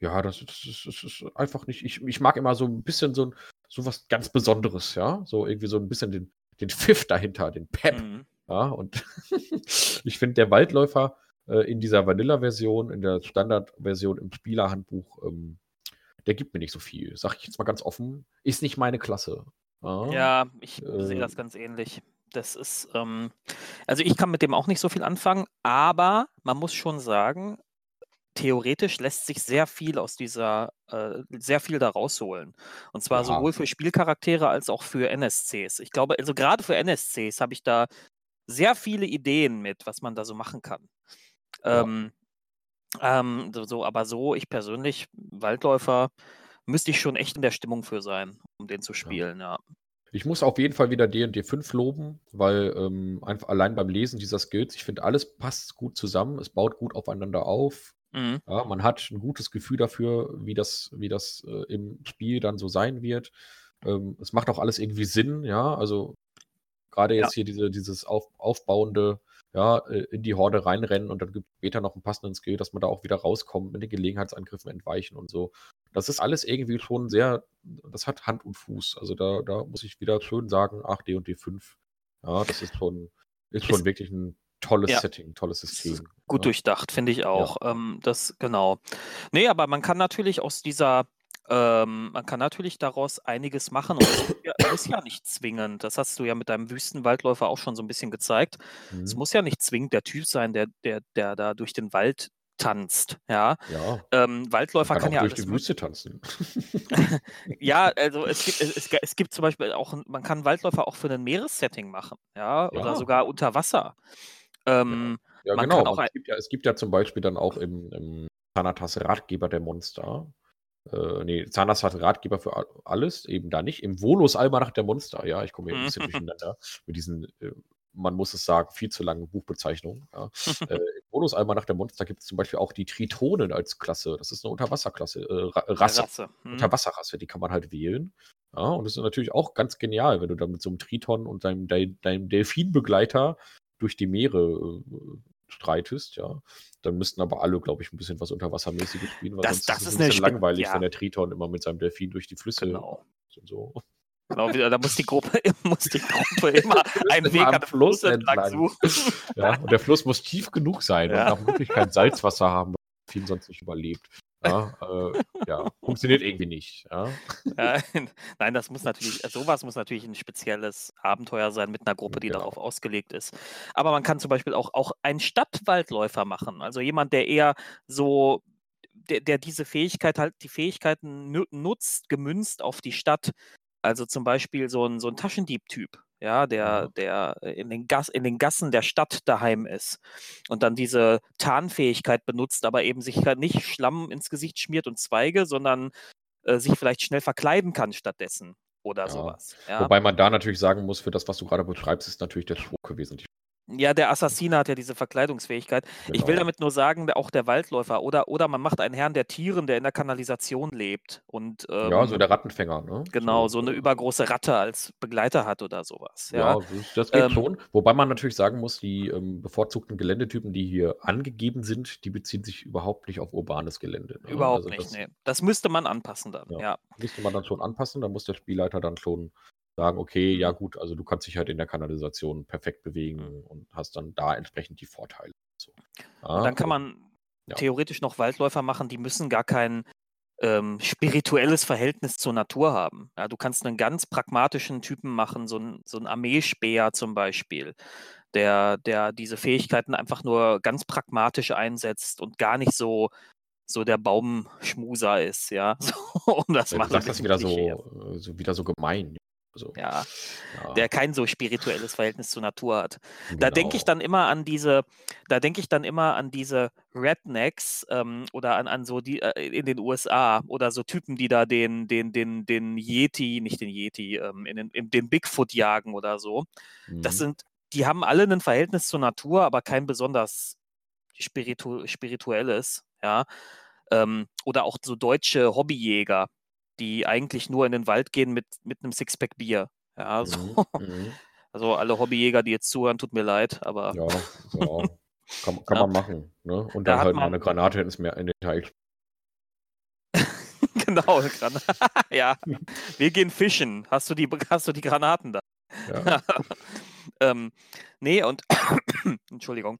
[SPEAKER 1] ja, das, das, das, das, ist einfach nicht. Ich, ich mag immer so ein bisschen so, so was ganz Besonderes, ja. So irgendwie so ein bisschen den, den Pfiff dahinter, den Pep. Mhm. Ja, und ich finde, der Waldläufer äh, in dieser Vanilla-Version, in der Standard-Version im Spielerhandbuch, ähm, der gibt mir nicht so viel. Sag ich jetzt mal ganz offen. Ist nicht meine Klasse.
[SPEAKER 2] Ja, ja ich äh, sehe das ganz ähnlich. Das ist, ähm, also ich kann mit dem auch nicht so viel anfangen, aber man muss schon sagen, theoretisch lässt sich sehr viel aus dieser, äh, sehr viel da rausholen. Und zwar ja. sowohl für Spielcharaktere als auch für NSCs. Ich glaube, also gerade für NSCs habe ich da sehr viele Ideen mit, was man da so machen kann. Ja. Ähm, ähm, so, aber so, ich persönlich, Waldläufer, müsste ich schon echt in der Stimmung für sein, um den zu spielen, ja.
[SPEAKER 1] Ich muss auf jeden Fall wieder D&D 5 loben, weil ähm, einfach allein beim Lesen dieser Skills, ich finde, alles passt gut zusammen, es baut gut aufeinander auf. Mhm. Ja, man hat ein gutes Gefühl dafür, wie das, wie das äh, im Spiel dann so sein wird. Ähm, es macht auch alles irgendwie Sinn, ja. Also gerade jetzt ja. hier diese, dieses auf, aufbauende ja, äh, in die Horde reinrennen und dann gibt es später noch einen passenden Skill, dass man da auch wieder rauskommt, mit den Gelegenheitsangriffen entweichen und so. Das ist alles irgendwie schon sehr, das hat Hand und Fuß. Also da, da muss ich wieder schön sagen, ach, D und D5. Ja, das ist schon, ist schon ist, wirklich ein tolles ja, Setting, tolles System.
[SPEAKER 2] Gut ja. durchdacht, finde ich auch. Ja. Ähm, das, genau. Nee, aber man kann natürlich aus dieser ähm, man kann natürlich daraus einiges machen und es ist ja, ist ja nicht zwingend. Das hast du ja mit deinem Wüstenwaldläufer auch schon so ein bisschen gezeigt. Es mhm. muss ja nicht zwingend der Typ sein, der, der, der da durch den Wald tanzt. Ja.
[SPEAKER 1] Ja.
[SPEAKER 2] Ähm, Waldläufer
[SPEAKER 1] kann,
[SPEAKER 2] kann
[SPEAKER 1] auch
[SPEAKER 2] ja
[SPEAKER 1] durch die Wüste tanzen.
[SPEAKER 2] ja, also es gibt, es, es gibt zum Beispiel auch, man kann Waldläufer auch für ein Meeressetting machen, ja, oder
[SPEAKER 1] Ja.
[SPEAKER 2] sogar unter Wasser.
[SPEAKER 1] Ja.
[SPEAKER 2] Ähm,
[SPEAKER 1] Ja, man genau. es, gibt ja, es gibt ja zum Beispiel dann auch im, im Thanatas Ratgeber der Monster. Äh, nee, Thanatas hat Ratgeber für alles, eben da nicht. Im Volus Almanach der Monster, ja, ich komme hier ein bisschen durcheinander mit diesen, äh, man muss es sagen, viel zu langen Buchbezeichnungen. Ja. äh, Im Volus Almanach der Monster gibt es zum Beispiel auch die Tritonen als Klasse. Das ist eine Unterwasserklasse, äh, Rasse. Rasse. Hm. Unterwasserrasse, die kann man halt wählen. Ja, und das ist natürlich auch ganz genial, wenn du dann mit so einem Triton und deinem, deinem Delfinbegleiter durch die Meere äh, streitest, ja. Dann müssten aber alle, glaube ich, ein bisschen was Unterwassermäßiges spielen, weil
[SPEAKER 2] das, sonst das
[SPEAKER 1] ist
[SPEAKER 2] es ein bisschen
[SPEAKER 1] langweilig, ja. wenn der Triton immer mit seinem Delfin durch die Flüsse
[SPEAKER 2] genau. und so. Genau, da muss die Gruppe, muss die Gruppe immer einen Weg an Fluss entlang suchen.
[SPEAKER 1] Ja, und der Fluss muss tief genug sein ja. und auch wirklich kein Salzwasser haben, weil der Delfin sonst nicht überlebt. Ja, äh, ja, funktioniert irgendwie nicht. Ja.
[SPEAKER 2] Ja, nein, das muss natürlich, sowas muss natürlich ein spezielles Abenteuer sein mit einer Gruppe, die genau. darauf ausgelegt ist. Aber man kann zum Beispiel auch, auch einen Stadtwaldläufer machen. Also jemand, der eher so, der, der diese Fähigkeit halt, die Fähigkeiten nutzt, gemünzt auf die Stadt. Also zum Beispiel so ein, so ein Taschendieb-Typ ja, der, der in den, Gas, in den Gassen der Stadt daheim ist und dann diese Tarnfähigkeit benutzt, aber eben sich halt nicht Schlamm ins Gesicht schmiert und Zweige, sondern äh, sich vielleicht schnell verkleiden kann stattdessen oder ja. sowas.
[SPEAKER 1] Ja. Wobei man da natürlich sagen muss, für das, was du gerade beschreibst, ist natürlich der Schurke wesentlich
[SPEAKER 2] ja, der Assassiner hat ja diese Verkleidungsfähigkeit. Genau. Ich will damit nur sagen, auch der Waldläufer oder, oder man macht einen Herrn der Tieren, der in der Kanalisation lebt. Und,
[SPEAKER 1] ähm, ja, so der Rattenfänger, ne?
[SPEAKER 2] Genau, so, so eine übergroße Ratte als Begleiter hat oder sowas. Ja, ja
[SPEAKER 1] das geht ähm, schon. Wobei man natürlich sagen muss, die ähm, bevorzugten Geländetypen, die hier angegeben sind, die beziehen sich überhaupt nicht auf urbanes Gelände.
[SPEAKER 2] Ne? Überhaupt also nicht, das, nee. Das müsste man anpassen dann, ja. ja.
[SPEAKER 1] Müsste man dann schon anpassen, da muss der Spielleiter dann schon sagen, okay, ja gut, also du kannst dich halt in der Kanalisation perfekt bewegen mhm. und hast dann da entsprechend die Vorteile. So.
[SPEAKER 2] Ja, dann kann man ja. theoretisch noch Waldläufer machen, die müssen gar kein ähm, spirituelles Verhältnis zur Natur haben. Ja, du kannst einen ganz pragmatischen Typen machen, so ein, so Armeespäher zum Beispiel, der, der diese Fähigkeiten einfach nur ganz pragmatisch einsetzt und gar nicht so so der Baumschmuser ist, ja. So,
[SPEAKER 1] um das ja, mal das wieder so, äh, so, wieder so gemein.
[SPEAKER 2] So. Ja, ja, der kein so spirituelles Verhältnis zur Natur hat. Genau. Da denke ich dann immer an diese, da denke ich dann immer an diese Rednecks ähm, oder an, an so die äh, in den USA oder so Typen, die da den, den, den, den Yeti, nicht den Yeti, ähm, in den, in den Bigfoot jagen oder so. Mhm. Das sind, die haben alle ein Verhältnis zur Natur, aber kein besonders spiritu spirituelles, ja. Ähm, oder auch so deutsche Hobbyjäger, die eigentlich nur in den Wald gehen mit, mit einem Sixpack Bier. Ja, so. Mhm, mhm. Also alle Hobbyjäger, die jetzt zuhören, tut mir leid, aber.
[SPEAKER 1] Ja, ja. Kann, kann ja. man machen. Ne? Und dann da halt mal eine Granate ins Meer, in den Teich.
[SPEAKER 2] genau, ja. Wir gehen fischen. Hast du die, hast du die Granaten da? Ja. ähm, nee, und Entschuldigung.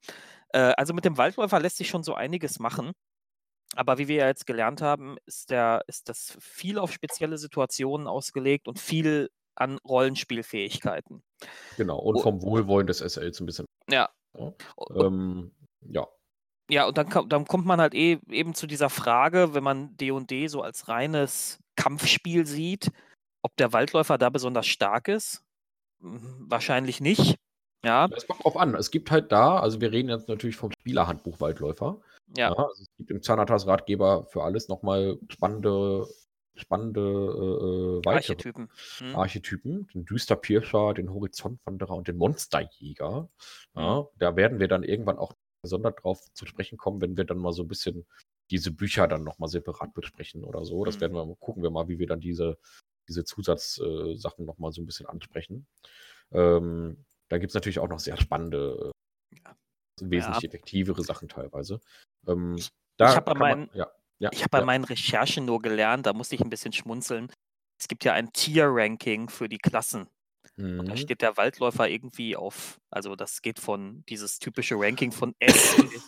[SPEAKER 2] Äh, also mit dem Waldläufer lässt sich schon so einiges machen. Aber wie wir ja jetzt gelernt haben, ist, der, ist das viel auf spezielle Situationen ausgelegt und viel an Rollenspielfähigkeiten.
[SPEAKER 1] Genau, und vom Wohlwollen des SLs ein bisschen.
[SPEAKER 2] Ja. Ja, ähm, ja. ja und dann, dann kommt man halt eh, eben zu dieser Frage, wenn man D&D so als reines Kampfspiel sieht, ob der Waldläufer da besonders stark ist. Hm, wahrscheinlich nicht. Ja.
[SPEAKER 1] Es kommt drauf an. Es gibt halt da, also wir reden jetzt natürlich vom Spielerhandbuch Waldläufer. Ja. ja also es gibt im Zanatas Ratgeber für alles nochmal spannende, spannende äh, weitere
[SPEAKER 2] Archetypen.
[SPEAKER 1] Hm. Archetypen. Den Düsterpirscher, den Horizontwanderer und den Monsterjäger. Ja, hm. Da werden wir dann irgendwann auch gesondert drauf zu sprechen kommen, wenn wir dann mal so ein bisschen diese Bücher dann nochmal separat besprechen oder so. Das hm. werden wir gucken wir mal, wie wir dann diese, diese Zusatzsachen äh, nochmal so ein bisschen ansprechen. Ähm, da gibt es natürlich auch noch sehr spannende, ja. Wesentlich ja. effektivere Sachen teilweise.
[SPEAKER 2] Ähm, ich habe bei, meinen, ja, ja, hab bei meinen Recherchen nur gelernt, da musste ich ein bisschen schmunzeln. Es gibt ja ein Tier-Ranking für die Klassen. Mhm. Und da mhm. steht der Waldläufer irgendwie auf, also das geht von dieses typische Ranking von S bis,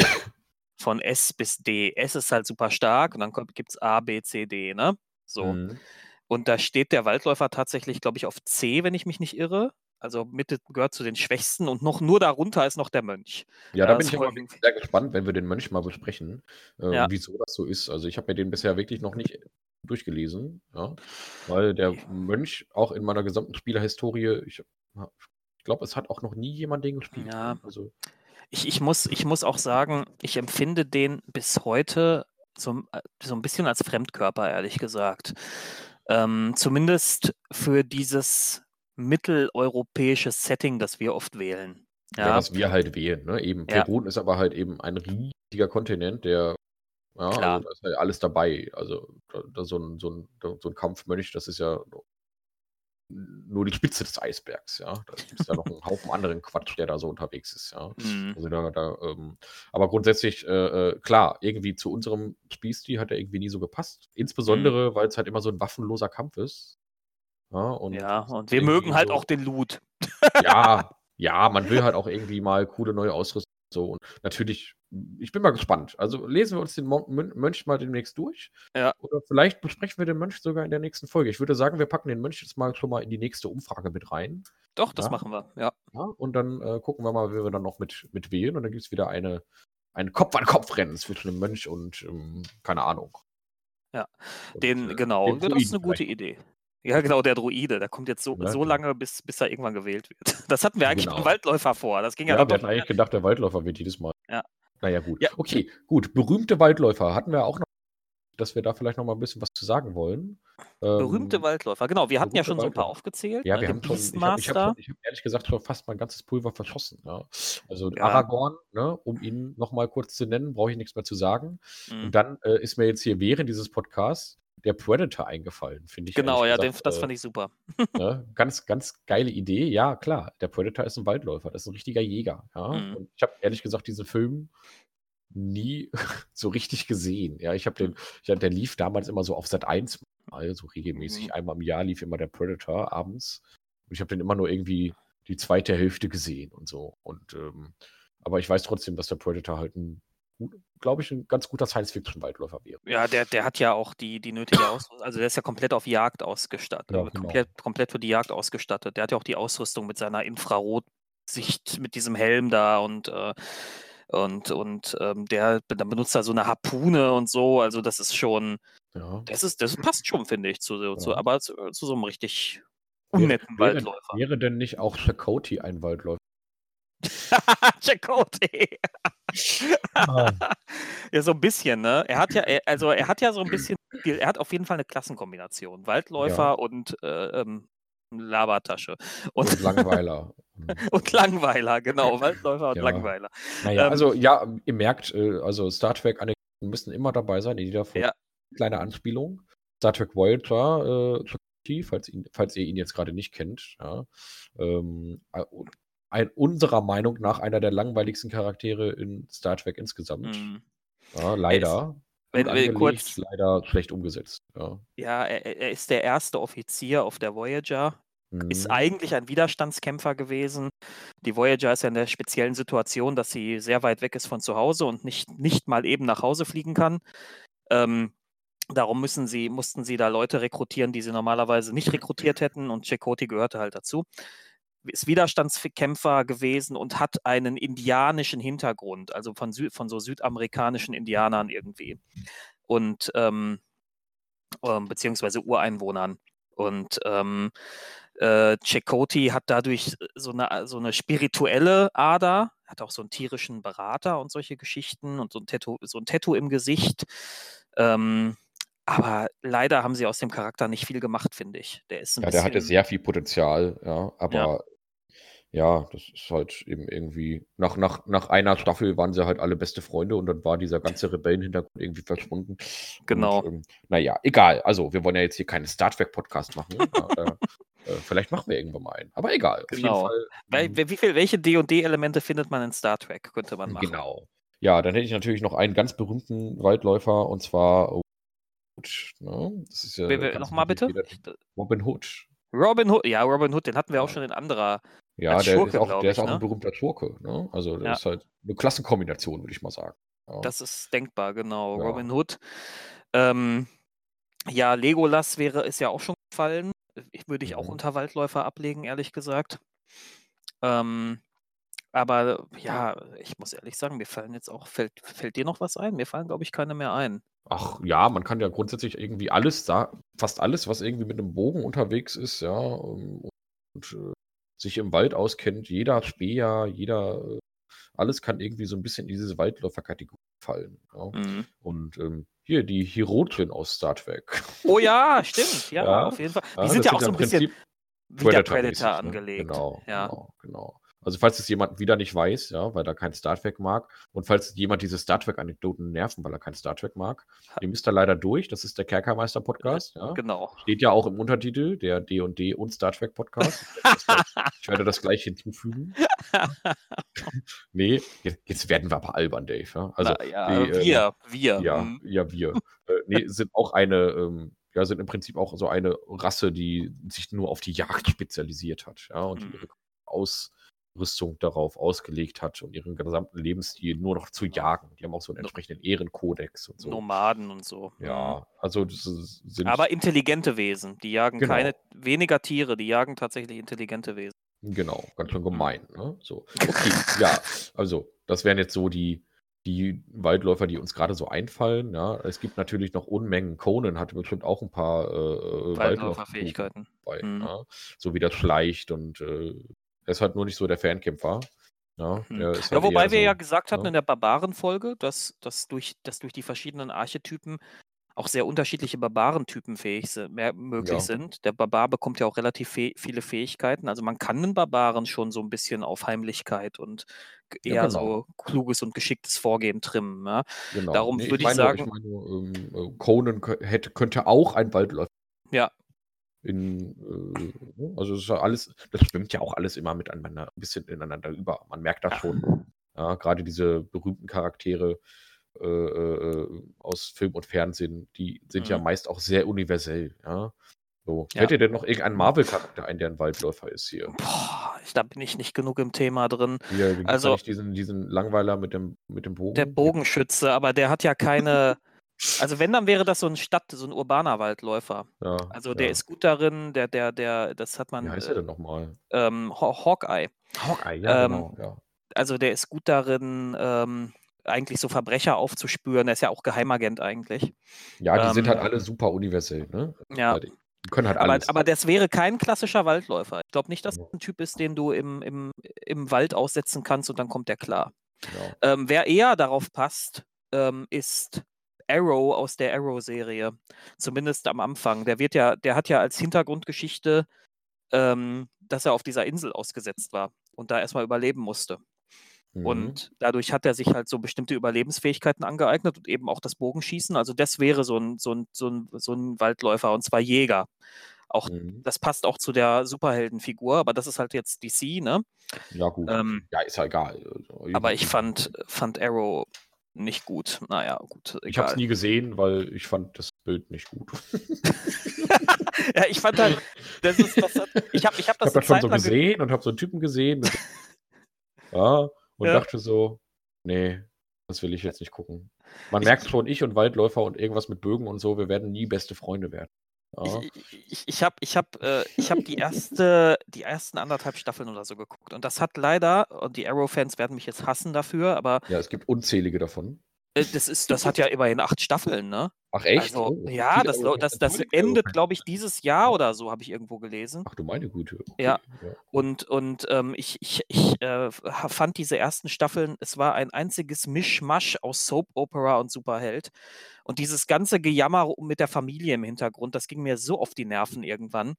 [SPEAKER 2] von S bis D. S ist halt super stark und dann gibt es A, B, C, D, ne? So. Mhm. Und da steht der Waldläufer tatsächlich, glaube ich, auf C, wenn ich mich nicht irre. Also Mitte gehört zu den Schwächsten und noch nur darunter ist noch der Mönch.
[SPEAKER 1] Ja, da bin ich immer sehr gespannt, wenn wir den Mönch mal besprechen, äh, ja. wieso das so ist. Also ich habe mir den bisher wirklich noch nicht durchgelesen, ja, weil der Mönch auch in meiner gesamten Spielerhistorie, ich, ich glaube, es hat auch noch nie jemand den gespielt.
[SPEAKER 2] Ja. Also, Ich, ich, muss, ich muss auch sagen, ich empfinde den bis heute so, äh, so ein bisschen als Fremdkörper, ehrlich gesagt. Ähm, zumindest für dieses mitteleuropäische Setting, das wir oft wählen.
[SPEAKER 1] Ja, ja was wir halt wählen. Ne? Eben, Peru ja. ist aber halt eben ein riesiger Kontinent, der ja, also da ist halt alles dabei. Also da, da so, ein, so, ein, so ein Kampfmönch, das ist ja nur die Spitze des Eisbergs, ja. Da gibt es ja noch einen Haufen anderen Quatsch, der da so unterwegs ist, ja. Mhm. Also da, da, ähm, aber grundsätzlich, äh, äh, klar, irgendwie zu unserem Spielstil hat er irgendwie nie so gepasst. Insbesondere, mhm. weil es halt immer so ein waffenloser Kampf ist.
[SPEAKER 2] Ja, und, ja, und wir mögen halt so, auch den Loot.
[SPEAKER 1] Ja, ja, man will halt auch irgendwie mal coole neue Ausrüstung. So, und natürlich ich bin mal gespannt. Also lesen wir uns den Mönch mal demnächst durch.
[SPEAKER 2] Ja.
[SPEAKER 1] Oder vielleicht besprechen wir den Mönch sogar in der nächsten Folge. Ich würde sagen, wir packen den Mönch jetzt mal schon mal in die nächste Umfrage mit rein.
[SPEAKER 2] Doch, das ja. machen wir, ja.
[SPEAKER 1] ja und dann äh, gucken wir mal, wie wir dann noch mit, mit wählen. Und dann gibt es wieder eine, ein Kopf-an-Kopf-Rennen zwischen dem Mönch und, ähm, keine Ahnung.
[SPEAKER 2] Ja, und, den, äh, genau, den das ist eine gute Idee. Ja, genau, der Druide. Der kommt jetzt so, ja, so lange, bis, bis er irgendwann gewählt wird. Das hatten wir eigentlich genau. dem Waldläufer vor. Das ging ja,
[SPEAKER 1] ja wir hatten eigentlich gedacht, der Waldläufer wird jedes Mal.
[SPEAKER 2] Ja.
[SPEAKER 1] Naja, gut. Ja. Okay, gut. Berühmte Waldläufer hatten wir auch noch, dass wir da vielleicht noch mal ein bisschen was zu sagen wollen.
[SPEAKER 2] Berühmte ähm, Waldläufer, genau. Wir hatten ja schon so ein paar aufgezählt.
[SPEAKER 1] Ja, ne, wir haben schon, ich habe hab, hab ehrlich gesagt schon fast mein ganzes Pulver verschossen. Ja. Also ja. Aragorn, ne, um ihn noch mal kurz zu nennen, brauche ich nichts mehr zu sagen. Mhm. Und dann äh, ist mir jetzt hier während dieses Podcasts der Predator eingefallen, finde ich.
[SPEAKER 2] Genau, ja, gesagt, den, das äh, fand ich super.
[SPEAKER 1] ne, ganz, ganz geile Idee. Ja, klar, der Predator ist ein Waldläufer, das ist ein richtiger Jäger. Ja? Mhm. Und ich habe ehrlich gesagt diesen Film nie so richtig gesehen. Ja, ich habe den, ich hab, der lief damals immer so auf Sat 1 mal, so regelmäßig. Mhm. Einmal im Jahr lief immer der Predator abends. Und ich habe den immer nur irgendwie die zweite Hälfte gesehen und so. Und ähm, aber ich weiß trotzdem, dass der Predator halt ein glaube ich, ein ganz guter Science-Fiction-Waldläufer wäre.
[SPEAKER 2] Ja, der, der hat ja auch die, die nötige Ausrüstung, also der ist ja komplett auf Jagd ausgestattet, ja, genau. komplett, komplett für die Jagd ausgestattet. Der hat ja auch die Ausrüstung mit seiner Infrarotsicht, mit diesem Helm da und äh, und, und ähm, der dann benutzt da so eine Harpune und so. Also das ist schon, ja. das ist, das passt schon, finde ich, zu, zu ja. aber zu, zu, so einem richtig unnetten wäre, Waldläufer.
[SPEAKER 1] Wäre denn nicht auch Chakoti ein Waldläufer?
[SPEAKER 2] Chakotay. Ja, so ein bisschen, ne? Er hat ja, also er hat ja so ein bisschen, er hat auf jeden Fall eine Klassenkombination. Waldläufer ja. und äh, ähm, Labertasche.
[SPEAKER 1] Und, und Langweiler.
[SPEAKER 2] und Langweiler, genau. Waldläufer und ja. Langweiler.
[SPEAKER 1] Naja, ähm, also ja, ihr merkt, äh, also Star Trek Anekdoten müssen immer dabei sein, in jeder Folge. Ja. Kleine Anspielung. Star Trek Voyager, äh, falls, ihn, falls ihr ihn jetzt gerade nicht kennt, ja. Ähm, äh, ein, unserer Meinung nach einer der langweiligsten Charaktere in Star Trek insgesamt. Mhm. Ja, leider.
[SPEAKER 2] Wenn, wenn kurz,
[SPEAKER 1] leider schlecht umgesetzt.
[SPEAKER 2] Ja, ja er, er, ist der erste Offizier auf der Voyager. Mhm. Ist eigentlich ein Widerstandskämpfer gewesen. Die Voyager ist ja in der speziellen Situation, dass sie sehr weit weg ist von zu Hause und nicht, nicht mal eben nach Hause fliegen kann. Ähm, darum müssen sie, mussten sie da Leute rekrutieren, die sie normalerweise nicht rekrutiert hätten und Chakotay gehörte halt dazu ist Widerstandskämpfer gewesen und hat einen indianischen Hintergrund, also von, Sü von so südamerikanischen Indianern irgendwie. Und ähm, äh, beziehungsweise Ureinwohnern. Und ähm, äh, Chakoti hat dadurch so eine, so eine spirituelle Ader, hat auch so einen tierischen Berater und solche Geschichten und so ein Tattoo, so ein Tattoo im Gesicht. Ähm, aber leider haben sie aus dem Charakter nicht viel gemacht, finde ich. Der ist
[SPEAKER 1] ein ja, der hatte sehr viel Potenzial, ja, aber ja das ist halt eben irgendwie, nach, nach, nach einer Staffel waren sie halt alle beste Freunde und dann war dieser ganze Rebellenhintergrund irgendwie verschwunden.
[SPEAKER 2] Genau.
[SPEAKER 1] Und, ähm, naja, egal. Also, wir wollen ja jetzt hier keine Star Trek-Podcast machen. äh, äh, vielleicht machen wir irgendwann mal einen. Aber egal.
[SPEAKER 2] Genau. Fall, ähm, wie viel, welche D&D-Elemente findet man in Star Trek? Könnte man machen.
[SPEAKER 1] Genau. Ja, dann hätte ich natürlich noch einen ganz berühmten Waldläufer und zwar Hood. Ne?
[SPEAKER 2] Das ist ja Nochmal bitte?
[SPEAKER 1] Robin Hood.
[SPEAKER 2] Robin Hood, ja, Robin Hood, den hatten wir auch schon in anderer
[SPEAKER 1] ja, der Schurke, ist auch, der ich, ist auch ne? ein berühmter Schurke. Ne? Also, das ja. ist halt eine Klassenkombination, würde ich mal sagen.
[SPEAKER 2] Ja. Das ist denkbar, genau. Ja. Robin Hood. Ähm, ja, Legolas wäre, ist ja auch schon gefallen. Ich würde ich mhm. auch unter Waldläufer ablegen, ehrlich gesagt. Ähm, aber ja, ich muss ehrlich sagen, mir fallen jetzt auch, fällt, fällt dir noch was ein? Mir fallen, glaube ich, keine mehr ein.
[SPEAKER 1] Ach ja, man kann ja grundsätzlich irgendwie alles, fast alles, was irgendwie mit einem Bogen unterwegs ist, ja, ähm, und, und äh, sich im Wald auskennt, jeder Speer, jeder, alles kann irgendwie so ein bisschen in diese Waldläufer-Kategorie fallen. Ja? Mhm. Und ähm, hier die Hirotin aus Star Trek.
[SPEAKER 2] Oh ja, stimmt. Ja, ja auf jeden Fall. Die sind ja auch so ein bisschen wie der Predator ne? angelegt.
[SPEAKER 1] Genau, ja. genau, genau. Also falls es jemand wieder nicht weiß, ja, weil er kein Star Trek mag und falls jemand diese Star Trek-Anekdoten nerven, weil er kein Star Trek mag, dem ist er leider durch. Das ist der Kerkermeister-Podcast. Ja.
[SPEAKER 2] Genau.
[SPEAKER 1] Steht ja auch im Untertitel, der D&D und Star Trek-Podcast. ich werde das gleich hinzufügen. nee, jetzt, jetzt, werden wir aber albern, Dave. Ja? Also,
[SPEAKER 2] Na, ja, die, wir, äh, wir.
[SPEAKER 1] Ja, mhm. ja, wir. äh, nee, sind auch eine, ähm, ja, sind im Prinzip auch so eine Rasse, die sich nur auf die Jagd spezialisiert hat. Ja, und mhm. ihre Aus Rüstung darauf ausgelegt hat und ihren gesamten Lebensstil nur noch zu jagen. Die haben auch so einen entsprechenden Ehrenkodex und so.
[SPEAKER 2] Nomaden und so.
[SPEAKER 1] Ja, mhm. also das
[SPEAKER 2] sind. Aber intelligente Wesen. Die jagen genau. keine, weniger Tiere, die jagen tatsächlich intelligente Wesen.
[SPEAKER 1] Genau, ganz schön gemein. Ne? So. Okay, ja, also das wären jetzt so die, die Waldläufer, die uns gerade so einfallen. Ja. Es gibt natürlich noch Unmengen. Conan hatte bestimmt auch ein paar äh,
[SPEAKER 2] Waldläuferfähigkeiten.
[SPEAKER 1] mhm. ja. So wie das schleicht und äh, er ist halt nur nicht so der Fernkämpfer. Ja,
[SPEAKER 2] hm. halt ja wobei wir so, ja gesagt hatten ja. Ne? in der Barbaren-Folge, dass, dass, durch, dass durch die verschiedenen Archetypen auch sehr unterschiedliche Barbarentypen fähig sind, mehr möglich ja. sind. Der Barbar bekommt ja auch relativ viele Fähigkeiten. Also man kann einen Barbaren schon so ein bisschen auf Heimlichkeit und eher ja, genau. so kluges und geschicktes Vorgehen trimmen. Ja? Genau. Darum nee, würde ich, ich sagen. Ich meine,
[SPEAKER 1] ähm, äh, Conan hätte, könnte auch ein Waldläufer.
[SPEAKER 2] Ja,
[SPEAKER 1] in, äh, ne, also ja alles, das stimmt ja auch alles immer miteinander, ein bisschen ineinander über. Man merkt das schon. Ja, gerade diese berühmten Charaktere äh, äh, aus Film und Fernsehen, die sind mhm. ja meist auch sehr universell. Ja. So. Ja. Fällt dir denn noch irgendein Marvel-Charakter ein, der ein Waldläufer ist hier?
[SPEAKER 2] Boah, da bin ich nicht genug im Thema drin.
[SPEAKER 1] Hier, also diesen, diesen Langweiler mit dem, mit dem Bogen.
[SPEAKER 2] Der Bogenschütze, aber der hat ja keine, Also wenn, dann wäre das so ein Stadt, so ein urbaner Waldläufer. Ja, also der ja. ist gut darin, der, der, der, das hat man.
[SPEAKER 1] Wie heißt er denn nochmal?
[SPEAKER 2] Ähm, Hawkeye.
[SPEAKER 1] Hawkeye, ja, ähm, genau, ja.
[SPEAKER 2] Also der ist gut darin, ähm, eigentlich so Verbrecher aufzuspüren. Er ist ja auch Geheimagent eigentlich.
[SPEAKER 1] Ja, die ähm, sind halt alle super universell, ne?
[SPEAKER 2] Ja.
[SPEAKER 1] Die können halt
[SPEAKER 2] aber,
[SPEAKER 1] alles.
[SPEAKER 2] aber das wäre kein klassischer Waldläufer. Ich glaube nicht, dass das ein Typ ist, den du im, im, im Wald aussetzen kannst und dann kommt der klar. Ähm, wer eher darauf passt, ähm, ist Arrow aus der Arrow-Serie. Zumindest am Anfang. Der wird ja, der hat ja als Hintergrundgeschichte, ähm, dass er auf dieser Insel ausgesetzt war und da erstmal überleben musste. Mhm. Und dadurch hat er sich halt so bestimmte Überlebensfähigkeiten angeeignet und eben auch das Bogenschießen. Also das wäre so ein, so ein, so ein, so ein Waldläufer und zwar Jäger. Auch, mhm. Das passt auch zu der Superheldenfigur, aber das ist halt jetzt DC, ne?
[SPEAKER 1] Ja, gut. Ähm, ja, ist ja egal.
[SPEAKER 2] Also, aber ich fand, fand Arrow nicht gut. Naja, gut.
[SPEAKER 1] Egal. Ich habe es nie gesehen, weil ich fand das Bild nicht gut.
[SPEAKER 2] ja, ich fand halt, das ist, das hat, ich habe ich hab das,
[SPEAKER 1] ich hab das schon so gesehen und habe so einen Typen gesehen. Mit, ja, und ja. dachte so, nee, das will ich jetzt nicht gucken. Man merkt schon, ich und Waldläufer und irgendwas mit Bögen und so, wir werden nie beste Freunde werden.
[SPEAKER 2] Ja. Ich, ich, ich habe ich hab, äh, hab die, erste, die ersten anderthalb Staffeln oder so geguckt. Und das hat leider, und die Arrow-Fans werden mich jetzt hassen dafür, aber.
[SPEAKER 1] Ja, es gibt unzählige davon.
[SPEAKER 2] Äh, das, ist, das hat ja immerhin acht Staffeln, ne?
[SPEAKER 1] Ach echt?
[SPEAKER 2] Also, oh, ja, das, das, das endet, glaube ich, dieses Jahr oder so, habe ich irgendwo gelesen.
[SPEAKER 1] Ach du meine Güte.
[SPEAKER 2] Okay. Ja. ja. Und, und ähm, ich, ich, ich äh, fand diese ersten Staffeln, es war ein einziges Mischmasch aus Soap Opera und Superheld. Und dieses ganze Gejammer mit der Familie im Hintergrund, das ging mir so auf die Nerven irgendwann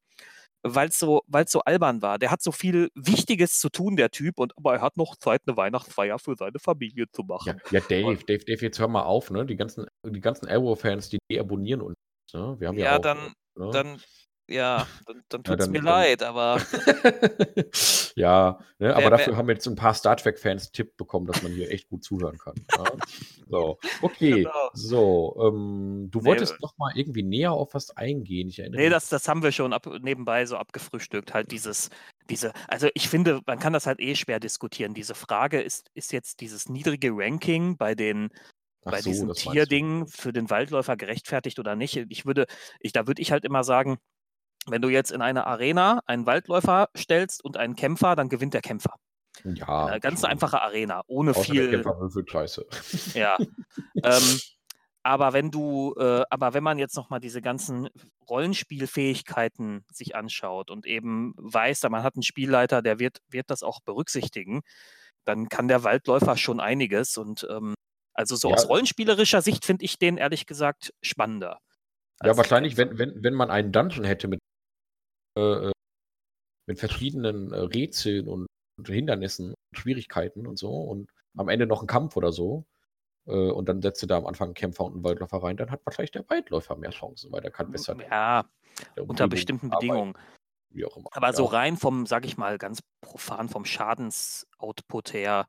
[SPEAKER 2] weil es so, so albern war. Der hat so viel Wichtiges zu tun, der Typ, und aber er hat noch Zeit, eine Weihnachtsfeier für seine Familie zu machen.
[SPEAKER 1] Ja, ja Dave, und, Dave, Dave, jetzt hör mal auf, ne? Die ganzen, die ganzen Arrow-Fans, die deabonnieren uns. Ne? Wir haben ja,
[SPEAKER 2] ja
[SPEAKER 1] auch,
[SPEAKER 2] dann, ne? dann ja, dann, dann tut es ja, mir leid, aber.
[SPEAKER 1] ja, ne, aber dafür haben wir jetzt ein paar Star Trek-Fans Tipp bekommen, dass man hier echt gut zuhören kann. Ja? So, okay. Genau. So, ähm, du wolltest nee, noch mal irgendwie näher auf was eingehen. Ich
[SPEAKER 2] erinnere nee, das, das haben wir schon ab, nebenbei so abgefrühstückt. Halt dieses, diese, also ich finde, man kann das halt eh schwer diskutieren. Diese Frage ist, ist jetzt dieses niedrige Ranking bei den bei so, diesem Tierding für den Waldläufer gerechtfertigt oder nicht. Ich würde, ich, da würde ich halt immer sagen, wenn du jetzt in eine Arena einen Waldläufer stellst und einen Kämpfer, dann gewinnt der Kämpfer.
[SPEAKER 1] Ja.
[SPEAKER 2] Eine ganz schon. einfache Arena, ohne Außer viel. Der
[SPEAKER 1] Kämpfer würfelt scheiße.
[SPEAKER 2] Ja. ähm, aber wenn du, äh, aber wenn man jetzt nochmal diese ganzen Rollenspielfähigkeiten sich anschaut und eben weiß, man hat einen Spielleiter, der wird, wird das auch berücksichtigen, dann kann der Waldläufer schon einiges. Und ähm, also so ja. aus rollenspielerischer Sicht finde ich den ehrlich gesagt spannender.
[SPEAKER 1] Ja, wahrscheinlich, wenn, wenn, wenn man einen Dungeon hätte mit, äh, äh mit verschiedenen äh, Rätseln und, und Hindernissen, Schwierigkeiten und so und am Ende noch ein Kampf oder so, äh, und dann setzt du da am Anfang einen Kämpfer und einen Waldläufer rein, dann hat wahrscheinlich der Waldläufer mehr Chancen, weil der kann besser.
[SPEAKER 2] Ja, unter bestimmten Bedingungen. Wie auch immer. Aber ja. so rein vom, sag ich mal, ganz profan vom Schadensoutput her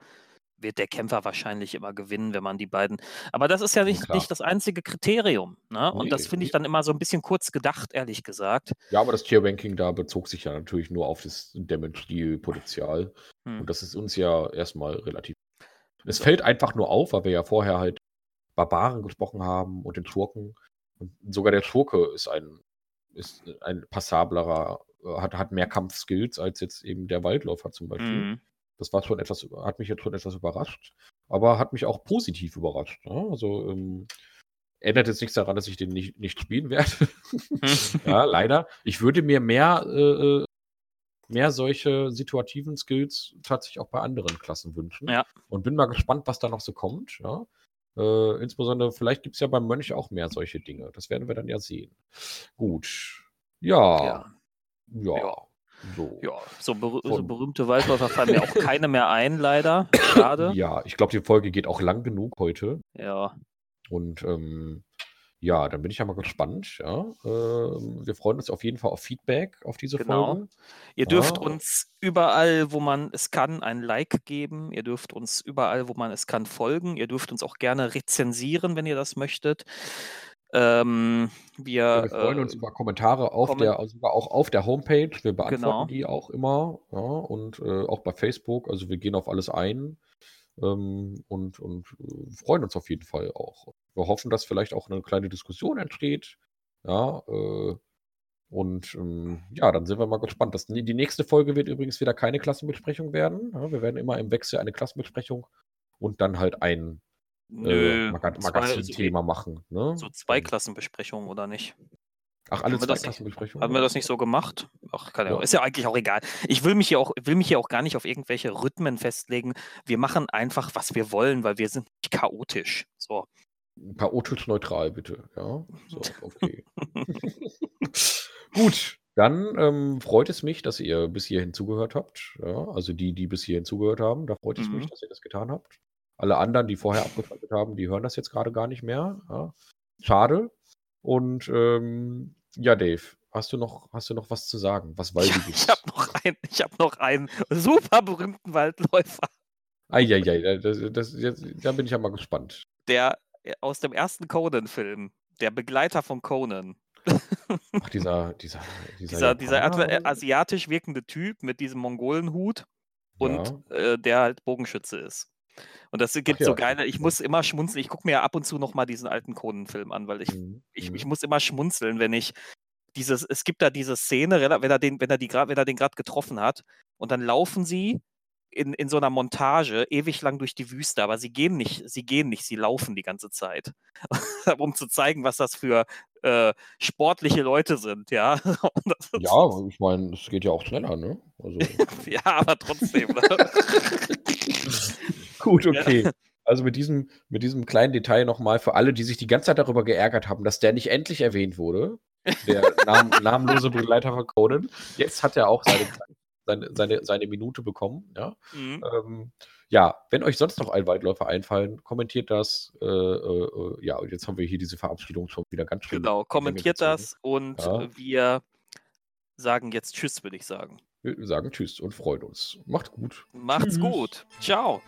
[SPEAKER 2] wird der Kämpfer wahrscheinlich immer gewinnen, wenn man die beiden. Aber das ist ja nicht, nicht das einzige Kriterium. Ne? Und nee, das finde ich dann immer so ein bisschen kurz gedacht, ehrlich gesagt.
[SPEAKER 1] Ja, aber das Tier-Ranking da bezog sich ja natürlich nur auf das Damage-Deal-Potenzial. Hm. Und das ist uns ja erstmal relativ es fällt einfach nur auf, weil wir ja vorher halt Barbaren gesprochen haben und den Schurken. Und sogar der Schurke ist ein, ist ein passablerer, äh, hat, hat mehr Kampfskills als jetzt eben der Waldläufer zum Beispiel. Mhm. Das war schon etwas, hat mich jetzt schon etwas überrascht, aber hat mich auch positiv überrascht. Ne? Also ähm, ändert jetzt nichts daran, dass ich den nicht, nicht spielen werde. ja, leider. Ich würde mir mehr äh, äh mehr solche situativen Skills tatsächlich auch bei anderen Klassen wünschen.
[SPEAKER 2] Ja.
[SPEAKER 1] Und bin mal gespannt, was da noch so kommt. Ja. Äh, insbesondere, vielleicht gibt es ja beim Mönch auch mehr solche Dinge. Das werden wir dann ja sehen. Gut. Ja. Ja. ja.
[SPEAKER 2] Ja. So. Ja, so, ber so berühmte Waldläufer fallen mir auch keine mehr ein, leider. Schade.
[SPEAKER 1] Ja, ich glaube, die Folge geht auch lang genug heute.
[SPEAKER 2] Ja.
[SPEAKER 1] Und ähm, ja, dann bin ich ja mal gespannt, ja. Ähm, wir freuen uns auf jeden Fall auf Feedback auf diese Genau. Folge.
[SPEAKER 2] Ihr dürft uns überall, wo man es kann, ein Like geben. Ihr dürft uns überall, wo man es kann, folgen. Ihr dürft uns auch gerne rezensieren, wenn ihr das möchtet. Ähm,
[SPEAKER 1] Ja, wir, wir freuen uns äh, über Kommentare auf kommen der sogar auch auf der Homepage. Wir beantworten Genau. die auch immer, ja, und, äh, auch bei Facebook. Also, wir gehen auf alles ein, ähm, und und, äh, freuen uns auf jeden Fall auch wir hoffen, dass vielleicht auch eine kleine Diskussion entsteht. Ja, äh, und ähm, ja, dann sind wir mal gespannt. Das, die nächste Folge wird übrigens wieder keine Klassenbesprechung werden. Ja, wir werden immer im Wechsel eine Klassenbesprechung und dann halt ein äh, Magazin-Thema machen. Ne?
[SPEAKER 2] So zwei Klassenbesprechungen oder nicht?
[SPEAKER 1] Ach, alle zwei Klassenbesprechungen?
[SPEAKER 2] Haben wir das nicht so gemacht? Ach, keine ja. Ist ja eigentlich auch egal. Ich will mich hier auch, will mich hier auch gar nicht auf irgendwelche Rhythmen festlegen. Wir machen einfach, was wir wollen, weil wir sind nicht chaotisch. So.
[SPEAKER 1] Chaotisch neutral, bitte. Ja, so, okay. Gut, dann ähm, freut es mich, dass ihr bis hierhin zugehört habt. Ja, also die, die bis hierhin zugehört haben, da freut es mhm. mich, dass ihr das getan habt. Alle anderen, die vorher abgeschaltet haben, die hören das jetzt gerade gar nicht mehr. Ja. Schade. Und ähm, ja, Dave, hast du noch, hast du noch was zu sagen, was waldig
[SPEAKER 2] ist? Ich habe noch, ein, hab noch einen super berühmten Waldläufer.
[SPEAKER 1] Eieiei, das, das, das, da bin ich ja mal gespannt.
[SPEAKER 2] Der äh, aus dem ersten Conan-Film. Der Begleiter von Conan.
[SPEAKER 1] Ach, dieser, dieser,
[SPEAKER 2] dieser, dieser, dieser asiatisch wirkende Typ mit diesem Mongolenhut und ja. äh, der halt Bogenschütze ist. Und das gibt ja, so geile, ich muss immer schmunzeln, ich gucke mir ja ab und zu nochmal diesen alten Conan-Film an, weil ich, mhm. ich, ich mhm. muss immer schmunzeln, wenn ich dieses, es gibt da diese Szene, wenn er den, wenn er die wenn er den gerade getroffen hat, und dann laufen sie in, in so einer Montage ewig lang durch die Wüste, aber sie gehen nicht, sie gehen nicht, sie laufen die ganze Zeit. um zu zeigen, was das für äh, sportliche Leute sind, ja.
[SPEAKER 1] ja, ich meine, es geht ja auch schneller, ne?
[SPEAKER 2] Also... ja, aber trotzdem. Ne?
[SPEAKER 1] Gut, okay. Ja. Also mit diesem, mit diesem kleinen Detail nochmal für alle, die sich die ganze Zeit darüber geärgert haben, dass der nicht endlich erwähnt wurde. Der Nam namenlose Begleiter von Conan. Jetzt hat er auch seine seine, seine, seine Minute bekommen. Ja? Mhm. Ähm, ja, wenn euch sonst noch ein Waldläufer einfallen, kommentiert das. Äh, äh, äh, ja, und jetzt haben wir hier diese Verabschiedung schon wieder ganz schön.
[SPEAKER 2] Genau, kommentiert das und ja. wir sagen jetzt Tschüss, würde ich sagen.
[SPEAKER 1] Wir sagen Tschüss und freuen uns. Macht gut.
[SPEAKER 2] Macht's Tschüss. gut. Ciao.